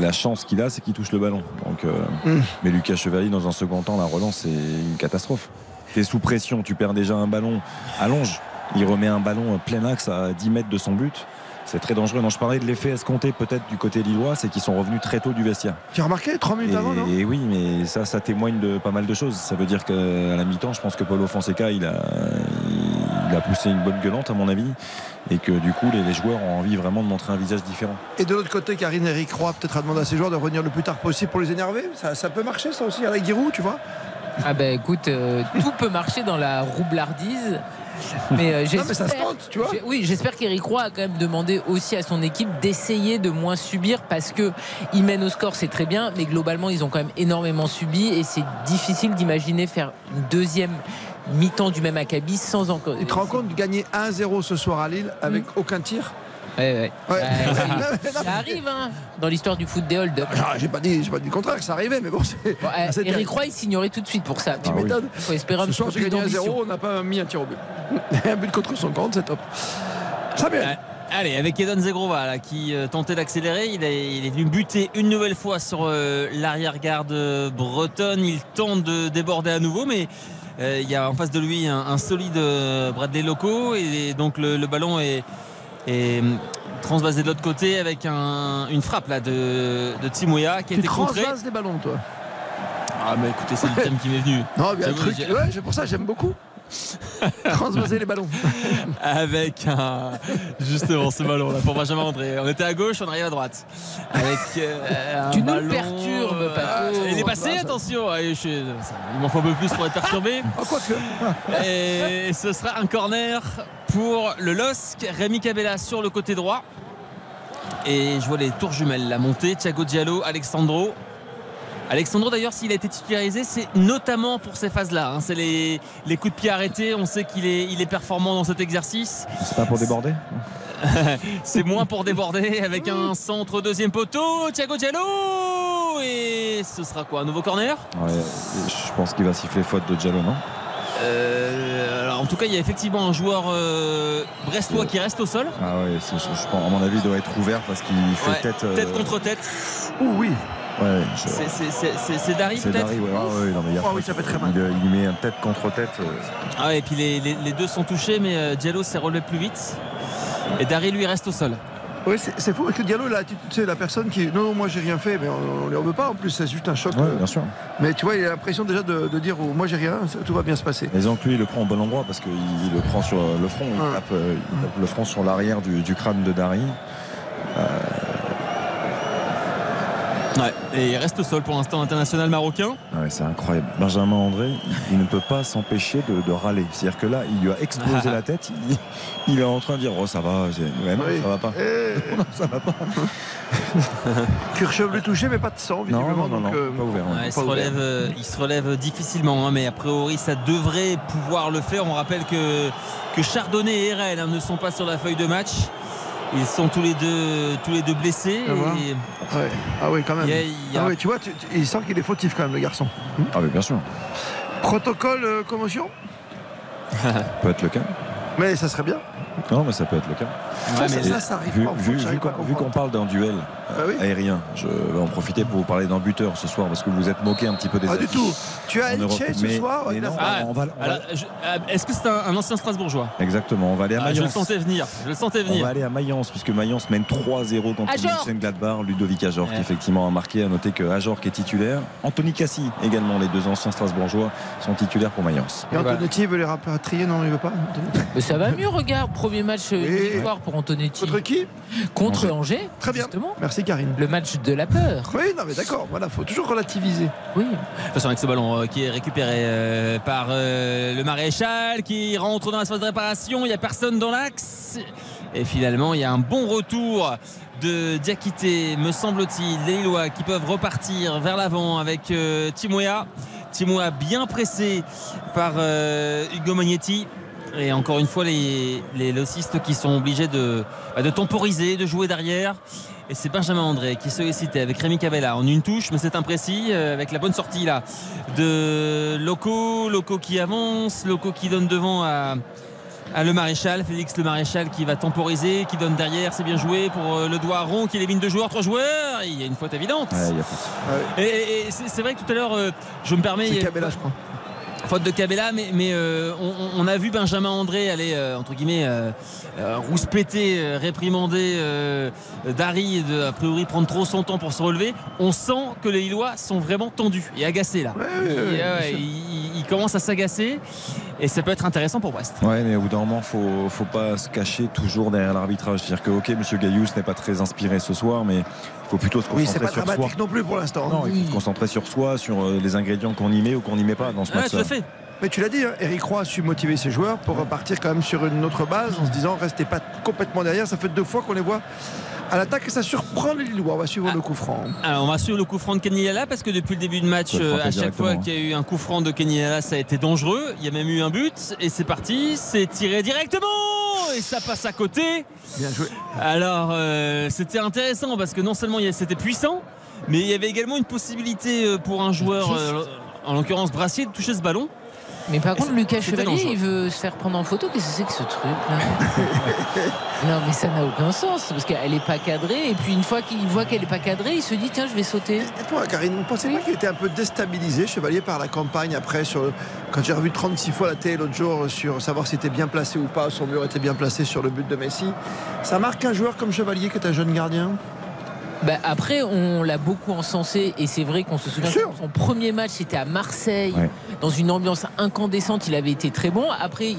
la chance qu'il a, c'est qu'il touche le ballon. Donc, euh, Mm. Mais Lucas Chevalier, dans un second temps, la relance, c'est une catastrophe. Tu es sous pression, tu perds déjà un ballon à longe. Il remet un ballon plein axe à 10 mètres de son but. C'est très dangereux. Non, je parlais de l'effet escompté peut-être du côté lillois, c'est qu'ils sont revenus très tôt du vestiaire. Tu as remarqué 3 minutes Et, avant, non? et oui, mais ça, ça témoigne de pas mal de choses. Ça veut dire qu'à la mi-temps, je pense que Paulo Fonseca, il a, il a poussé une bonne gueulante, à mon avis, et que du coup, les, les joueurs ont envie vraiment de montrer un visage différent. Et de l'autre côté, Karine Eric Roy peut-être a demandé à ses joueurs de revenir le plus tard possible pour les énerver. Ça, ça peut marcher, ça aussi, à la Giroud, tu vois? Ah ben écoute, euh, tout peut marcher dans la roublardise. Mais, euh, Non, mais ça se j'espère- tente, tu vois. j'ai- Oui, j'espère qu'Eric Roy a quand même demandé aussi à son équipe d'essayer de moins subir parce que ils mènent au score, c'est très bien, mais globalement ils ont quand même énormément subi et c'est difficile d'imaginer faire une deuxième mi-temps du même acabit sans encore. Tu te rends compte de gagner 1-0 ce soir à Lille avec aucun tir? Ouais, ouais. Ouais. (laughs) Ouais, Non, ça, arrive hein, dans l'histoire du foot des hold-up. Ah, J'ai pas, dit- j'ai pas dit le contraire, que ça arrivait, mais bon, c'est. Bon, (laughs) euh, Eric. Roy il signerait tout de suite pour ça. Tu m'étonnes. Il faut espérer un Ce soir, peu j'ai plus gagné 1-0, d'ambition. on n'a pas mis un tir au but. (laughs) un but contre son compte, c'est top. Samuel. Allez, avec Eden Zegrova là, qui euh, tentait d'accélérer, il est, il est venu buter une nouvelle fois sur euh, l'arrière-garde euh, bretonne. Il tente de déborder à nouveau, mais euh, il y a en face de lui un, un solide euh, Bradley Loco et donc le, le ballon est, est, hum, transvasé de l'autre côté avec un- une frappe là de, de Timoya qui a Tu été contrée. les ballons, toi. Ah, mais écoutez, c'est le thème qui m'est venu. (laughs) Non, a un truc. Ouais, c'est pour ça, j'aime beaucoup. (laughs) Transvaser les ballons. (laughs) avec un justement ce ballon là pour Benjamin André. On était à gauche, on arrive à droite. Avec euh, un Tu nous ballon, perturbes, euh, Paco. il est passé, Ah, attention. Allez, je- ça- il m'en faut un peu plus pour être perturbé. (laughs) Ah, quoique. Et ce sera un corner pour le LOSC. Rémi Cabella sur le côté droit. Et je vois les tours jumelles la montée. Thiago Diallo, Alexandro. Alexandro d'ailleurs s'il a été titularisé c'est notamment pour ces phases là c'est les, les coups de pied arrêtés on sait qu'il est, il est performant dans cet exercice C'est pas pour déborder (laughs) c'est moins pour déborder avec un centre deuxième poteau. Thiago Diallo et ce sera quoi Un nouveau corner? Ouais, je pense qu'il va siffler faute de Diallo, non? Euh, alors, En tout cas, il y a effectivement un joueur euh, brestois qui reste au sol. Ah ouais, c'est- je, je pense, à mon avis, il doit être ouvert parce qu'il fait Ouais, tête. euh, tête contre tête. Ouh oui. Ouais, je- C'est- c'est- C'est c'est- c'est Dari c'est peut-être ouais, ah ouais, non, mais il a Oh oui, ça fait très mal. Il, euh, il met un tête contre tête. euh, Ah ouais, et puis les, les- les deux sont touchés, mais euh, Diallo s'est relevé plus vite. Et Dari lui reste au sol. Oui, c'est c'est fou parce que Diallo, là, tu sais, la personne qui. Non, non, moi j'ai rien fait, mais on ne veut pas en plus, c'est juste un choc. Ouais, bien sûr. Mais tu vois, il a l'impression déjà de, de dire oh, Moi j'ai rien, ça- tout va bien se passer. Mais donc lui, il le prend au bon endroit parce qu'il il le prend sur le front. Il, tape, il tape le front sur l'arrière du, du crâne de Dari. Ouais, et il reste au sol pour l'instant international marocain. Ouais, c'est incroyable. Benjamin André, il, ne peut pas s'empêcher de, de râler. C'est-à-dire que là, il lui a explosé (laughs) la tête. Il, il est en train de dire Oh, ça va. Ouais, non, Oui. ça va pas. Eh, (laughs) Non, ça va pas. (laughs) Kirchhoff le touché, mais pas de sang, Non, visiblement. non, non, donc, non, euh, pas ouvert. Ouais, il, se relève, euh, il se relève difficilement, hein, mais a priori ça devrait pouvoir le faire. On rappelle que, que Chardonnay et RL hein, ne sont pas sur la feuille de match. Ils sont tous les deux, tous les deux blessés. Ah, voilà. et- Ouais. Ah oui, quand même. Ah oui, tu vois, tu- tu- il sent qu'il est fautif quand même, le garçon. Ah, mais bien sûr. Protocole euh, commotion (laughs) peut être le cas. Mais ça serait bien. Non, mais ça peut être le cas. Ça, ça, Et ça, ça arrive vu, qu'on- vu qu'on comprendre. parle d'un duel Bah oui. aérien, je vais en profiter pour vous parler d'un buteur ce soir parce que vous vous êtes moqué un petit peu des Pas du affiches tout. Tu as. Elche ce Mais- soir Ah, on va- on ah, Est-ce que c'est un, un ancien Strasbourgeois? Exactement, on va aller à Ah, Je le Mayence. sentais venir. Je le sentais On venir. va aller à Mayence puisque Mayence mène 3-0 contre Ajorc. Mönchengladbach. Ludovic Ajorc Ouais. effectivement a marqué. À noter que Ajorc est titulaire. Anthony Cassi également, les deux anciens Strasbourgeois sont titulaires pour Mayence. Et Antonetti veut les rapatrier, non, il veut pas Mais ça va mieux, regarde. Premier match euh, une Oui. victoire pour Antonetti. Contre qui? Contre Angers. Très bien. Justement. Merci Karine. Le match de la peur. Oui, non, mais d'accord, voilà, faut toujours relativiser. Oui. Attention avec ce ballon euh, qui est récupéré euh, par euh, le maréchal qui rentre dans l'espace de réparation. Il n'y a personne dans l'axe. Et finalement, il y a un bon retour de Diakité, me semble-t-il, les Lillois qui peuvent repartir vers l'avant avec euh, Timoya. Timoya bien pressé par euh, Hugo Magnetti. Et encore une fois, les, les locistes qui sont obligés de, bah, de temporiser, de jouer derrière. Et c'est Benjamin André qui est sollicité avec Rémi Cavella en une touche, mais c'est imprécis euh, avec la bonne sortie là de Loco. Loco qui avance, Loco qui donne devant à, à le maréchal, Félix le maréchal qui va temporiser, qui donne derrière, c'est bien joué pour euh, le doigt rond qui élimine deux joueurs, trois joueurs. Il y a une faute évidente. Ouais, il y a faute. Et, et- et c'est vrai que tout à l'heure, euh, je me permets. C'est Cabella, je crois. Faute de Cabella, mais, mais euh, on, on a vu Benjamin André aller, euh, entre guillemets, euh, rouspéter, euh, réprimander euh, Dari, et de, a priori prendre trop son temps pour se relever. On sent que les Lillois sont vraiment tendus et agacés là. ouais, Ils- ouais, ouais, bien sûr. ils, ils commencent à s'agacer et ça peut être intéressant pour Brest. Ouais, mais au bout d'un moment, faut, faut pas se cacher toujours derrière l'arbitrage. C'est-à-dire que, ok, Monsieur Gaillous n'est pas très inspiré ce soir, mais il faut plutôt se Oui, c'est concentrer pas sur soi. dramatique non plus pour l'instant. Non, il faut se concentrer sur soi, sur euh, les ingrédients qu'on y met ou qu'on n'y met pas dans ce match. tout à fait. Mais tu l'as dit, hein, Eric Roy a su motiver ses joueurs pour repartir quand même sur une autre base en se disant restez pas complètement derrière. Ça fait deux fois qu'on les voit à l'attaque et ça surprend les Lillois. On va suivre le coup franc. Alors on va suivre le coup franc de Kenny Lala parce que depuis le début de match, euh, à chaque fois qu'il y a eu un coup franc de Kenny Lala, ça a été dangereux. Il y a même eu un but et c'est parti, c'est tiré directement et ça passe à côté. Bien joué. Alors euh, c'était intéressant parce que non seulement il y a- c'était puissant, mais il y avait également une possibilité euh, pour un joueur, euh, en l'occurrence Brassier, de toucher ce ballon. Mais par contre, Lucas Chevalier, dangereux. il veut se faire prendre en photo. Qu'est-ce que c'est que ce truc là (laughs) Non, mais ça n'a aucun sens parce qu'elle n'est pas cadrée. Et puis une fois qu'il voit qu'elle n'est pas cadrée, il se dit tiens, je vais sauter. Et toi, Karine, vous ne pensez pas qu'il était un peu déstabilisé, Chevalier, par la campagne après sur le- Quand j'ai revu 36 fois la télé l'autre jour sur savoir s'il était bien placé ou pas, son mur était bien placé sur le but de Messi. Ça marque un joueur comme Chevalier qui est un jeune gardien? Bah, après, on l'a beaucoup encensé et c'est vrai qu'on se souvient que son premier match c'était à Marseille, Ouais. dans une ambiance incandescente. Il avait été très bon. Après, il,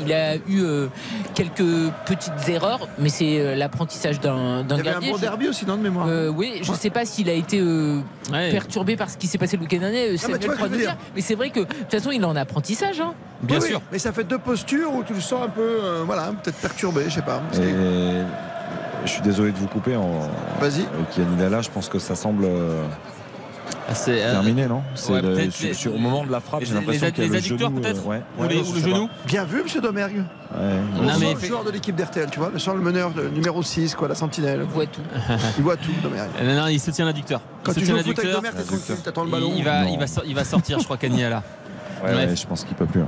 il a eu euh, quelques petites erreurs, mais c'est euh, l'apprentissage d'un d'un Il y avait un gardien. bon derby aussi, non, de mémoire Euh, oui, je ne sais pas s'il a été euh, Ouais. perturbé par ce qui s'est passé le week-end dernier. euh, mais dire. mais c'est vrai que de toute façon, il est en apprentissage. hein. Bien Oui, oui, sûr. mais ça fait deux postures où tu le sens un peu, euh, voilà, peut-être perturbé, je sais pas. Et je suis désolé de vous couper en. Vas-y. Avec Yann Lala, je pense que ça semble. euh, Ah, C'est euh, terminé, non C'est ouais, le- peut-être sur, les- sur- au moment de la frappe, j'ai l'impression qu'il y a les le genou, peut-être euh, ouais. Ou Ouais, les- ou le genou Bien vu, monsieur Domergue. Ouais. On Non, mais le fait- joueur de l'équipe d'RTL, tu vois, le le meneur de numéro 6, quoi, la sentinelle. Il voit tout. (laughs) Il voit tout, Domergue. Euh, Non, non, il se tient l'adducteur. Quand Il se tu tient joues au foot avec l'adducteur. Domergue, t'es tranquille, t'attends le ballon. Il, va, il, sortir, je crois, là. Ouais, je pense qu'il peut plus.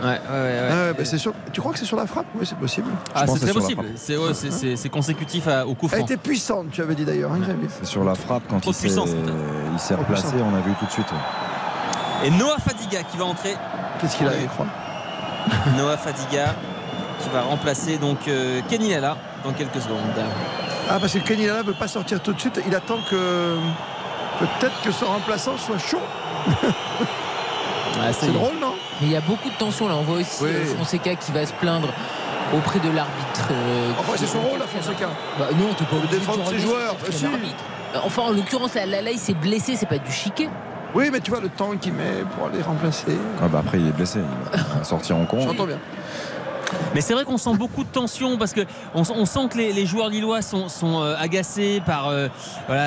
Ouais, ouais, ouais. ouais. Ah bah, c'est sûr. Tu crois que c'est sur la frappe? Oui, c'est possible. Ah, c'est très possible. C'est consécutif à- au coup Elle franc. était puissante, tu avais dit d'ailleurs. hein. C'est sur la frappe quand Trop il de s'est replacé, on a vu tout de suite. ouais. Et Noah Fadiga qui va entrer. Qu'est-ce qu'il a, il croit? Noah Fadiga qui va remplacer donc euh, Kenny Lala dans quelques secondes. Ah, parce que Kenny Lala veut pas sortir tout de suite. Il attend que. Peut-être que son remplaçant soit chaud. Ouais, ça C'est drôle, non? Mais il y a beaucoup de tension là. On voit aussi Oui. euh, Fonseca qui va se plaindre auprès de l'arbitre. euh, Enfin, qui- c'est son rôle, là, Fonseca. Bah non, t'es pas obligé de défendre ses joueurs, bah. Euh, Enfin, en l'occurrence, là, là, là, il s'est blessé, c'est pas du chiquet. Oui, mais tu vois le temps qu'il met pour aller remplacer. Ah bah après il est blessé, il va sortir en compte. J'entends bien. Mais c'est vrai qu'on sent beaucoup de tension parce que on, sent que les, joueurs lillois sont, euh, agacés par euh,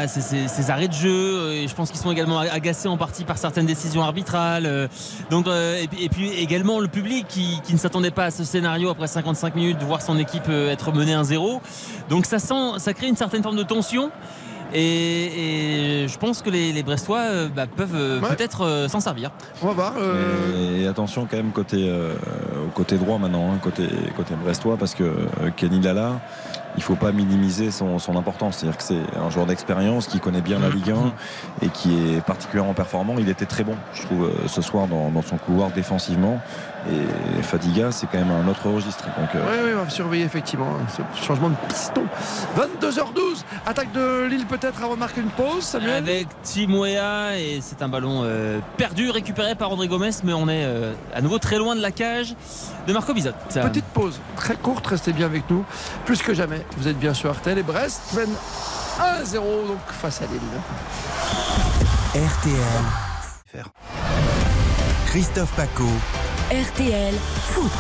ces, arrêts de jeu. euh, Et je pense qu'ils sont également agacés en partie par certaines décisions arbitrales. et, puis, également le public qui, ne s'attendait pas à ce scénario après 55 minutes de voir son équipe être menée 1-0. Donc ça, sent, ça crée une certaine forme de tension. Et, et je pense que les, les Brestois euh, bah, peuvent euh, Ouais. peut-être euh, s'en servir. On va voir. euh, Et attention quand même côté euh, au côté droit maintenant, hein, côté côté brestois, parce que euh, Kenny Lala, il faut pas minimiser son, son importance. C'est-à-dire que c'est un joueur d'expérience qui connaît bien la Ligue 1 et qui est particulièrement performant. Il était très bon, je trouve, euh, ce soir dans, dans son couloir défensivement. Et Fadiga, c'est quand même un autre registre. Donc, euh, Oui, oui, on va surveiller effectivement ce changement de piston. 22h12, attaque de Lille peut-être avant de marquer une pause, Samuel Avec Timoea et c'est un ballon euh, perdu récupéré par André Gomez mais on est euh, à nouveau très loin de la cage de Marco Bizot. Petite pause, très courte, restez bien avec nous. Plus que jamais, vous êtes bien sur RTL et Brest mène 1-0 donc face à Lille. RTL. Christophe Paco. RTL Foot.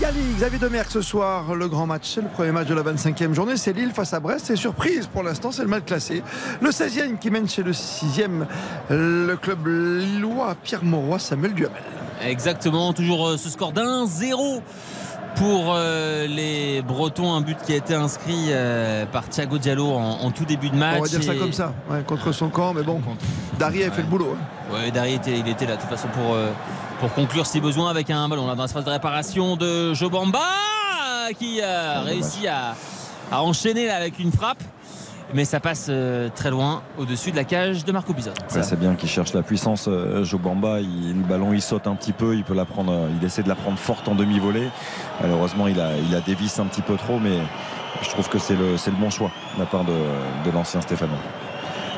Gali, Xavier Demerck ce soir, le grand match, c'est le premier match de la 25e journée, c'est Lille face à Brest, c'est surprise pour l'instant, c'est le mal classé. Le 16e qui mène chez le 6e, le club lillois, Pierre Mauroy, Samuel Duhamel. Exactement, toujours euh, ce score d'un 0 pour euh, les Bretons, un but qui a été inscrit euh, par Thiago Diallo en, en tout début de match. On va dire ça comme ça, ouais, contre son camp, mais bon, Dari a fait le boulot. hein. Ouais, Dari était, il était là de toute façon pour, euh, pour conclure si besoin avec un ballon là dans la phase de réparation de Jobamba qui a réussi à, à enchaîner là, avec une frappe. Mais ça passe euh, très loin au-dessus de la cage de Marco Bizot. Ouais, c'est bien qu'il cherche la puissance. euh, Joe Bamba, il- le ballon il saute un petit peu, il peut la prendre, euh, il essaie de la prendre forte en demi-volée. Malheureusement, il a, il a dévissé un petit peu trop, mais je trouve que c'est le, c'est le bon choix de la part de, de l'ancien Stéphano.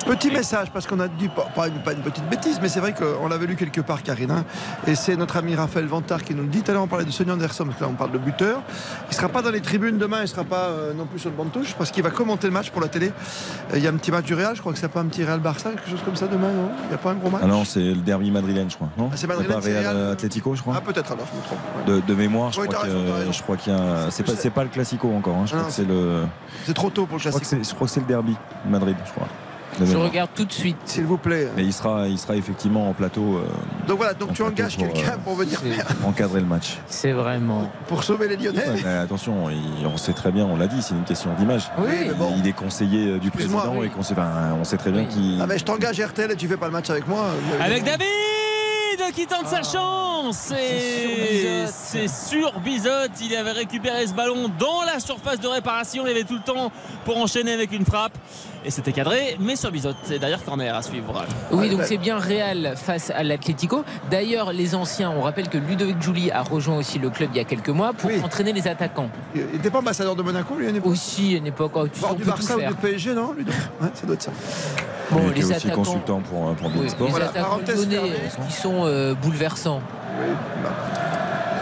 Petit message, parce qu'on a dit pas, une, pas une petite bêtise, mais c'est vrai qu'on l'avait lu quelque part, Karine. hein. et c'est notre ami Raphaël Vantard qui nous le dit. Tout à l'heure, on parlait de Sonny Anderson, parce que là, on parle de buteur. Il ne sera pas dans les tribunes demain, il ne sera pas euh, non plus sur le banc de touche, parce qu'il va commenter le match pour la télé. Euh, Il y a un petit match du Real, je crois que c'est pas un petit Real Barça, quelque chose comme ça demain, non? Il n'y a pas un gros match? Ah non, c'est le derby madrilène, je crois. Non? Ah, c'est madrilène, pas Real Real. Atlético, je crois. Ah, peut-être alors, je me trompe. De, de mémoire, je crois qu'il y a- raison, t'as raison. je crois qu'il y a un- c'est pas, le classico encore. hein. Je Ah crois que c'est le. C'est trop tôt pour le c'est, je crois que c'est le derby de Madrid, je crois. Je regarde tout de suite. S'il vous plaît. Mais il sera, il sera effectivement en plateau euh, Donc voilà, donc tu engages pour, quelqu'un euh, pour venir faire- (laughs) encadrer le match. C'est vraiment. pour sauver les Lyonnais. Ouais, mais attention, il- on sait très bien, on l'a dit, c'est une question d'image. Oui, mais bon. Il est conseiller euh, du président oui. et qu'on sait, ben, on sait très bien qu'il. Ah, mais je t'engage RTL et tu fais pas le match avec moi. Avec. David qui tente sa chance et c'est sur Bizot il avait récupéré ce ballon dans la surface de réparation il avait tout le temps pour enchaîner avec une frappe et c'était cadré mais sur Bizot c'est d'ailleurs corner à suivre Oui, donc c'est bien Real face à l'Atlético. D'ailleurs, les anciens, on rappelle que Ludovic Julie a rejoint aussi le club il y a quelques mois pour Oui. entraîner les attaquants. Il n'était pas ambassadeur de Monaco, lui, à une époque Aussi, à une époque, oh, tu Bord du Barça tout ou du PSG, non lui, donc Ouais, ça doit être ça. Bon, il était les aussi attaquants, consultant pour, euh, pour oui, les Voilà, attaquants fermée. qui sont euh, bouleversants.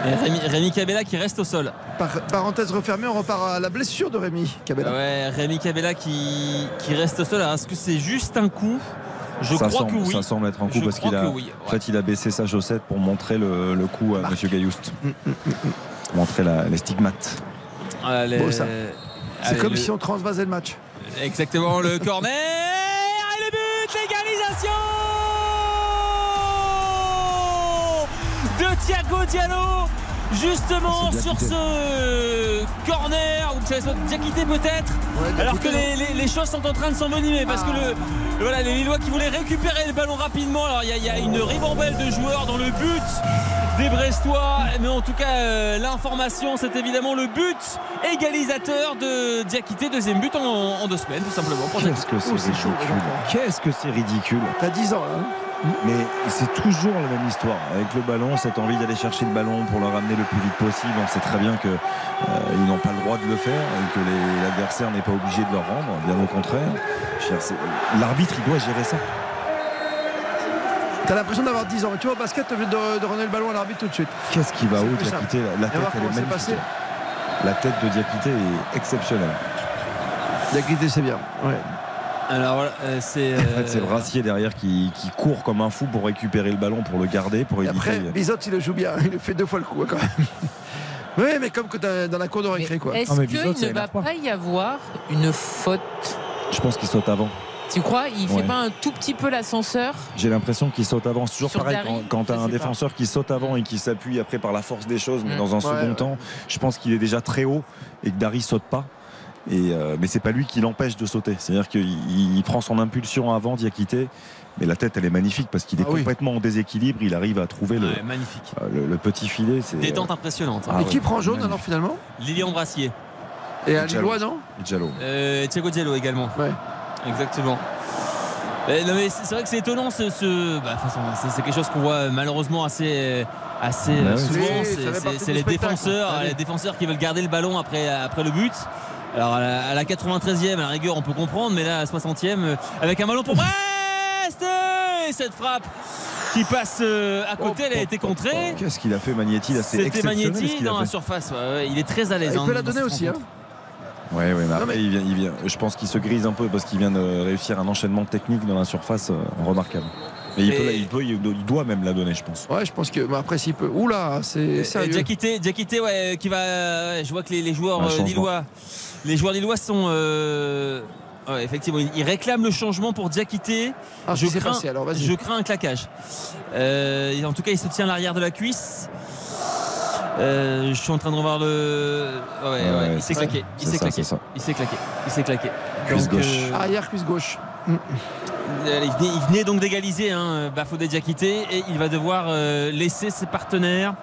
Et Rémi, Rémi Cabella qui reste au sol Par- parenthèse refermée, on repart à la blessure de Rémi Cabella. ouais Rémi Cabella qui, qui reste au sol alors est-ce que c'est juste un coup? Je ça, crois semble, que oui ça semble être un coup Je parce qu'il a, en fait, il a baissé sa chaussette pour montrer le, le coup à Monsieur Gaillouste. montrer la- les stigmates. Allez, Beau, ça. C'est comme le- si on transvasait le match. Exactement, le corner et le l'égalisation de Thiago Diallo justement sur ce corner ou que ça soit Diakité peut-être. Alors que les, les- les choses sont en train de s'envenimer parce que le, voilà, les Lillois qui voulaient récupérer le ballon rapidement alors il y, a- il y a une ribambelle de joueurs dans le but des Brestois mais en tout cas euh, l'information c'est évidemment le but égalisateur de Diakité deuxième but en, en deux semaines tout simplement pour Qu'est-ce que c'est ridicule. Qu'est-ce que c'est ridicule. T'as 10 ans, hein Mais c'est toujours la même histoire. Avec le ballon, cette envie d'aller chercher le ballon pour le ramener le plus vite possible. On sait très bien qu'ils n'ont pas le droit de le faire et que les- l'adversaire n'est pas obligé de leur rendre. Bien au contraire. L'arbitre, il doit gérer ça. T'as l'impression d'avoir 10 ans. Tu vois, au basket, envie de, de rendre le ballon à l'arbitre tout de suite. Qu'est-ce qui va simple. Diakité La, tête, elle est magnifique. passé. La tête de Diakité est exceptionnelle. Diakité, c'est bien. Ouais. Alors voilà euh, c'est En fait, c'est Brassier derrière qui, qui court comme un fou pour récupérer le ballon, pour le garder, pour après, éviter. Bizot, il le joue bien. Il fait deux fois le coup, hein, quand même. (laughs) Oui, mais comme que dans la cour de récré, quoi. Est-ce qu'il ne va pas. y avoir une faute Je pense qu'il saute avant. Tu crois? Il fait Ouais. pas un tout petit peu l'ascenseur? J'ai l'impression qu'il saute avant. C'est toujours Sur pareil Dari, quand, quand tu as un défenseur qui saute avant et qui s'appuie après par la force des choses, mais Mm. dans un Ouais, second ouais. temps, je pense qu'il est déjà très haut et que Dari saute pas. Et euh, mais c'est pas lui qui l'empêche de sauter. C'est-à-dire qu'il il- il prend son impulsion avant Diakité, mais la tête elle est magnifique parce qu'il est Ah oui. complètement en déséquilibre. Il arrive à trouver le, magnifique euh, le, le petit filet. C'est détente impressionnante Ah Et ouais, qui prend jaune magnifique. alors finalement? Lilian Brassier Et à. Lillois, non? Et Diallo. Euh, Thiago Diallo également. Ouais. Exactement. Euh, non, mais c'est vrai que c'est étonnant ce, ce- bah, c'est quelque chose qu'on voit malheureusement assez assez Bah euh, oui. souvent Oui, c'est les défenseurs les défenseurs qui veulent garder le ballon après après le but alors à la, à la 93e à la rigueur on peut comprendre mais là à la 60e euh, avec un ballon pour Brest et cette frappe qui passe euh, à côté elle a été contrée Qu'est-ce qu'il a fait Magnetti là C'est c'était Magnetti dans la surface ouais, ouais, il est très à l'aise Il hein, peut la donner aussi, hein. Ouais, ouais, mais après, mais- Il vient, il vient- je pense qu'il se grise un peu parce qu'il vient de réussir un enchaînement technique dans la surface euh, remarquable. Mais il, peut, la- il, peut- il doit- même la donner, je pense. Ouais, je pense que. mais après, s'il peut. Oula, c'est Euh, sérieux. Diakité, ouais, qui va. je vois que les, les joueurs euh, lillois, les joueurs lillois sont. euh, ouais, effectivement, ils, réclament le changement pour Diakité. Ah, je crains, passé, alors, vas-y. je crains un claquage. Euh, en tout cas, il se tient à l'arrière de la cuisse. Euh, je suis en train de revoir le. Ouais, ouais, Ouais, il s'est claqué. Il s'est claqué. Il s'est claqué. Il s'est claqué. Cuisse Donc, gauche. euh, Arrière, cuisse gauche. euh, Il venait, il venait donc d'égaliser hein, Bafodé Diakité et il va devoir euh, laisser ses partenaires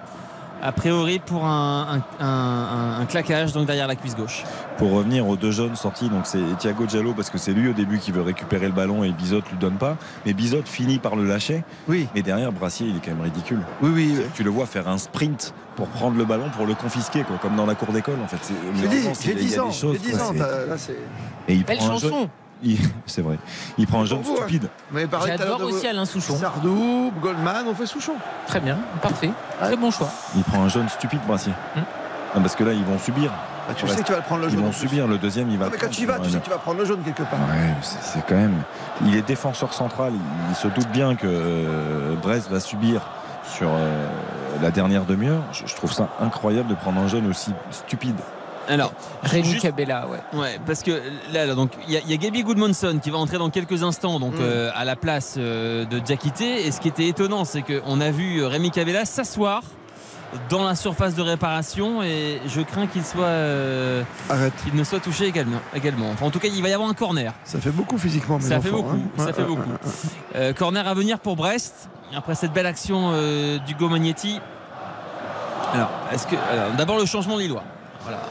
a priori pour un, un- un- un claquage donc derrière la cuisse gauche. Pour revenir aux deux jeunes sortis, donc c'est Thiago Diallo parce que c'est lui au début qui veut récupérer le ballon et Bizot lui donne pas. Mais Bizot finit par le lâcher. Oui. Mais derrière, Brassier, il est quand même ridicule. Oui, oui. Tu le vois faire un sprint pour prendre le ballon pour le confisquer, quoi, comme dans la cour d'école en fait. C'est- J'ai mais dit, vraiment, c'est- j'ai il y a 10 des ans. choses, J'ai 10 quoi, ans. Là. Et il Belle prend un jeune- chanson. Il- (laughs) C'est vrai. Il prend un jeune Pour vous, hein. stupide. L'heure J'adore de- aussi Alain Souchon. Sardou, Goldman, on fait Souchon. Très bien, parfait. Très bon choix. Il prend un jeune stupide, Brassier. Hum. Non, parce que là, ils vont subir. Bah, tu sais que tu vas le prendre le Ils jaune. vont en plus. subir. Le deuxième, il va. Non, mais quand tu y vas, tu un- sais que tu vas prendre le jaune quelque part. Ouais, c'est c'est quand même. Il est défenseur central. Il, se doute bien que euh, Brest va subir sur euh, la dernière demi-heure. Je, je trouve ça incroyable de prendre un jeune aussi stupide. Alors, Rémi juste- Cabella, ouais. Ouais, parce que là, là, donc il y, a- il y a Gaby Goodmanson qui va entrer dans quelques instants donc Mm. euh, à la place euh, de Diakité. Et ce qui était étonnant, c'est qu'on a vu euh, Rémi Cavella s'asseoir dans la surface de réparation et je crains qu'il soit euh, Arrête. qu'il ne soit touché également. également. Enfin, en tout cas, il va y avoir un corner. Ça fait beaucoup physiquement, mes Ça fait beaucoup, hein. ça fait beaucoup. Euh, corner à venir pour Brest après cette belle action euh, d'Hugo Magnetti. Alors, est-ce que d'abord le changement lillois. Voilà,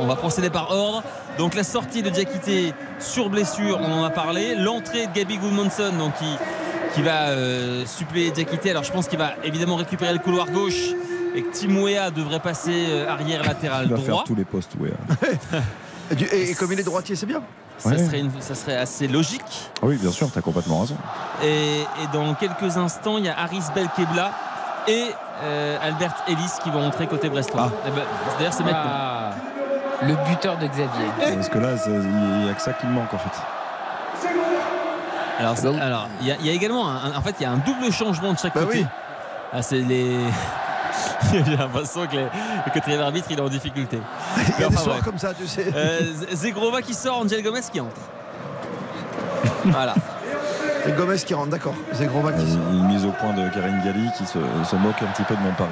on va procéder par ordre. Donc la sortie de Diakité sur blessure, on en a parlé. L'entrée de Gaby Goodmanson, donc qui, qui va euh, suppléer Diakité. Alors je pense qu'il va évidemment récupérer le couloir gauche et que Timouéa devrait passer euh, arrière latéral Il va faire tous les postes. Ouais. (laughs) Et, comme il est droitier, c'est bien. Ça, Ouais. serait une- ça serait assez logique. Oui, bien sûr, tu as complètement raison. Et, et dans quelques instants, il y a Haris Belkebla et euh, Albert Ellis qui vont entrer côté brestois. Eh ben, D'ailleurs, c'est maintenant. Ah, le buteur de Xavier. Parce que là, c'est- il n'y a que ça qui me manque en fait. Alors, alors, il y, a- il y a également, un- en fait, il y a un double changement de chaque Bah côté. oui. Ah, c'est les. (laughs) J'ai l'impression que le le quatrième arbitre il est en difficulté. Il y a des enfin, soirs bref. comme ça, tu sais. Euh, Zegrova qui sort, Angel Gomez qui entre. (laughs) Voilà. Et Gomez qui rentre, d'accord. C'est gros bac. Une mise au point de Karine Galli qui se, se moque un petit peu de mon pari.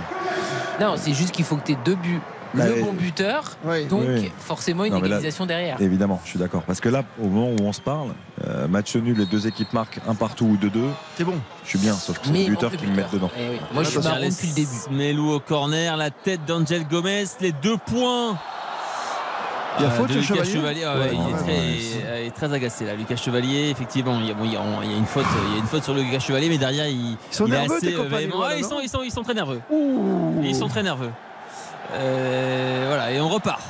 Non, c'est juste qu'il faut que tu aies deux buts. Le bon buteur, donc Oui, forcément une Non, là, égalisation derrière. Évidemment, je suis d'accord. Parce que là, au moment où on se parle, euh, match nul, les deux équipes marquent un partout ou deux deux. C'est bon. Je suis bien, sauf que c'est le buteur qui me met dedans. Eh oui. Moi, je suis marron depuis le début. Melou au corner, la tête d'Angel Gomez, les deux points. Il y a euh, faute de sur Lucas Chevalier Chevalier. ouais, Ouais, il, est très, ouais. euh, il est très agacé là. Lucas Chevalier, effectivement, il y a, bon, il y a- il y a une faute, il y a une faute sur Lucas Chevalier, mais derrière il, sont il est assez véhément. ils sont, ils sont, ils sont très nerveux. Ils sont très nerveux. Euh, voilà, et on repart.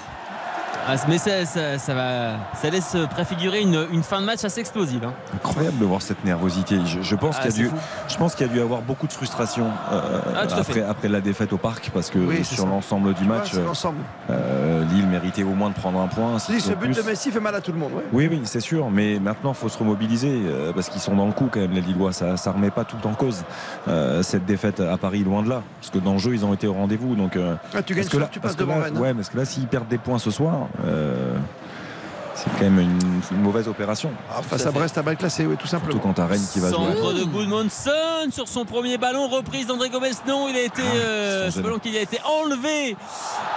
Ah, mais ça, ça, ça va, ça laisse préfigurer une, une fin de match assez explosive. hein. Incroyable de voir cette nervosité. Je, je pense Ah, qu'il y a dû, fou. je pense qu'il y a dû avoir beaucoup de frustration euh, Ah, après, après la défaite au parc parce que Oui, sur l'ensemble du match, euh, Lille méritait au moins de prendre un point. Si, ce but plus. de Messi fait mal à tout le monde. ouais. Oui, oui, c'est sûr, mais maintenant il faut se remobiliser euh, parce qu'ils sont dans le coup quand même, les Lillois. Ça ne remet pas tout en cause euh, cette défaite à Paris, loin de là. Parce que dans le jeu, ils ont été au rendez-vous. Donc, euh, Ah, tu gagnes parce que soir, là, tu passes devant Rennes. hein. Ouais, parce que là, s'ils perdent des points ce soir, euh, c'est quand même une, une mauvaise opération. Ah, face à Brest à balle classée, oui, tout simplement. Surtout quand t'as Rennes qui va jouer. Centre de Goodmanson sur son premier ballon, reprise d'André Gomez. Non, il a été, euh, sans ce ballon qui a été enlevé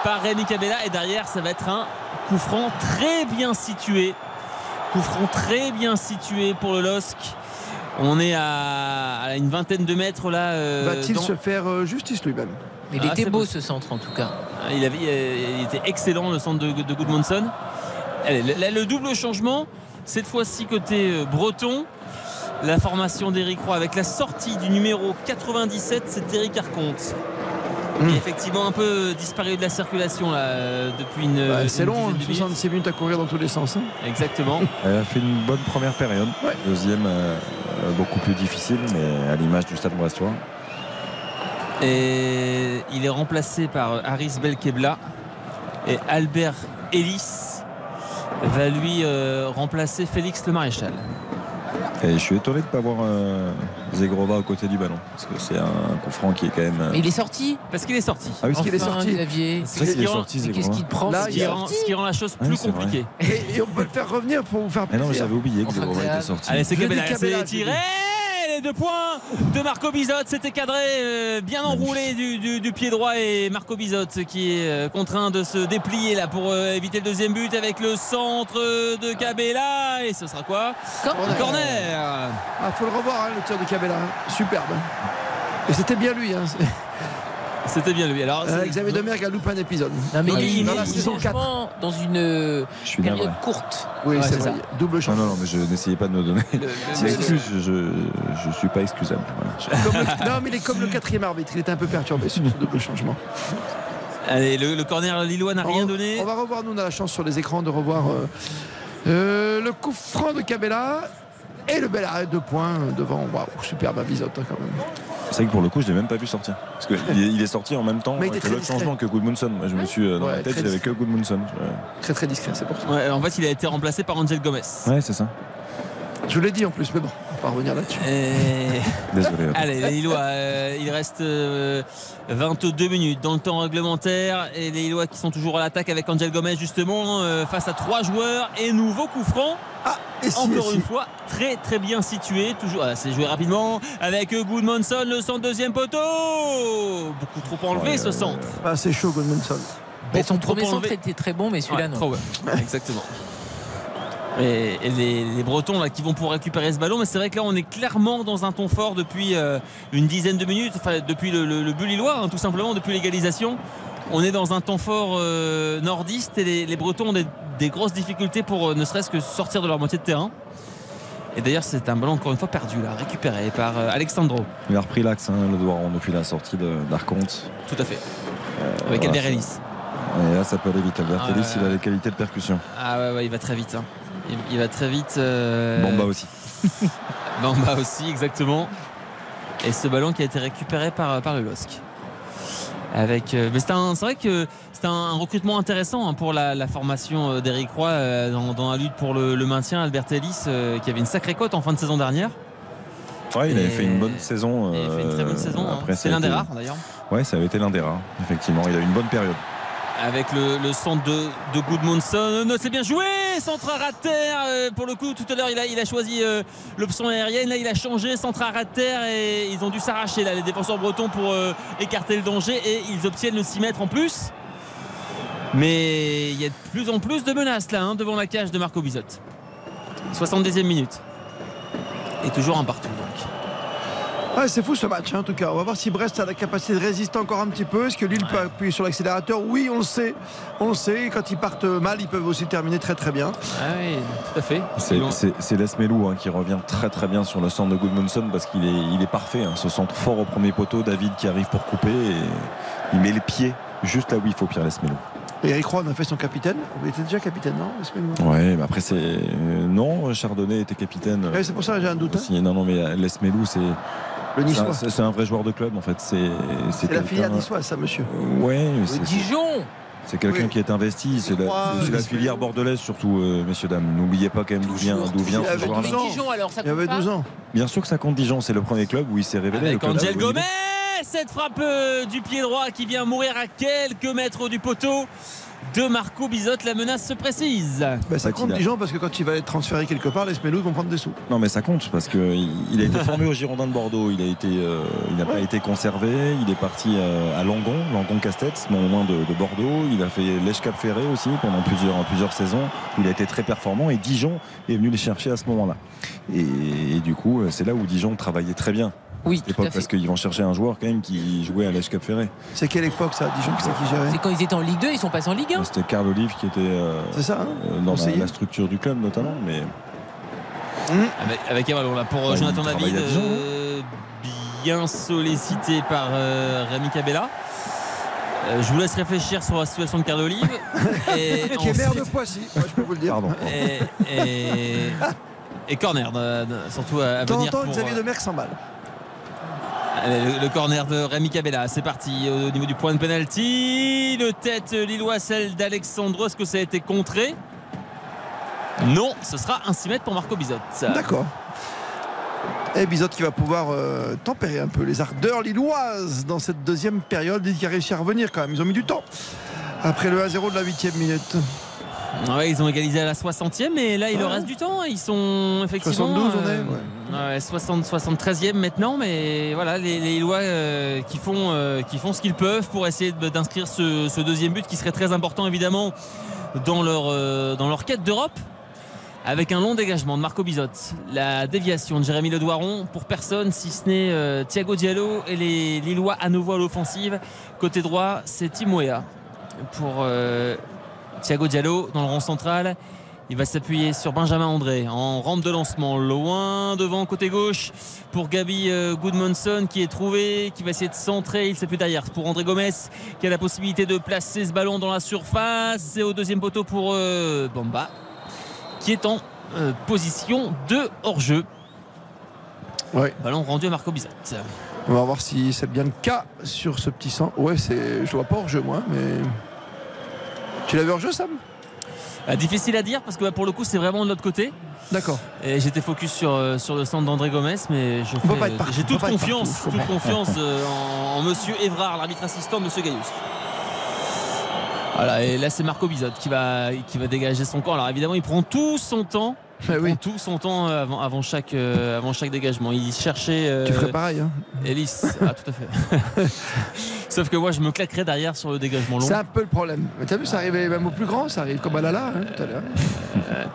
par Rémi Cabella. Et derrière, ça va être un coup franc très bien situé. Coup franc très bien situé pour le LOSC. On est à, à une vingtaine de mètres là. euh, Va-t-il dans- se faire euh, justice lui-même? Il Ah, était beau ce centre en tout cas. Il, avait, euh, il était excellent le centre de, de Goodmanson. Allez, le, le- le double changement, cette fois-ci côté euh, breton. La formation d'Éric Roy avec la sortie du numéro 97, c'est Eric Arconte. Hmm. Qui est effectivement un peu disparu de la circulation là, euh, depuis une. Bah, une C'est long, hein, dizaine de minutes. 66 minutes à courir dans tous les sens. hein. Exactement. (laughs) Elle a fait une bonne première période. Deuxième, euh, euh, beaucoup plus difficile, mais à l'image du stade brestois. Et il est remplacé par Haris Belkebla. Et Albert Ellis va lui euh, remplacer Félix Le Maréchal. Et je suis étonné de ne pas voir euh, Zegrova aux côtés du ballon. Parce que c'est un coup franc qui est quand même. euh, Mais il est sorti Parce qu'il est sorti. Ah oui, Enfin, qu'il est sorti. Xavier. C'est vrai qu'il est sorti, Mais qu'est-ce Zegrova. qu'il te prend Là, Ce il qui, est rend, ce qui rend la chose Ah plus oui, compliquée. Et, et on peut le faire revenir pour vous faire Mais non, plaisir. j'avais oublié que Zegrova Xav. était sorti. Allez, c'est Cabella, c'est tiré les deux points de Marco Bizot. C'était cadré, euh, bien enroulé du, du- du pied droit et Marco Bizot qui est euh, contraint de se déplier là pour euh, éviter le deuxième but avec le centre de Cabella. Et ce sera quoi? Corner. Corner. Ah, faut le revoir, hein, le tir de Cabella. Superbe. Et c'était bien lui. Hein. C'était bien lui. Alors, Euh, Xavier Demergue a loupé un épisode. Non mais il, il- dans la il- saison 4. changement dans une Je période courte. Oui, Ouais, c'est ça. Double Non, changement. non, non, mais je n'essayais pas de me donner. Le- le- (laughs) C'est le- excuse, je ne suis pas excusable. Voilà. (laughs) Comme le- Non, mais il est comme le quatrième arbitre. Il était un peu perturbé sur ce double changement. Allez, le, le corner lillois n'a rien on, donné. on va revoir, nous on a la chance sur les écrans de revoir euh, euh, le coup franc de Cabella et le bel arrêt de points devant. Waouh, superbe abisote hein, quand même. C'est vrai que pour le coup, je ne l'ai même pas vu sortir. Parce qu'il est, il est sorti en même temps Mais il était que l'autre changement que Goodmanson. Moi, je me suis euh, dans Ouais, ma tête, très j'avais que Goodmanson. Très très discret, c'est pour ça. Ouais, en fait, il a été remplacé par Angel Gomez. Ouais, c'est ça. Je vous l'ai dit en plus, mais bon, pas revenir là-dessus. Et- Désolé. Allez, les Lillois, euh, il reste euh, 22 minutes dans le temps réglementaire et les Lillois qui sont toujours à l'attaque avec Angel Gomez justement euh, face à trois joueurs et nouveau coup franc. Ah, et si, Encore et si. une fois, très très bien situé. Toujours, ah, c'est joué rapidement avec Goodmanson, le centre deuxième poteau. Beaucoup trop enlevé Ouais, ce euh, centre. Pas assez chaud, Goodmanson. Mais son premier centre était très bon, mais celui-là Ouais, non. trop bon. Exactement. Et, et les, les Bretons là, qui vont pour récupérer ce ballon, mais c'est vrai que là on est clairement dans un ton fort depuis euh, une dizaine de minutes, enfin depuis le, le, le but lillois, hein, tout simplement, depuis l'égalisation. On est dans un temps fort euh, nordiste et les, les Bretons ont des, des grosses difficultés pour euh, ne serait-ce que sortir de leur moitié de terrain. Et d'ailleurs c'est un ballon encore une fois perdu là, récupéré par Alexandro. Il a repris l'axe, hein, le doigt rond, depuis la sortie d'Arconte. Tout à fait. Avec Albert Ellis. Et là, ça peut aller vite. Albert Ah, Ellis, ouais, il a les qualités de percussion. Ah ouais, ouais, il va très vite. hein. Il, il va très vite. euh, Bamba aussi. (laughs) Bamba aussi, exactement. Et ce ballon qui a été récupéré par, par le LOSC. Avec, euh, mais c'est vrai que c'est un, un recrutement intéressant hein, pour la, la formation euh, d'Eric Roy euh, dans, dans la lutte pour le, le maintien. Albert Ellis qui avait une sacrée cote en fin de saison dernière. Ouais, il avait fait une bonne saison. Il avait fait une très bonne saison. hein. C'est l'un des rares d'ailleurs. Ouais, ça avait été l'un des rares, effectivement. Il a eu une bonne période. Avec le, centre de, de Goodmanson. C'est bien joué, centre à terre. Euh, pour le coup, tout à l'heure, il a, choisi euh, l'option aérienne. Là, il a changé, centre à terre et ils ont dû s'arracher les défenseurs bretons pour euh, écarter le danger et ils obtiennent le 6 mètres en plus. Mais il y a de plus en plus de menaces là hein, devant la cage de Marco Bizot. 70e minute. Et toujours un partout. Ouais, c'est fou ce match hein, en tout cas. On va voir si Brest a la capacité de résister encore un petit peu. Est-ce que Lille peut appuyer sur l'accélérateur Oui, on le sait. On le sait. Quand ils partent mal, ils peuvent aussi terminer très très bien. Ah oui, tout à fait. C'est- Lesmelou hein, qui revient très très bien sur le centre de Goodmanson parce qu'il est, il est parfait. hein. Ce centre fort au premier poteau, David qui arrive pour couper et il met les pieds juste là où il faut Pierre Lesmelou. Et Eric Roy en a fait son capitaine. Il était déjà capitaine, non Ouais, mais après c'est euh, non, Chardonnay était capitaine. Ouais, c'est pour ça que j'ai un doute. hein. Non, non, mais euh, Lesmelou c'est Le c'est un- Niçois. c'est c'est un vrai joueur de club en fait. C'est la filière niçoise, ça, monsieur. Ouais, mais c'est- Dijon C'est quelqu'un Oui. qui est investi, c'est la, euh, filière bordelaise surtout, euh, messieurs dames. N'oubliez pas quand même d'où vient, d'où vient Il ce avait joueur-là. 12 ans. Dijon, alors, ça Il avait compte pas 12 ans. Bien sûr que ça compte Dijon, c'est le premier club où il s'est révélé. Avec le Angel. Gomez, cette frappe euh, du pied droit qui vient mourir à quelques mètres du poteau de Marco Bizot. La menace se précise. Ben, ça compte qu'il Dijon parce que quand il va être transféré quelque part, les Smelou vont prendre des sous. Non mais ça compte parce que il il a été formé au Girondin de Bordeaux, il a été, euh, il n'a pas été conservé, il est parti euh, à Langon, Langon Castex, non loin de, de Bordeaux. Il a fait l'Èche Cap Ferré aussi pendant plusieurs, plusieurs saisons. Il a été très performant et Dijon est venu les chercher à ce moment-là. Et, et du coup, euh, c'est là où Dijon travaillait très bien. Oui, tout époque, à fait. parce qu'ils vont chercher un joueur quand même qui jouait à Cap Ferré. C'est quelle époque ça, Dijon qui c'est qui gérait C'est quand ils étaient en Ligue 2, ils sont passés en Ligue 1. C'était Carl Olive qui était euh, C'est ça, hein euh, dans la, structure du club notamment. Mais Avec, avec un ballon là pour Ouais, Jonathan David. euh, bien sollicité par euh, Rémi Cabella. Euh, je vous laisse réfléchir sur la situation de Carl Olive. (laughs) et Qui est maire de Poissy, je peux vous le dire. pardon. et, et, (laughs) et corner, de- de- surtout à, à De temps en venir. Xavier euh, Demerck s'emballe. Le, corner de Rémi Cabella, c'est parti au niveau du point de penalty. Le tête lillois, celle d'Alexandre. Est-ce que ça a été contré? Non, ce sera un 6 mètres pour Marco Bizot. D'accord. Et Bizot qui va pouvoir euh, tempérer un peu les ardeurs lilloises dans cette deuxième période qui a réussi à revenir quand même. Ils ont mis du temps. Après le 1-0 de la 8 minute. Ouais, ils ont égalisé à la 60e, mais là il leur reste du temps. Ils sont effectivement 72 on est, euh, ouais, 60, 73e maintenant, mais voilà, les, les Lillois euh, qui, font, euh, qui font ce qu'ils peuvent pour essayer d'inscrire ce, ce deuxième but qui serait très important évidemment dans leur, euh, dans leur quête d'Europe. Avec un long dégagement de Marco Bizot, la déviation de Jérémy Ledoiron pour personne si ce n'est euh, Thiago Diallo et les Lillois à nouveau à l'offensive. Côté droit, c'est Timoea pour euh, Thiago Diallo dans le rond central. Il va s'appuyer sur Benjamin André en rampe de lancement, loin devant côté gauche pour Gabi euh, Goodmanson qui est trouvé, qui va essayer de centrer. Il s'appuie derrière pour André Gomez qui a la possibilité de placer ce ballon dans la surface. Et au deuxième poteau pour euh, Bamba qui est en euh, position de hors-jeu. Ouais. Ballon rendu à Marco Bizat. On va voir si c'est bien le cas sur ce petit sang. Ouais, je vois pas hors jeu moi, mais. Tu l'avais hors jeu, Sam? Euh, difficile à dire parce que bah, pour le coup c'est vraiment de l'autre côté. D'accord. Et j'étais focus sur, euh, sur le centre d'André Gomez, mais je j'ai toute confiance, toute confiance euh, en, en Monsieur Évrard, l'arbitre assistant Monsieur Gailloust. Voilà, et là c'est Marco Bizot qui va, qui va dégager son corps. Alors évidemment, il prend tout son temps. Il Eh prend tout son temps euh, avant, avant, chaque, euh, avant chaque dégagement. Il cherchait. euh, Tu ferais pareil, hein Ellis. Ah, tout à fait. (laughs) Sauf que moi, je me claquerais derrière sur le dégagement long. C'est un peu le problème. Mais t'as vu, ça arrivait même au plus grand, ça arrive comme à Lala hein, tout à l'heure.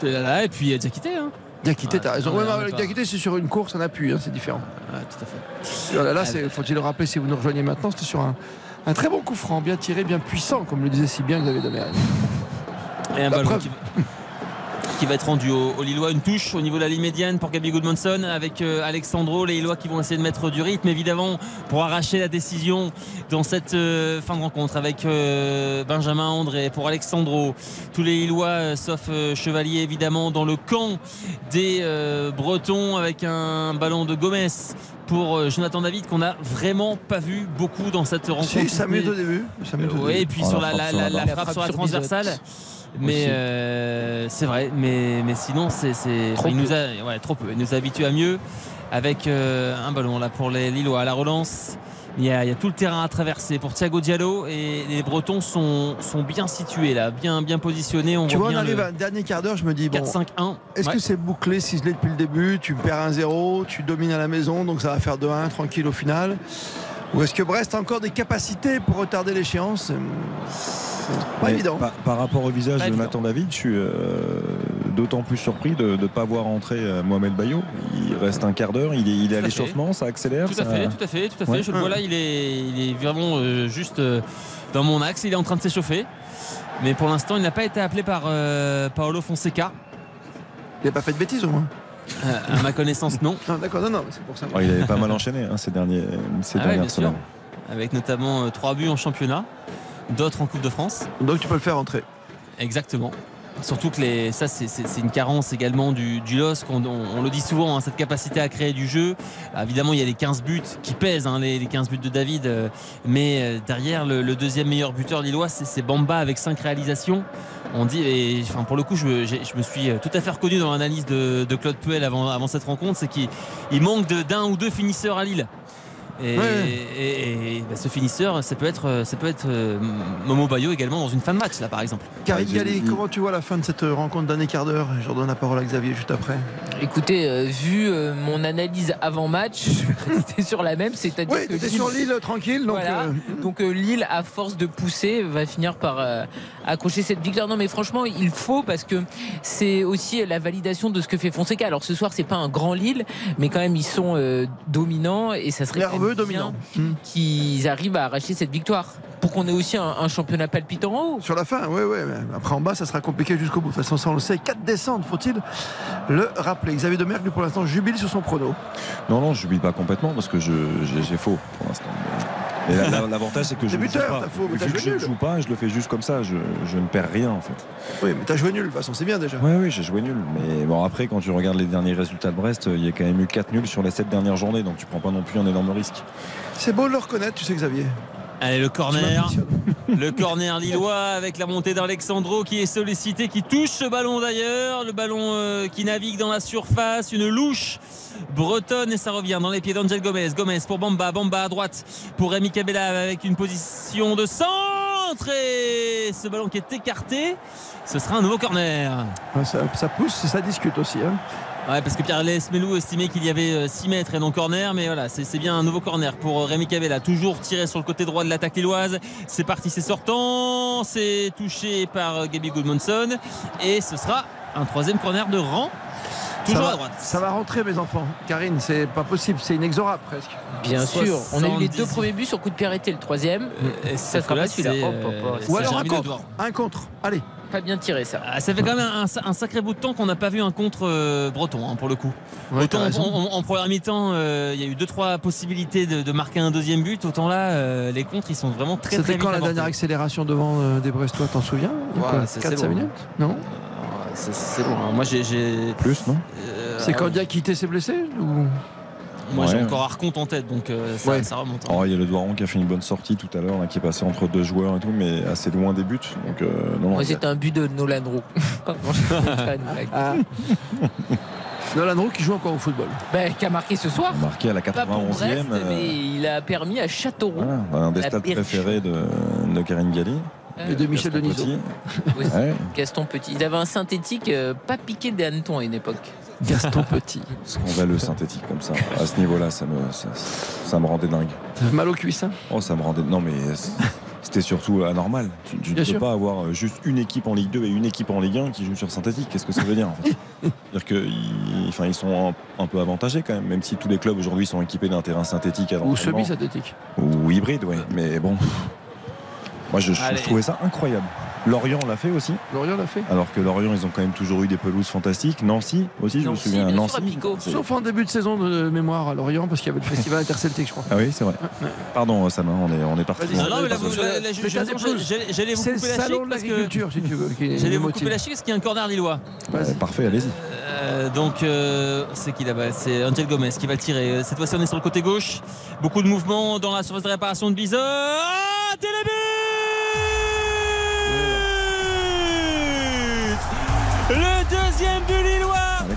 Euh, et puis euh, Diakité. Hein. Diakité, t'as raison. Ouais, Diakité, c'est sur une course, un appui, hein, c'est différent. Ah, tout à fait. Oh là, faut-il le rappeler si vous nous rejoignez maintenant, c'était sur un, un très bon coup franc, bien tiré, bien puissant, comme le disait si bien Xavier Demerck. Et un La ballon preuve. qui, (laughs) qui va être rendu au, au Lillois. Une touche au niveau de la ligne médiane pour Gabi Goodmanson avec euh, Alexandro. Les Lillois qui vont essayer de mettre du rythme évidemment pour arracher la décision dans cette euh, fin de rencontre avec euh, Benjamin André pour Alexandro. Tous les Lillois euh, sauf euh, Chevalier évidemment dans le camp des euh, Bretons avec un ballon de Gomez pour Jonathan David qu'on n'a vraiment pas vu beaucoup dans cette rencontre. Si, 5 minutes au début. minutes au Oui, début. et puis Oh, sur la la, frappe la- sur la la- la barre. frappe La sur la frappe sur transversale. Mais euh, c'est vrai, mais, mais sinon, c'est, c'est- Trop il nous a, ouais, trop peu. Il nous a habitués à mieux avec euh, un ballon là pour les Lillois à la relance. Il y, a, il y a tout le terrain à traverser pour Thiago Diallo et les Bretons sont, sont bien situés là, bien, bien positionnés. On Tu vois, on arrive à un dernier quart d'heure, je me dis, bon, 4-5-1. est-ce Ouais. que c'est bouclé, ciselé depuis le début? Tu perds 1-0, tu domines à la maison, donc ça va faire 2-1 tranquille au final Ou est-ce que Brest a encore des capacités pour retarder l'échéance C'est Pas Mais évident. Par, par rapport au visage Pas de évident. Nathan David, je suis euh, d'autant plus surpris de ne pas voir entrer euh, Mohamed Bayo. Il reste un quart d'heure, il est, il est à l'échauffement, ça accélère. Tout à ça- fait, tout à fait, tout à fait. Ouais. Je le vois là, il est, il est vraiment euh, juste euh, dans mon axe. Il est en train de s'échauffer. Mais pour l'instant, il n'a pas été appelé par euh, Paolo Fonseca. Il n'a pas fait de bêtises au moins Euh, à ma connaissance, non. Non, D'accord, non, non, c'est pour ça. Oh, il avait pas mal enchaîné hein, ces, derniers, ces Ah ouais, dernières sûr. semaines. Avec notamment euh, trois buts en championnat, d'autres en Coupe de France. Donc tu peux le faire entrer. Exactement. Surtout que les, ça, c'est- une carence également du, du LOSC. On, le dit souvent, hein, cette capacité à créer du jeu. Évidemment, il y a les 15 buts qui pèsent, hein, les, les 15 buts de David. euh, mais euh, derrière, le, deuxième meilleur buteur lillois, c'est Bamba avec 5 réalisations. On dit, et, enfin, pour le coup, je, me- suis euh, tout à fait reconnu dans l'analyse de, de Claude Puel avant, avant cette rencontre. C'est qu'il il manque d'un ou deux finisseurs à Lille. Et, Ouais. et- et, bah, ce finisseur, ça peut être, ça peut être euh, Momo Bayo également dans une fin de match, là, par exemple. Galli, il- comment tu vois la fin de cette rencontre d'un quart d'heure? Je redonne la parole à Xavier juste après. Écoutez, euh, vu euh, mon analyse avant match, (laughs) rester sur la même, c'est-à-dire Oui, que tu es sur l'île tranquille, donc. Voilà. euh, Donc euh, Lille, à force de pousser, va finir par euh, accrocher cette victoire. Non, mais franchement, il faut parce que c'est aussi la validation de ce que fait Fonseca. Alors ce soir, c'est pas un grand Lille, mais quand même ils sont euh, dominants et ça serait Nerveux, même bien dominant. Hmm. qu'ils arrivent à arracher cette victoire pour qu'on ait aussi un, un championnat palpitant en haut. Sur la fin, oui, oui. mais Après, en bas, ça sera compliqué jusqu'au bout. De toute façon, ça, on le sait. 4 descentes, faut-il le rappeler. Xavier Demergue, lui, pour l'instant, jubile sur son prono. Non, non, je ne pas complètement parce que j'ai faux pour l'instant. La- l'avantage, c'est que je ne joue pas. t'as faux, mais t'as Vu que je ne joue pas, je le fais juste comme ça. Je, je ne perds rien en fait. Oui, mais t'as joué nul. De toute façon, c'est bien déjà. Oui, oui, j'ai joué nul. Mais bon, après, quand tu regardes les derniers résultats de Brest, il y a quand même eu 4 nuls sur les 7 dernières journées. Donc tu prends pas non plus un énorme risque. C'est beau de le reconnaître, tu sais, Xavier. Allez, le corner. Le corner lillois avec la montée d'Alexandro qui est sollicité, qui touche ce ballon d'ailleurs. Le ballon euh, qui navigue dans la surface. Une louche bretonne et ça revient dans les pieds d'Angel Gomez. Gomez pour Bamba. Bamba à droite pour Rémi Cabella avec une position de centre. Et ce ballon qui est écarté, ce sera un nouveau corner. Ça, ça pousse, ça discute aussi. hein. Ouais, parce que Pierre Melou estimait qu'il y avait euh, 6 mètres et non corner, mais voilà, c'est bien un nouveau corner pour euh, Rémi Cavella. Toujours tiré sur le côté droit de l'attaque lilloise. C'est parti, c'est sortant, c'est touché par euh, Gaby Goodmanson et ce sera un troisième corner de rang. Ça Toujours va, à droite. ça va rentrer, mes enfants. Karine, c'est pas possible, c'est inexorable presque. Bien sûr, on a eu les 70. deux premiers buts sur coup de pied arrêté, le troisième. Et ça sera pas celui-là. euh, Ou alors un contre. Un contre. Allez. Pas bien tiré ça. Ah, ça fait quand même un, un sacré bout de temps qu'on n'a pas vu un contre euh, breton hein, pour le coup. Ouais, autant en, raison. en- en première mi-temps, euh, il y a eu deux trois possibilités de, de marquer un deuxième but. Autant là, euh, les contres ils sont vraiment très très C'était quand la dernière accélération devant euh, des Brestois, t'en souviens? Ouais, Quoi, c'est- 4-5 c'est bon. minutes? Non? C'est- C'est bon. hein. Moi j'ai. Plus, non euh, C'est quand ah, Diakité s'est blessé ou... Moi j'ai encore Arconte en tête, donc euh, ça, Ouais. ça remonte. hein. Oh, il y a le Doiron qui a fait une bonne sortie tout à l'heure, qui est passé entre deux joueurs et tout, mais assez loin des buts. Donc, euh, non, c'était un but de Nolan Roux. (laughs) Ah. (laughs) Nolan Roux qui joue encore au football. Ben, qui a marqué ce soir. marqué à la Pas pour 91e. Brest, euh, mais il a permis à Châteauroux. voilà, un des stades préférés de, de Karine Galli. Et de Michel Gaston Denisot. Petit. (laughs) Aussi. Ouais. Gaston Petit. Il avait un synthétique euh, pas piqué des hannetons à une époque. Gaston Petit. (laughs) Scandaleux synthétique comme ça. À ce niveau-là, ça me, ça, ça me rendait dingue. T'as mal au cuissin Oh, ça me rendait. Non, mais c'était surtout anormal. Tu, tu ne peux sûr. pas avoir euh, juste une équipe en Ligue 2 et une équipe en Ligue 1 qui joue sur synthétique. Qu'est-ce que ça veut dire en fait? (laughs) C'est-à-dire qu'ils enfin, ils sont un, un peu avantagés quand même, même si tous les clubs aujourd'hui sont équipés d'un terrain synthétique à Ou semi-synthétique. Ou hybride, ouais. Mais bon. Moi, je, je- Allez. je trouvais ça incroyable. Lorient l'a fait aussi. Lorient l'a fait. Alors que Lorient, ils ont quand même toujours eu des pelouses fantastiques. Nancy aussi, je me souviens. Nancy. Sauf en début de saison de mémoire à Lorient, parce qu'il y avait le festival interceltique, je crois. Ah oui, c'est vrai. Pardon, Sam, on est, on est parti. Non, non, mais là, j'allais- vous C'est le couper la salon chic de parce que. l'agriculture, si tu veux. qui J'allais vous couper la chic parce qu'il y a un corner lillois. Euh, parfait, allez-y. Euh, donc euh, c'est qui là-bas? C'est Angel Gomez qui va le tirer. Cette fois-ci on est sur le côté gauche. Beaucoup de mouvements dans la surface de réparation de Bizot. Ah,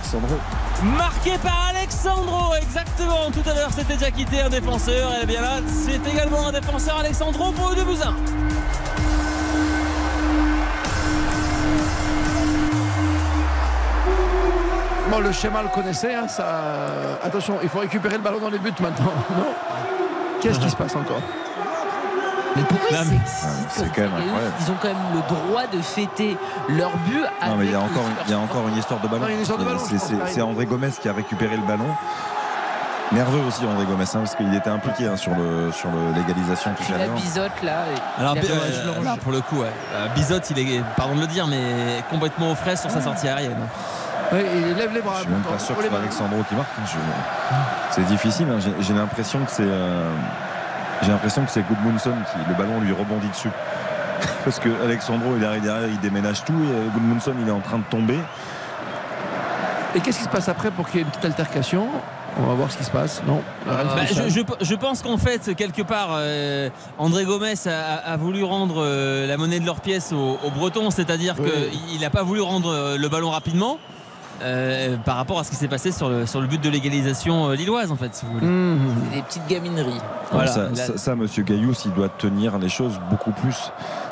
Alexandro. marqué par Alexandro, exactement. Tout à l'heure, c'était déjà quitté un défenseur. Et bien là, c'est également un défenseur Alexandro pour le 2 buts 1. Bon, le schéma le connaissait. hein, ça... Attention, il faut récupérer le ballon dans les buts maintenant. (laughs) Non? Qu'est-ce qui se passe encore? C'est quand même incroyable. Ils ont quand même le droit de fêter leur but avec Non, mais il y a encore, il y a encore une histoire de ballon. C'est- André Gomez qui a récupéré le ballon. Nerveux aussi André Gomez, hein, parce qu'il était impliqué hein, sur le sur le- l'égalisation tout à la l'heure. bisote là. Alors, euh, là, pour le coup, ouais. Euh, Bizot, il est, pardon de le dire, mais complètement aux fraises sur sa sortie aérienne. Oui, il lève les bras. Je suis même pas sûr pour que c'est. Alexandro qui marque. hein, je- C'est difficile. hein, j'ai- J'ai l'impression que c'est euh, j'ai l'impression que c'est Goodmunson qui le ballon lui rebondit dessus. (laughs) Parce que Alexandro il arrive derrière, il déménage tout et euh, Goodmunson il est en train de tomber. Et qu'est-ce qui se passe après pour qu'il y ait une petite altercation? On va voir ce qui se passe. Non? Bah, je, je- je pense qu'en fait, quelque part, euh, André Gomez a, a voulu rendre euh, la monnaie de leur pièce aux, aux Bretons, c'est-à-dire Oui. qu'il n'a pas voulu rendre euh, le ballon rapidement. Euh, par rapport à ce qui s'est passé sur le, sur le but de l'égalisation euh, lilloise en fait si vous voulez. Mmh. Des petites gamineries. Voilà. ça, Là- ça, ça, Monsieur Gaillous, il doit tenir les choses beaucoup plus.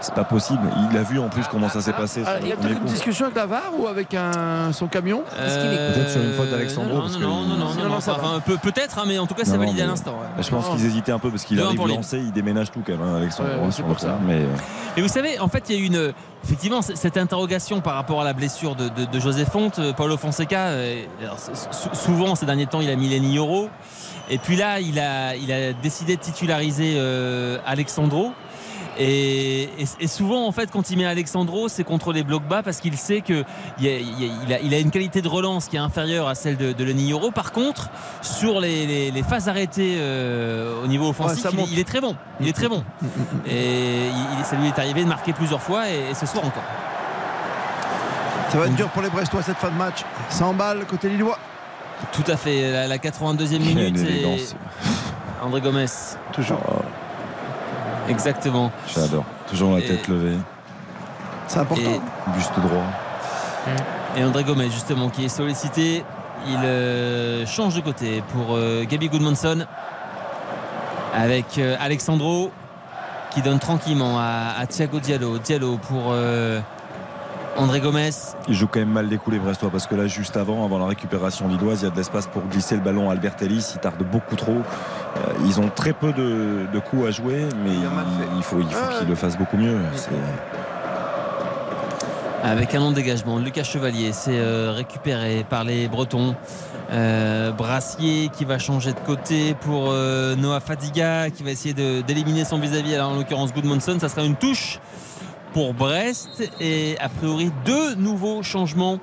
C'est pas possible. Il a vu en plus comment ça s'est passé. Ah, il y a peut-être une coup. discussion avec la VAR ou avec un, son camion Euh, Peut-être sur une faute d'Alexandro, Non, non, non, non, non, Non, non, non, ça enfin, peut-être, hein, mais en tout cas, c'est validé à l'instant. ouais. Je pense qu'ils hésitaient un peu parce qu'il arrive lancé, il déménage tout quand même, hein, Alexandro. Ouais, c'est sur pour le ça. terrain, Mais euh, Et vous savez, en fait, il y a eu une, effectivement cette interrogation par rapport à la blessure de, de- de José Fonte, euh, Paulo Fonseca. euh, alors, souvent, ces derniers temps, il a mis les euros. Et puis là, il a, il a décidé de titulariser euh, Alexandro. Et, et- et souvent, en fait, quand il met Alexandro, c'est contre les blocs bas parce qu'il sait qu'il il a, il a- il a une qualité de relance qui est inférieure à celle de, de Lenny Euro. Par contre, sur les, les- les phases arrêtées euh, au niveau offensif, il, est- monte. il est très bon. Il est très bon. Et il- ça lui est arrivé de marquer plusieurs fois et, et ce soir encore. Ça va être dur pour les Brestois cette fin de match. 100 balles côté Lillois. Tout à fait. La, la 82e Quelle minute. et. André Gomez. Toujours. Exactement. j'adore. Toujours la Et- tête levée, C'est important. Et, buste droit. et André Gomez, justement, qui est sollicité. Il euh, change de côté pour euh, Gabi Goodmanson. Avec euh, Alexandro qui donne tranquillement à, à Thiago Diallo. Diallo pour André Gomez. Il joue quand même mal les coups les Brestois parce que là juste avant, avant la récupération lilloise, il y a de l'espace pour glisser le ballon à Albert Ellis, il tarde beaucoup trop. Euh, ils ont très peu de, de coups à jouer, mais il, il faut, il faut Ah. qu'ils le fassent beaucoup mieux. C'est- avec un long dégagement. Lucas Chevalier, c'est euh, récupéré par les Bretons. Euh, Brassier qui va changer de côté pour euh, Noah Fadiga qui va essayer de- d'éliminer son vis-à-vis. Alors en l'occurrence Goodmanson, ça sera une touche pour Brest et a priori deux nouveaux changements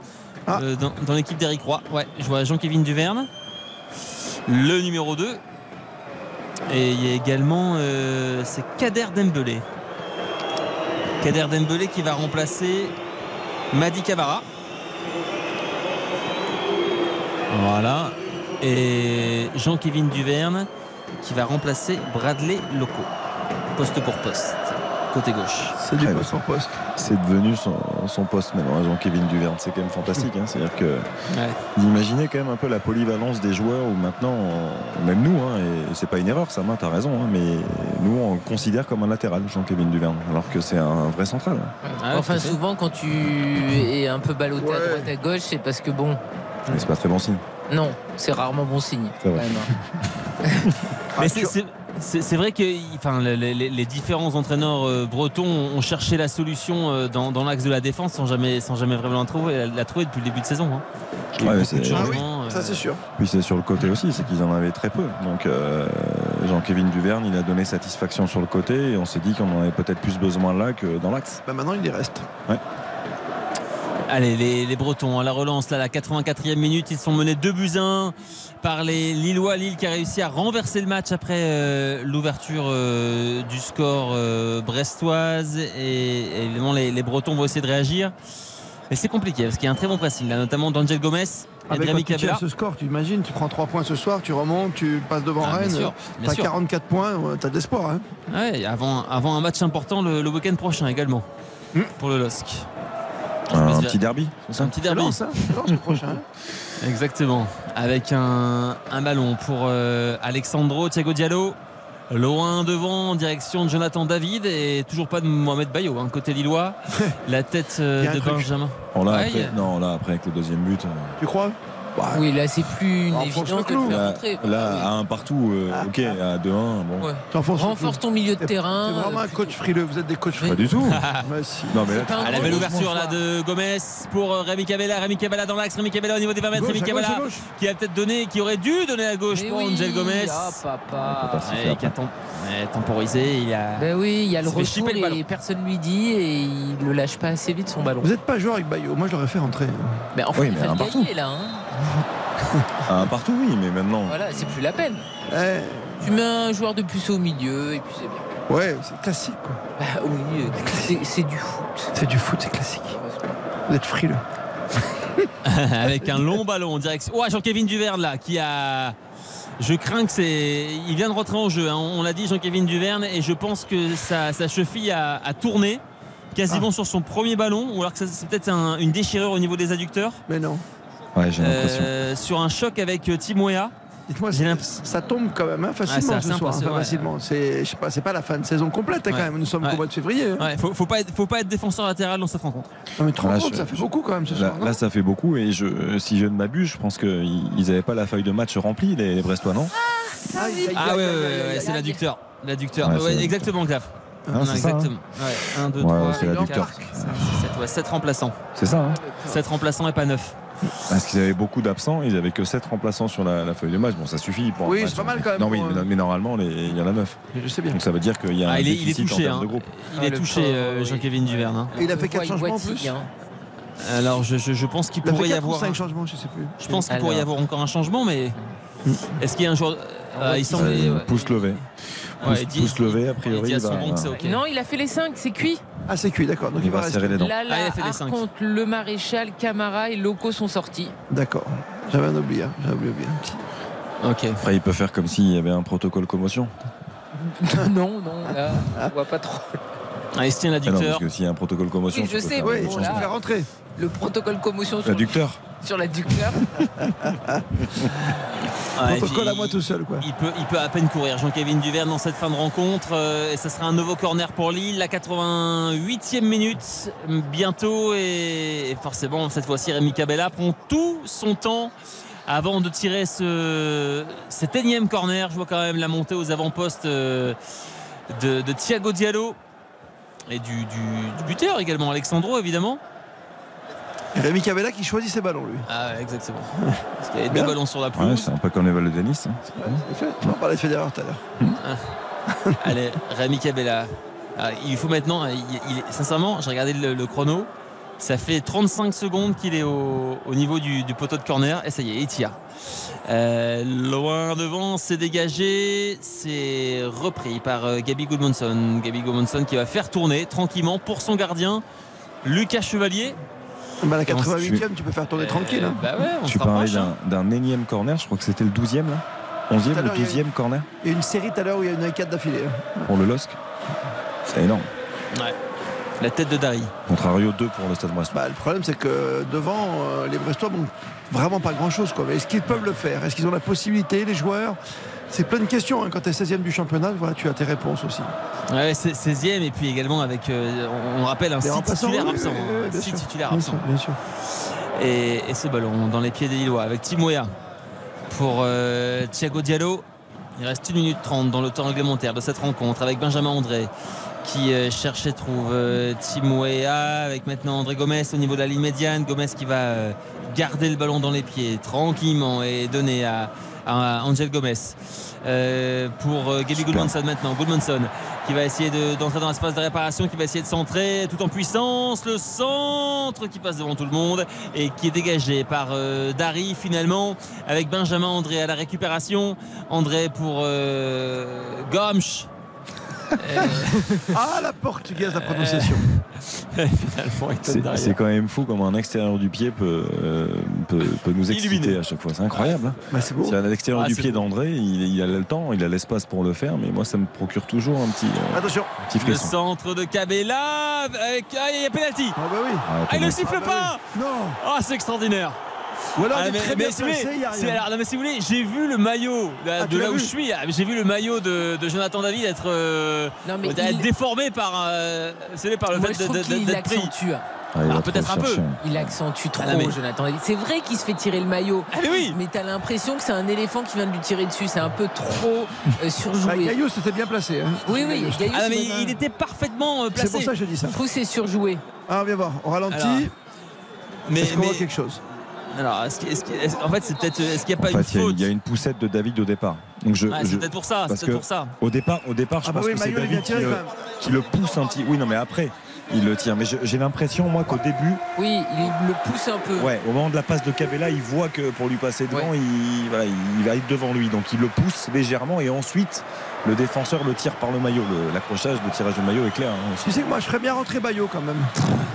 euh, dans, dans l'équipe d'Eric Roy. Ouais, je vois Jean-Kévin Duverne, le numéro 2. Et il y a également euh, c'est Kader Dembélé. Kader Dembélé qui va remplacer Madi Camara. Voilà. Et Jean-Kévin Duverne qui va remplacer Bradley Loco. Poste pour poste. Côté gauche. C'est du poste poste. C'est devenu son, son poste maintenant, Jean-Kévin Duverne. C'est quand même fantastique. hein. C'est-à-dire que Ouais. vous imaginez quand même un peu la polyvalence des joueurs où maintenant, on- même nous, hein, et c'est pas une erreur, Samin, t'as raison, hein, mais nous on le considère comme un latéral, Jean-Kévin Duverne, alors que c'est un vrai central. Enfin, souvent, quand tu es un peu ballotté à droite à gauche, c'est parce que bon, Mais c'est pas très bon signe. non, c'est rarement bon signe. C'est vrai. hein. (laughs) Mais c'est- c'est- vrai que enfin, les, les- les différents entraîneurs euh, bretons ont cherché la solution euh, dans, dans l'axe de la défense sans jamais, sans jamais vraiment la trouver, la trouver depuis le début de saison. hein. Il y a eu Ouais, mais beaucoup de c'est- changements. Ça, euh, c'est sûr. Puis c'est sur le côté aussi, c'est qu'ils en avaient très peu. Donc euh, Jean-Kévin Duverne, il a donné satisfaction sur le côté et on s'est dit qu'on en avait peut-être plus besoin là que dans l'axe. Bah, maintenant, il y reste. Allez, les, les Bretons à la relance, là, la 84e minute, ils sont menés 2 buts 1 par les Lillois. Lille qui a réussi à renverser le match après euh, l'ouverture euh, du score euh, brestoise. Et, et évidemment, les, les Bretons vont essayer de réagir. Mais c'est compliqué parce qu'il y a un très bon pressing, là, notamment d'Angel Gomez et Avec de quand tu tiens ce score, tu imagines, tu prends 3 points ce soir, tu remontes, tu passes devant Ah, Rennes, t'as sûr. 44 points, ouais, t'as de l'espoir. Hein. Ouais, avant, avant un match important le, le week-end prochain également pour le LOSC. Un petit derby, c'est ça Un petit derby. Lance, hein, Lance le prochain. (laughs) Exactement. Avec un, un ballon pour euh, Alexandro Thiago Diallo. Loin devant, en direction de Jonathan David et toujours pas de Mohamed Bayo, hein, côté lillois. (laughs) La tête euh, de. Benjamin. Après, non, là, après, avec le deuxième but. euh, Tu crois? Oui, là, c'est plus une évidence de le faire Là, rentrer. là, à un partout, euh, ok, à 2-1, bon. Ouais. Renforce ton milieu de terrain. C'est vraiment un coach frileux. Vous êtes des coachs Pas frileux. du tout. Ouais, si. Non, mais là, pas Ah, la belle ouverture là de Gomez pour euh, Rémi Cabella. Rémi Cabella dans l'axe. Rémi Cabella au niveau des 20 mètres. Rémi à gauche, Cabella à qui a peut-être donné, qui aurait dû donner à gauche Mais pour oui, Angel Gomez. Ah, papa. pas Ouais, qui a temporisé. Il a. Ben oui, il y a le retour et personne lui dit et il le lâche pas assez vite son ballon. Vous n'êtes pas joueur avec Bayo. Moi, je l'aurais fait rentrer. Mais enfin, Oui, il mais fait un le partout. gagner, là. hein. Un partout, oui, mais maintenant. Voilà, c'est plus la peine. Eh, Tu mets un joueur de plus au milieu et puis c'est bien. ouais, c'est classique. quoi. Bah oui, euh, c'est- du foot. C'est du foot, c'est classique. Vous êtes frileux. (laughs) avec un long ballon en direction. Oh, Jean-Kévin Duverne là qui a. Je crains que c'est. Il vient de rentrer en jeu. hein. On l'a dit, Jean-Kévin Duverne, et je pense que sa, sa cheville a, a tourné quasiment Ah. sur son premier ballon, ou alors que ça- c'est peut-être un- une déchirure au niveau des adducteurs. Mais non. Ouais, j'ai l'impression. Euh, sur un choc avec euh, Tim Weah. Dites-moi, ça tombe quand même hein, Ah, c'est facilement assez ce soir. enfin, ouais. facilement. C'est, je sais pas, c'est pas la fin de saison complète hein, quand Ouais. même. Nous sommes Ouais. qu'au mois de février. hein. Ouais, faut, faut pas être, faut pas être défenseur latéral dans cette rencontre. Non, mais 30 Là, compte, je- ça fait beaucoup quand même ce Là, soir. là, ça fait beaucoup et je, si je ne m'abuse, je pense qu'ils n'avaient pas la feuille de match remplie, les, les Brestois, non? Ah ouais, ouais, ouais, ouais, aïe, c'est l'adducteur. L'adducteur. Ouais, Ouais, exactement, Claf. Ah, Non, c'est ça, exactement. 1, 2, Ouais, 3, c'est l'adducteur. 7, remplaçants. C'est ça, hein 7 remplaçants et pas 9. Parce qu'ils avaient beaucoup d'absents, ils avaient que 7 remplaçants sur la, la feuille de match. Bon, ça suffit pour un Oui, c'est pas mal quand même Non, oui, mais, euh, mais normalement, les- il y en a 9. Je sais bien. Donc ça veut dire qu'il y a un Ah, il, est, il est touché. en termes hein. de groupe. Il Ah, est le touché, euh, oui. Jean-Kévin Duverne. hein. Il a fait On 4 voit, il changements en plus. hein. Alors, je, je- je pense qu'il pourrait y 4 ou avoir. 5 un- changements, je sais plus. Je pense qu'il pourrait y avoir encore un changement, mais. Est-ce qu'il y a un joueur. euh, il semble. Euh, ouais. pouce levé. Ouais, Pouce, dit- pouce levé, a il priori. dit à son va- banc que c'est va- ok. Non, il a fait les 5, c'est cuit. Ah, c'est cuit, d'accord. Donc Il il va va serrer les dents. Là, Ah, il là, a fait les contre, le maréchal, Camara et Loco sont sortis. D'accord. J'avais un oublié. hein. J'avais oublié un petit. Ok. Après, il peut faire comme s'il y avait un protocole commotion. (laughs) non, non, là, on voit pas trop. Ah, il se tient Ah non, parce l'adducteur. que s'il y a un protocole commotion, Oui, tu je peux sais, faire oui, bon, là. Je vais rentrer. Le protocole commotion sur, L'adducteur sur l'adducteur. (laughs) Ah, Protocole à moi tout seul, quoi. Il peut, il peut à peine courir. Jean-Kévin Duverne dans cette fin de rencontre. euh, et ça sera un nouveau corner pour Lille. La 88e minute bientôt. Et, et forcément, cette fois-ci, Rémi Cabella prend tout son temps avant de tirer ce, cet énième corner. Je vois quand même la montée aux avant-postes euh, de, de Thiago Diallo. Et du, du- du buteur également, Alexandro évidemment. Rémi Cabella qui choisit ses ballons, lui. Ah, ouais, exactement. Parce qu'il y avait deux Bien. ballons sur la Ouais, pelouse. c'est un peu comme les balles de tennis. hein. On parlait de Federer tout à l'heure. Allez, Rémi Cabella. Ah, il faut maintenant, il, il est- sincèrement, j'ai regardé le, le chrono. Ça fait 35 secondes qu'il est au, au niveau du, du poteau de corner. Et ça y est, il tire. Euh, loin devant, c'est dégagé. C'est repris par euh, Gabi Goodmanson. Gabi Goodmanson qui va faire tourner tranquillement pour son gardien, Lucas Chevalier. Bah, la Et on se 88e, tu peux faire tourner tranquille. hein. Bah ouais, on Tu parlais hein. d'un énième corner, je crois que c'était le 12e là 11e Tout à ou l'heure, il y a 12e corner Il y a une série tout à l'heure où il y a une 4 d'affilée. hein. pour le LOSC. C'est énorme. Ouais. La tête de Dari. Contrario 2 pour le Stade Brestois. Bah, le problème, c'est que devant, euh, les Brestois n'ont vraiment pas grand-chose. est-ce qu'ils peuvent le faire? Est-ce qu'ils ont la possibilité, les joueurs? C'est plein de questions. hein. Quand tu es 16e du championnat, voilà, tu as tes réponses aussi. Ouais, c'est 16e et puis également avec, euh, on, on rappelle, un Les 6 remplaçants, titulaires oui, absents. oui, oui, bien Six sûr. titulaires Bien absents. sûr, bien sûr. Et, et ce ballon dans les pieds des Lillois avec Timoya pour euh, Thiago Diallo. Il reste 1 minute 30 dans le temps réglementaire de cette rencontre avec Benjamin André qui euh, cherche et trouve Timoya avec maintenant André Gomez au niveau de la ligne médiane. Gomez qui va garder le ballon dans les pieds tranquillement et donner à, à Angel Gomez. Euh, pour euh, Gaby Goodmanson maintenant. Goodmanson qui va essayer de- d'entrer dans l'espace de réparation, qui va essayer de centrer tout en puissance. Le centre qui passe devant tout le monde et qui est dégagé par euh, Dari finalement avec Benjamin André à la récupération. André pour euh, Gomsch. Ah, la portugaise, la prononciation. (laughs) C'est quand même fou comment un extérieur du pied peut, euh, peut, peut nous exciter Illuminé. à chaque fois. C'est incroyable. hein. Bah, c'est beau. À l'extérieur Ah, du pied d'André, il, il a le temps, il a l'espace pour le faire, mais moi ça me procure toujours un petit, euh, Attention. petit Le centre de Cabella avec ah, il y a pénalty. Ah, bah oui. Ah, Ah, il ne pénalty. siffle Ah, bah pas. oui. Non. Ah, c'est extraordinaire. Ou alors, Ah, il est mais, très mais bien si vous voulez, placé, il y a c'est- rien. alors, non, mais si vous voulez, j'ai vu le maillot de, Ah, de là où je suis. ah, J'ai vu le maillot de, de Jonathan David être, euh, Non, mais être il- déformé par, euh, par le Moi, fait d'être pris. accentue. Ah, il va Alors, trop peut-être un peu. Il accentue trop, Ah, mais- Jonathan David. C'est vrai qu'il se fait tirer le maillot. Ah, mais oui Mais t'as l'impression que c'est un éléphant qui vient de lui tirer dessus. C'est un peu trop euh, (laughs) Bah, surjoué. Gaillot, c'était bien placé. hein. Oui, oui, Gaillot, Ah, mais il, était parfaitement euh, C'est placé. pour ça que je dis ça. Je trouve que c'est surjoué. Ah, on vient voir. On ralentit. Alors, mais, Est-ce qu'on voit mais- quelque chose? Alors, est-ce qu'il- est-ce qu'il- est-ce- en fait, c'est peut-être. Est-ce qu'il n'y a pas En une fait, il y a- faute il y, a une poussette de David au départ. Donc je, Ah, c'est je- peut-être pour ça. parce C'est peut-être que pour ça. Au départ, au départ, je Ah bah pense oui, que c'est David qui même. qui le pousse un petit. Oui, non, mais après, il le tire. Mais j'ai l'impression, moi, qu'au début, Oui, il le pousse un peu. ouais, au moment de la passe de Cabella, il voit que pour lui passer devant, il, voilà, il va être devant lui. Donc il le pousse légèrement et ensuite, le défenseur le tire par le maillot. L'accrochage, le tirage de maillot est clair. hein. Tu sais que moi, je ferais bien rentrer Bayo quand même.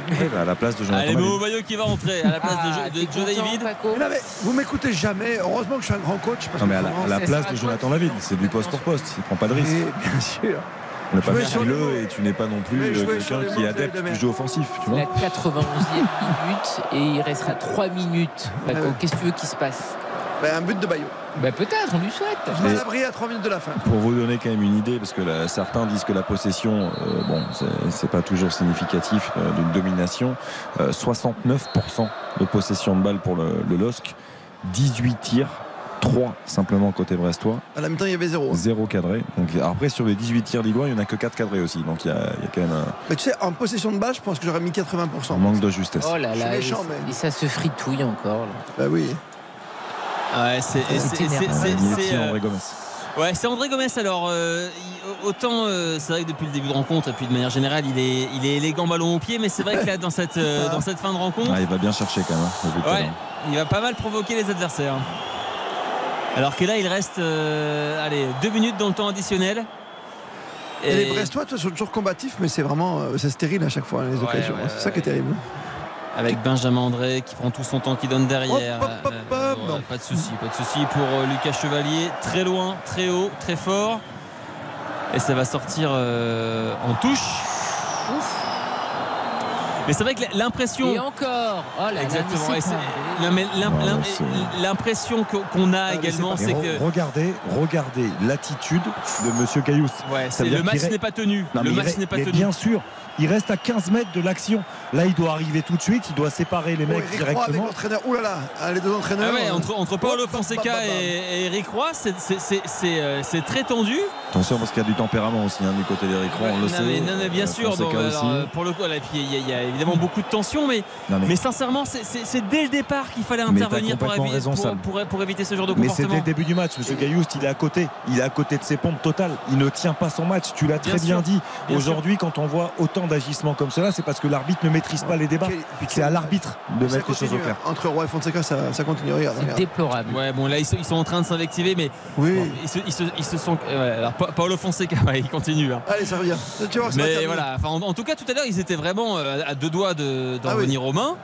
Ouais, (laughs) bah, à la place de Jonathan Allez, Bayo qui va rentrer à la place de Ah, Jo- de, Joe content, David. Non, mais vous m'écoutez jamais. Heureusement que je suis un grand coach. Parce Non, mais à la, à la Ça place de Jonathan David, c'est du poste pour poste. Il prend pas de risque. Et bien sûr. On n'est pas frileux et tu n'es pas non plus euh, quelqu'un qui est adepte du jeu offensif. Tu vois La 91e minute et il restera 3 minutes. Ouais. qu'est-ce que tu veux qu'il se passe? Ben, un but de Bayo. Bah peut-être, on lui souhaite. Je m'en abri à 3 minutes de la fin. Pour vous donner quand même une idée, parce que là, certains disent que la possession, euh, bon, c'est- c'est pas toujours significatif euh, d'une domination. Euh, 69% de possession de balle pour le, le LOSC, 18 tirs, 3 simplement côté brestois, À la mi-temps, il y avait zéro. 0 cadré. Donc après sur les 18 tirs lillois, il n'y en a que 4 cadrés aussi. Donc il y a, il y a quand même un, Mais tu sais, en possession de balle, je pense que j'aurais mis 80%. un manque de justesse. Oh là Je suis là, et, méchant, mais- et ça se fritouille encore. là. Bah oui. Ouais, c'est et C'est c'est- énervant. c'est- c'est- Minetti, c'est, euh, André Gomez. Ouais, c'est André Gomez. Alors, euh, autant euh, c'est vrai que depuis le début de rencontre et puis de manière générale, il est, il est élégant ballon au pied, mais c'est vrai que là, dans cette, euh, (laughs) dans cette fin de rencontre, Ah, il va bien chercher quand même. hein, ouais, il va pas mal provoquer les adversaires. Alors que là, il reste, euh, allez, deux minutes dans le temps additionnel. Et, les Brestois, toi, sont toujours combatifs, mais c'est vraiment euh, c'est stérile à chaque fois, les Ouais, occasions. ouais, c'est ça qui est terrible. Avec Benjamin André qui prend tout son temps, qui donne derrière. Hop, hop, hop, Euh, ouais, pas de souci, pas de souci pour Lucas Chevalier. Très loin, très haut, très fort. Et ça va sortir euh, en touche. Mais c'est vrai que l'impression. Et encore Oh là Exactement. l'impression qu'on a Ah, également, c'est que. Regardez, regardez l'attitude de Monsieur Caillous. Ouais, le match n'est pas tenu. Non, le match n'est pas mais tenu. Bien sûr, il reste à 15 mètres de l'action. Là, il doit arriver tout de suite. Il doit séparer les Bon, mecs Eric Roy avec directement. Ouh là là, ah, les deux entraîneurs. Ah ouais, euh, entre, entre Paolo Fonseca et, et Eric Roy, c'est- euh, c'est très tendu. Attention parce qu'il y a du tempérament aussi hein, du côté d'Eric Roy, on le non, sait. mais, non, mais bien sûr, bon, alors, aussi. pour le coup, là, et puis il y, a- il y a évidemment beaucoup de tension, mais, Non, mais, mais- sincèrement, c'est- dès le départ qu'il fallait intervenir pour, complètement évi- raison, pour, Sam. pour- pour éviter ce genre de Mais c'est comportement. dès le début du match. Monsieur Gailloust, il est à côté. Il est à côté de ses pompes totales. Il ne tient pas son match. Tu l'as très Bien bien, dit. Aujourd'hui, quand on voit autant d'agissements comme cela, c'est parce que l'arbitre ne maîtrise pas les débats. C'est à l'arbitre de Ça mettre les choses au clair. Entre Roy et Fonseca, ça, ça continue. Regarde, C'est déplorable. Ouais, bon, là, ils sont, ils sont en train de s'invectiver, mais Oui. bon, ils, se, ils se- ils se sont. ouais, alors, Pa- Paolo Fonseca, ouais, il continue. hein. Allez, ça revient. Tu vois, Mais voilà, enfin, en, en tout cas, tout à l'heure, ils étaient vraiment euh, à deux doigts de- d'en Ah oui. revenir aux mains.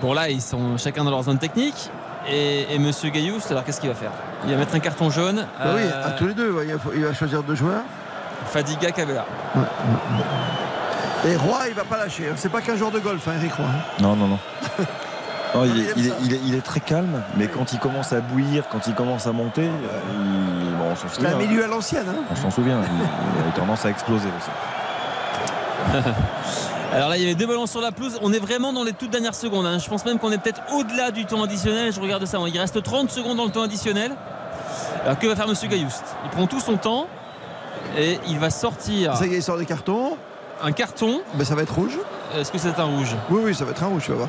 Bon, là, ils sont chacun dans leur zone technique. Et, et Monsieur Gailloust, alors qu'est-ce qu'il va faire? Il va mettre un carton jaune. Bah oui, euh, à tous les deux. ouais, il, faut- il va choisir deux joueurs. Fadiga Cabella. Et Roy, il va pas lâcher. hein. C'est pas qu'un joueur de golf, hein, Eric Roy. hein. Non, non, non. (laughs) Non, il, il est, aime il est- ça. il est- il est très calme, mais quand il commence à bouillir, quand il commence à monter, euh, il- bon, on s'en C'est souvient. un hein. milieu à l'ancienne. hein. On s'en souvient. Il, il a tendance à exploser aussi. (laughs) Alors là, il y avait deux ballons sur la pelouse. On est vraiment dans les toutes dernières secondes. hein. Je pense même qu'on est peut-être au-delà du temps additionnel. Je regarde ça. Il reste 30 secondes dans le temps additionnel. Alors que va faire Monsieur Gailloust Il prend tout son temps et il va sortir Ça y est, il sort des cartons. Un carton. Ben, ça va être rouge. Est-ce que c'est un rouge Oui, oui, ça va être un rouge, tu vas voir.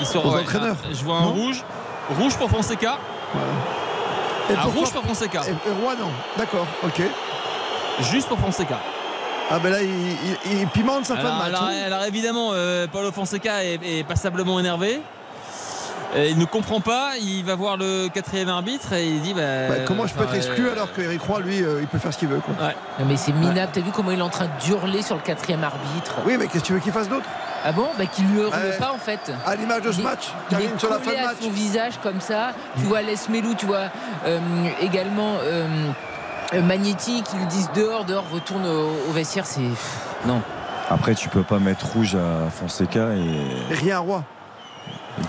Il sort. Aux ouais, entraîneurs. ah, Je vois un Non rouge. Rouge pour Fonseca. Et Un rouge pour Fonseca. Et, et Roy, non. D'accord, ok. Juste pour Fonseca. Ah ben là, il, il- il pimente sa fin de Alors, match. alors- hein. alors évidemment, euh, Paulo Fonseca est, est passablement énervé. Il ne comprend pas, il va voir le quatrième arbitre et il dit bah, Bah, comment je peux être exclu euh, alors qu'Eric Roy, lui, euh, il peut faire ce qu'il veut quoi. Ouais. Non, mais c'est minable. T'as vu comment il est en train d'hurler sur le quatrième arbitre Oui, mais qu'est-ce que tu veux qu'il fasse d'autre? Ah bon? Bah qu'il lui hurle Ouais. pas en fait. À l'image de ce Il match, Il est sur la fin de match. son visage comme ça. Tu vois Les Melou, tu vois euh, également euh, Magnetti qui lui disent dehors, dehors, retourne au, au vestiaire. C'est non. Après, tu peux pas mettre rouge à Fonseca et rien à Roy.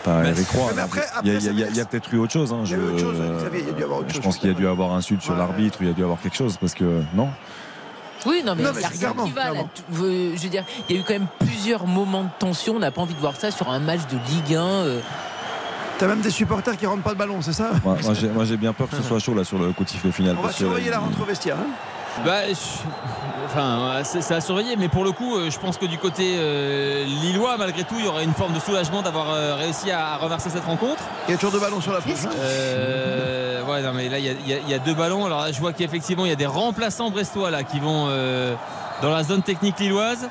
Pas Mais- Eric Roy. mais après- il y a, après, ça il y a- veut il y a peut-être eu autre chose. hein. Je- autre chose, Xavier, il y a dû y avoir autre Je chose. pense qu'il y a dû avoir insulte sur l'arbitre, il y a dû avoir quelque chose parce que non? Oui, non, mais Non, il mais n'y a rien clairement, qui va. là. Je veux dire, il y a eu quand même plusieurs moments de tension. On n'a pas envie de voir ça sur un match de Ligue 1. euh. T'as même des supporters qui rentrent pas le ballon, c'est ça? Moi, moi, j'ai- bien peur que ce (laughs) soit chaud là sur le coup de sifflet final. On va que, surveiller la rentre vestiaire. hein. Bah, je- enfin, c'est à surveiller, mais pour le coup, euh, je pense que du côté euh, lillois, malgré tout, il y aurait une forme de soulagement d'avoir euh, réussi à, à reverser cette rencontre. Il y a toujours deux ballons sur la pelouse. hein. Euh, ouais, non, mais là, il y a, il y a- il y a deux ballons. Alors là, je vois qu'effectivement, il y a des remplaçants brestois là qui vont euh, dans la zone technique lilloise.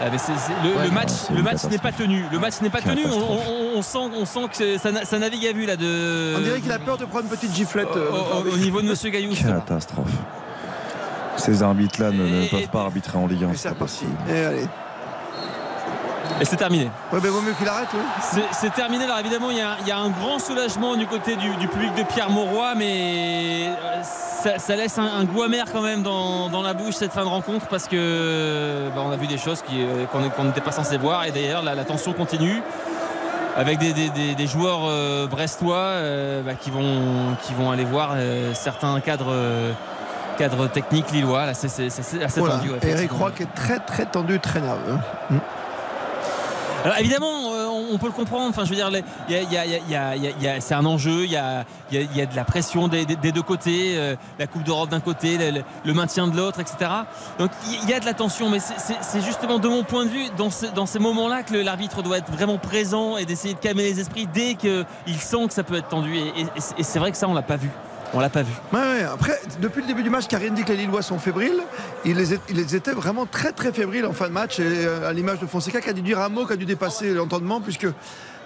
Ah, mais c'est- c'est- le, Ouais, le match, non, le match n'est pas tenu. Le match n'est pas tenu. On, Catastrophe. on- on sent, on sent que ça, na- ça navigue à vue là de. On dirait qu'il a peur de prendre une petite giflette. euh, au niveau de Monsieur Gaillou. Catastrophe. Ces arbitres-là ne, peuvent pas arbitrer en Ligue 1. Et c'est. Et allez. Et c'est terminé. Ouais, mais vaut mieux qu'il arrête, oui. C'est- terminé. Alors évidemment, il y, a, il y a un grand soulagement du côté du, du public de Pierre Mauroy, mais euh, ça, ça laisse un, un goût amer quand même dans, dans la bouche cette fin de rencontre parce que bah, on a vu des choses qui, euh, qu'on n'était pas censé voir et d'ailleurs la, la tension continue avec des, des- des- des joueurs euh, brestois euh, bah, qui, vont, qui vont aller voir euh, certains cadres. Cadres techniques lillois, là c'est c'est- c'est- c'est assez Voilà. tendu. Eric. Roy qui est très très tendu, très nerveux. hein. Alors évidemment, euh, on- on peut le comprendre. Enfin, je veux dire, c'est un enjeu. Il y a, il y a- il y a de la pression des, des- des deux côtés, euh, la Coupe d'Europe d'un côté, le, le- le maintien de l'autre, etc. Donc il y a de la tension, mais c'est- c'est c'est justement de mon point de vue dans, ce- dans ces moments-là que le- l'arbitre doit être vraiment présent et d'essayer de calmer les esprits dès qu'il sent que ça peut être tendu. Et, et- et c'est vrai que ça, on l'a pas vu. On l'a pas vu. Ouais. Après, depuis le début du match, Karine dit que les Lillois sont fébriles. Ils, les, ils étaient vraiment très très fébriles en fin de match. Et euh, à l'image de Fonseca qui a dû dire un mot, qui a dû dépasser l'entendement, puisque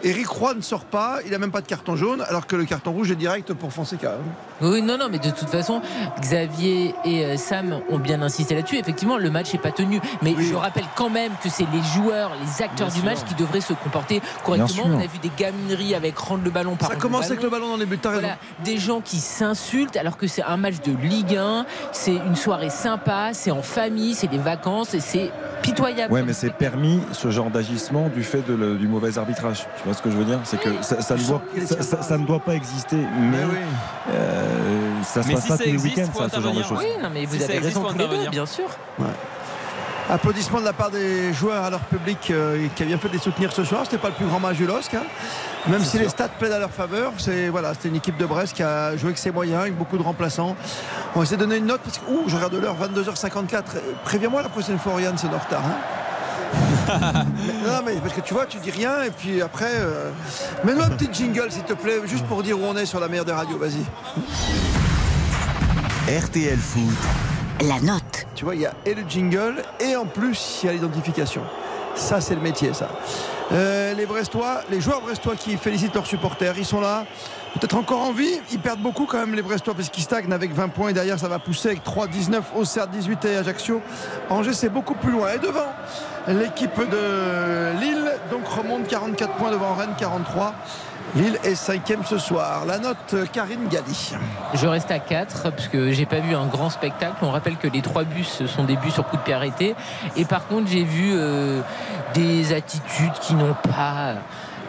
Eric Roy ne sort pas. Il n'a même pas de carton jaune, alors que le carton rouge est direct pour Fonseca. hein. Oui, non, non, mais de toute façon, Xavier et euh, Sam ont bien insisté là-dessus. Effectivement, le match n'est pas tenu. Mais je rappelle quand même que c'est les joueurs, les acteurs Bien du match qui devraient se comporter correctement. On a vu des gamineries avec rendre le ballon par Ça commence avec le ballon dans les buts, t'as raison. Voilà, des gens qui s'insultent alors que c'est un match de Ligue 1, c'est une soirée sympa, c'est en famille, c'est des vacances et c'est pitoyable. Ouais, mais c'est permis ce genre d'agissement du fait de le- du mauvais arbitrage. Tu vois ce que je veux dire? C'est que ça, ça ne doit, ça, ça- ça ne doit pas exister, mais euh, ça se Mais passe si pas tous les week-ends, ça, ce genre de choses. Oui, non, mais vous Si avez raison faut tous les deux, intervenir. bien sûr. Applaudissements de la part des joueurs à leur public euh, qui a bien fait de les soutenir ce soir. C'était pas le plus grand match du LOSC. hein. Même si les stats plaident à leur faveur, c'est voilà, c'était une équipe de Brest qui a joué avec ses moyens, avec beaucoup de remplaçants. On va essayer de donner une note parce que ouh, je regarde l'heure, 22h54. Euh, Préviens-moi la prochaine fois, Oriane, c'est en retard. hein. (laughs) Non mais parce que tu vois, tu dis rien et puis après, euh, mets-nous un petit jingle s'il te plaît, juste pour dire où on est sur la meilleure des radios. Vas-y. RTL Foot. La note. Tu vois, il y a et le jingle et en plus il y a l'identification. Ça, c'est le métier, ça. Euh, les Brestois, les joueurs brestois qui félicitent leurs supporters, ils sont là. Peut-être encore en vie. Ils perdent beaucoup quand même, les Brestois, parce qu'ils stagnent avec 20 points. Et derrière, ça va pousser avec 3, 19, Auxerre 18 et Ajaccio. Angers, c'est beaucoup plus loin. Et devant, l'équipe de Lille, donc remonte 44 points devant Rennes, 43. Lille est cinquième ce soir. La note, Karine Galli. Je reste à 4 parce que j'ai pas vu un grand spectacle. On rappelle que les trois bus sont des bus sur coup de pied arrêté. Et par contre, j'ai vu euh, des attitudes qui n'ont pas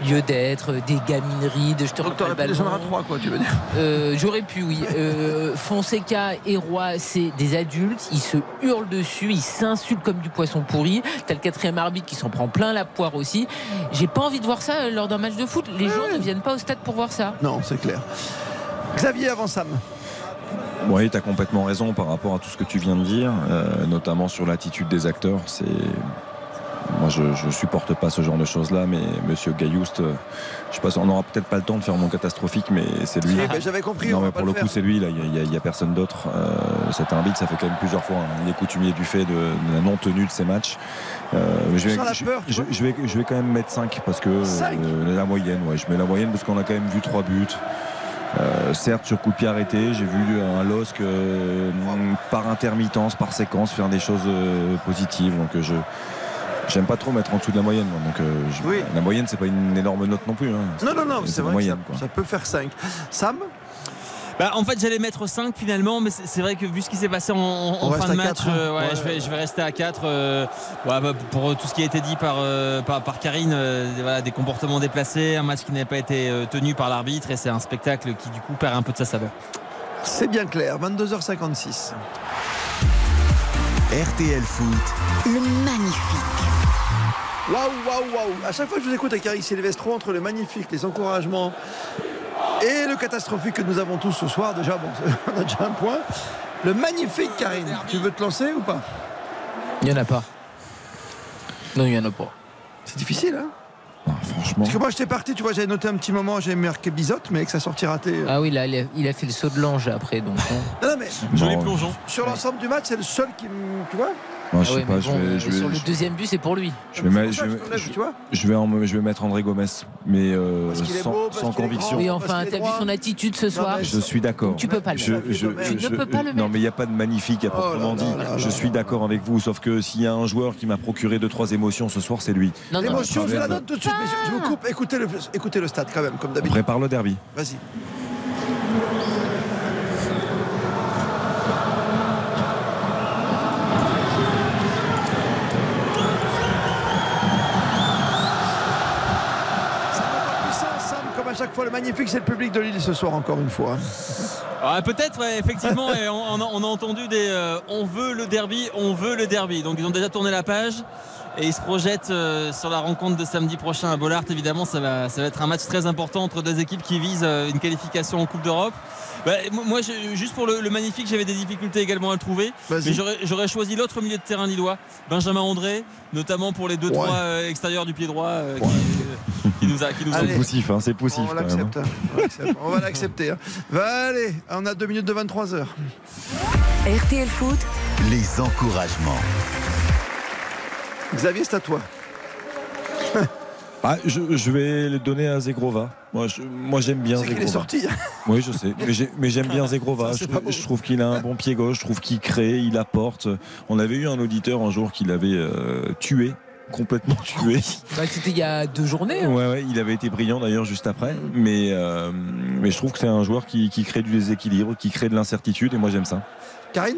lieu d'être, des gamineries, de je te Donc, rappelle t'aurais pu le descendre à ballon. 3, quoi, tu veux dire. Euh, J'aurais pu, oui. Euh, Fonseca et Roy, c'est des adultes. Ils se hurlent dessus, ils s'insultent comme du poisson pourri. T'as le quatrième arbitre qui s'en prend plein la poire aussi. J'ai pas envie de voir ça euh, lors d'un match de foot. Les gens ne viennent pas au stade pour voir ça. Non, c'est clair. Xavier avant Sam. Oui, tu as complètement raison par rapport à tout ce que tu viens de dire, euh, notamment sur l'attitude des acteurs. C'est moi, je, je supporte pas ce genre de choses-là, mais Monsieur Gaillouste, euh, je on n'aura peut-être pas le temps de faire mon catastrophique, mais c'est lui. J'avais compris, Non, mais pour le le coup, c'est lui. Là, il y a- personne d'autre. Euh, cet arbitre, ça fait quand même plusieurs fois. hein. Il est coutumier du fait de, de la non tenue de ses matchs. Euh, je, vais, sens la je- peur, tu je- vois je vais, je vais quand même mettre 5 parce que euh, la moyenne, ouais, je mets la moyenne parce qu'on a quand même vu 3 buts. Euh, certes sur coup de pied arrêté, j'ai vu un LOSC par intermittence, par séquence faire des choses positives. Donc je j'aime pas trop mettre en dessous de la moyenne. moi. Donc euh, je- Oui. la moyenne c'est pas une énorme note non plus. hein. Non, non, non, C'est vrai moyenne, que quoi. ça, ça peut faire 5. Sam? Bah, en fait, j'allais mettre 5 finalement, mais c'est vrai que vu ce qui s'est passé en, fin de match, hein. euh, ouais, Ouais, je, vais, ouais. je vais rester à 4 pour tout ce qui a été dit par, euh, par, par Karine. euh, voilà, des comportements déplacés, un match qui n'avait pas été euh, tenu par l'arbitre et c'est un spectacle qui du coup perd un peu de sa saveur. C'est bien clair, 22h56. RTL Foot, Le magnifique. Waouh, waouh, waouh. À chaque fois que je vous écoute avec Eric Silvestro, entre le magnifique, les encouragements et le catastrophique que nous avons tous ce soir, déjà, bon, (laughs) on a déjà un point. Le magnifique, Karine. Tu veux te lancer ou pas? Il n'y en a pas. Non, il n'y en a pas. C'est difficile, hein? Franchement. Parce que moi, j'étais parti, tu vois, j'avais noté un petit moment, j'avais marqué bisote, mais avec sa sortie ratée. euh. Ah oui, là, il a, il a fait le saut de l'ange après, donc. hein. Non, non, mais Joli Non. plongeon. sur l'ensemble du match, c'est le seul qui me. Tu vois? Moi, je Ah sais pas, mais je vais, euh, je sur vais, le deuxième but, c'est pour lui. je vais mettre- je vais- je vais en- je vais mettre André Gomez, mais euh, sans, beau, parce sans qu'il est conviction. Oui, enfin, t'as vu son attitude ce soir Je suis d'accord. Tu peux pas le mettre. Tu ne peux pas le Non, mettre. mais il n'y a pas de magnifique à proprement là dit. là là Je suis d'accord avec vous, sauf que s'il y a un joueur qui m'a procuré deux trois émotions ce soir, c'est lui. Non, non, L'émotion, je la note tout de suite, mais je, vous coupe. Écoutez le, écoutez le stade quand même, comme On d'habitude. prépare le derby. Vas-y. Ça monte en puissance, Sam, comme à chaque fois. Le magnifique, c'est le public de Lille ce soir, encore une fois. Ah, Peut-être, effectivement, on, a, entendu des euh, on veut le derby, on veut le derby. Donc ils ont déjà tourné la page et ils se projettent euh, sur la rencontre de samedi prochain à Bollard. Évidemment, ça va, ça va être un match très important entre deux équipes qui visent euh, une qualification en Coupe d'Europe. Bah, moi, je- juste pour le, le magnifique, j'avais des difficultés également à le trouver. Mais j'aurais- choisi l'autre milieu de terrain lillois, Benjamin André, notamment pour les deux Ouais. trois euh, extérieurs du pied droit euh, qui, euh, qui nous a, qui nous Allez. C'est poussif, hein, c'est poussif. On hein. l'accepte. hein. On l'accepte. On va l'accepter. hein. Va, allez, on a deux minutes de 23h. RTL Foot, les encouragements. Xavier, c'est à toi. Ah, je, je vais le donner à Zegrova. Moi, je- moi j'aime bien C'est qu'il est Zegrova. sorti. (laughs) Oui, je sais. Mais j'ai- Mais j'aime bien Zegrova. Ça, Je, trouve- je qu'il a un bon pied gauche. Je trouve qu'il crée, il apporte. On avait eu un auditeur un jour qui l'avait euh, tué, complètement (laughs) tué. Bah, C'était il y a deux journées. hein. Ouais, ouais, il avait été brillant d'ailleurs juste après. Mais, euh, mais je trouve que c'est un joueur qui, qui crée du déséquilibre, qui crée de l'incertitude. Et moi, j'aime ça. Karine?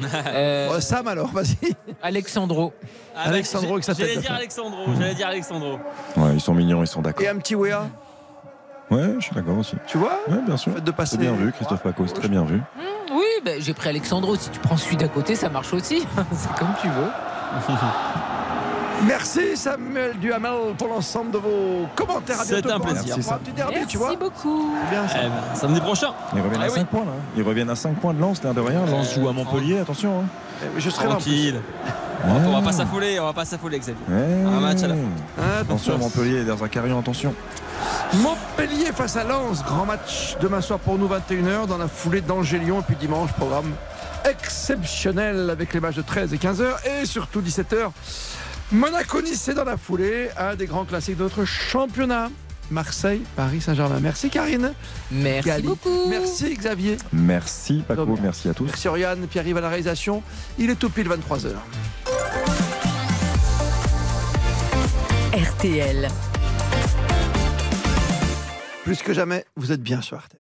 (laughs) Euh, Ouais, Sam alors, vas-y. Alexandro. Ah, Alexandro avec sa J'allais tête de dire. Alexandro, j'allais dire Alexandro. Ouais, ils sont mignons, ils sont d'accord. Et un petit Wea, Ouais, je suis d'accord aussi. tu vois Ouais, bien sûr. De passer. C'est bien vu, Christophe Paco, c'est très bien vu. Mmh, oui, bah, j'ai pris Alexandro. Si tu prends celui d'à côté, ça marche aussi. (laughs) c'est comme tu veux. (laughs) Merci Samuel Duhamel pour l'ensemble de vos commentaires. À C'est un plaisir. pour un petit derby, Merci tu vois. beaucoup. Bien ça. Eh ben, samedi prochain. Ils reviennent Ah à oui. 5 points là. Ils reviennent à 5 points de lance, l'air de rien. Lance joue à Montpellier, attention. hein. Eh, Je serai là en plus. Tranquille. On va pas s'affoler, on va pas s'affoler, Xavier. Un match à la Ah, Attention Montpellier dans un carillon, attention. Montpellier face à Lens, grand match demain soir pour nous 21h dans la foulée d'Angers-Lyon et puis dimanche programme exceptionnel avec les matchs de 13 et 15h et surtout 17h. Monaco-Nice c'est dans la foulée, un des grands classiques de notre championnat. Marseille, Paris Saint-Germain. Merci Karine. Merci Gali. beaucoup. Merci Xavier. Merci Paco, Donc, merci à tous. Merci Oriane, Pierre arrive à la réalisation. Il est tout pile 23h. RTL. Plus que jamais, vous êtes bien sur RTL.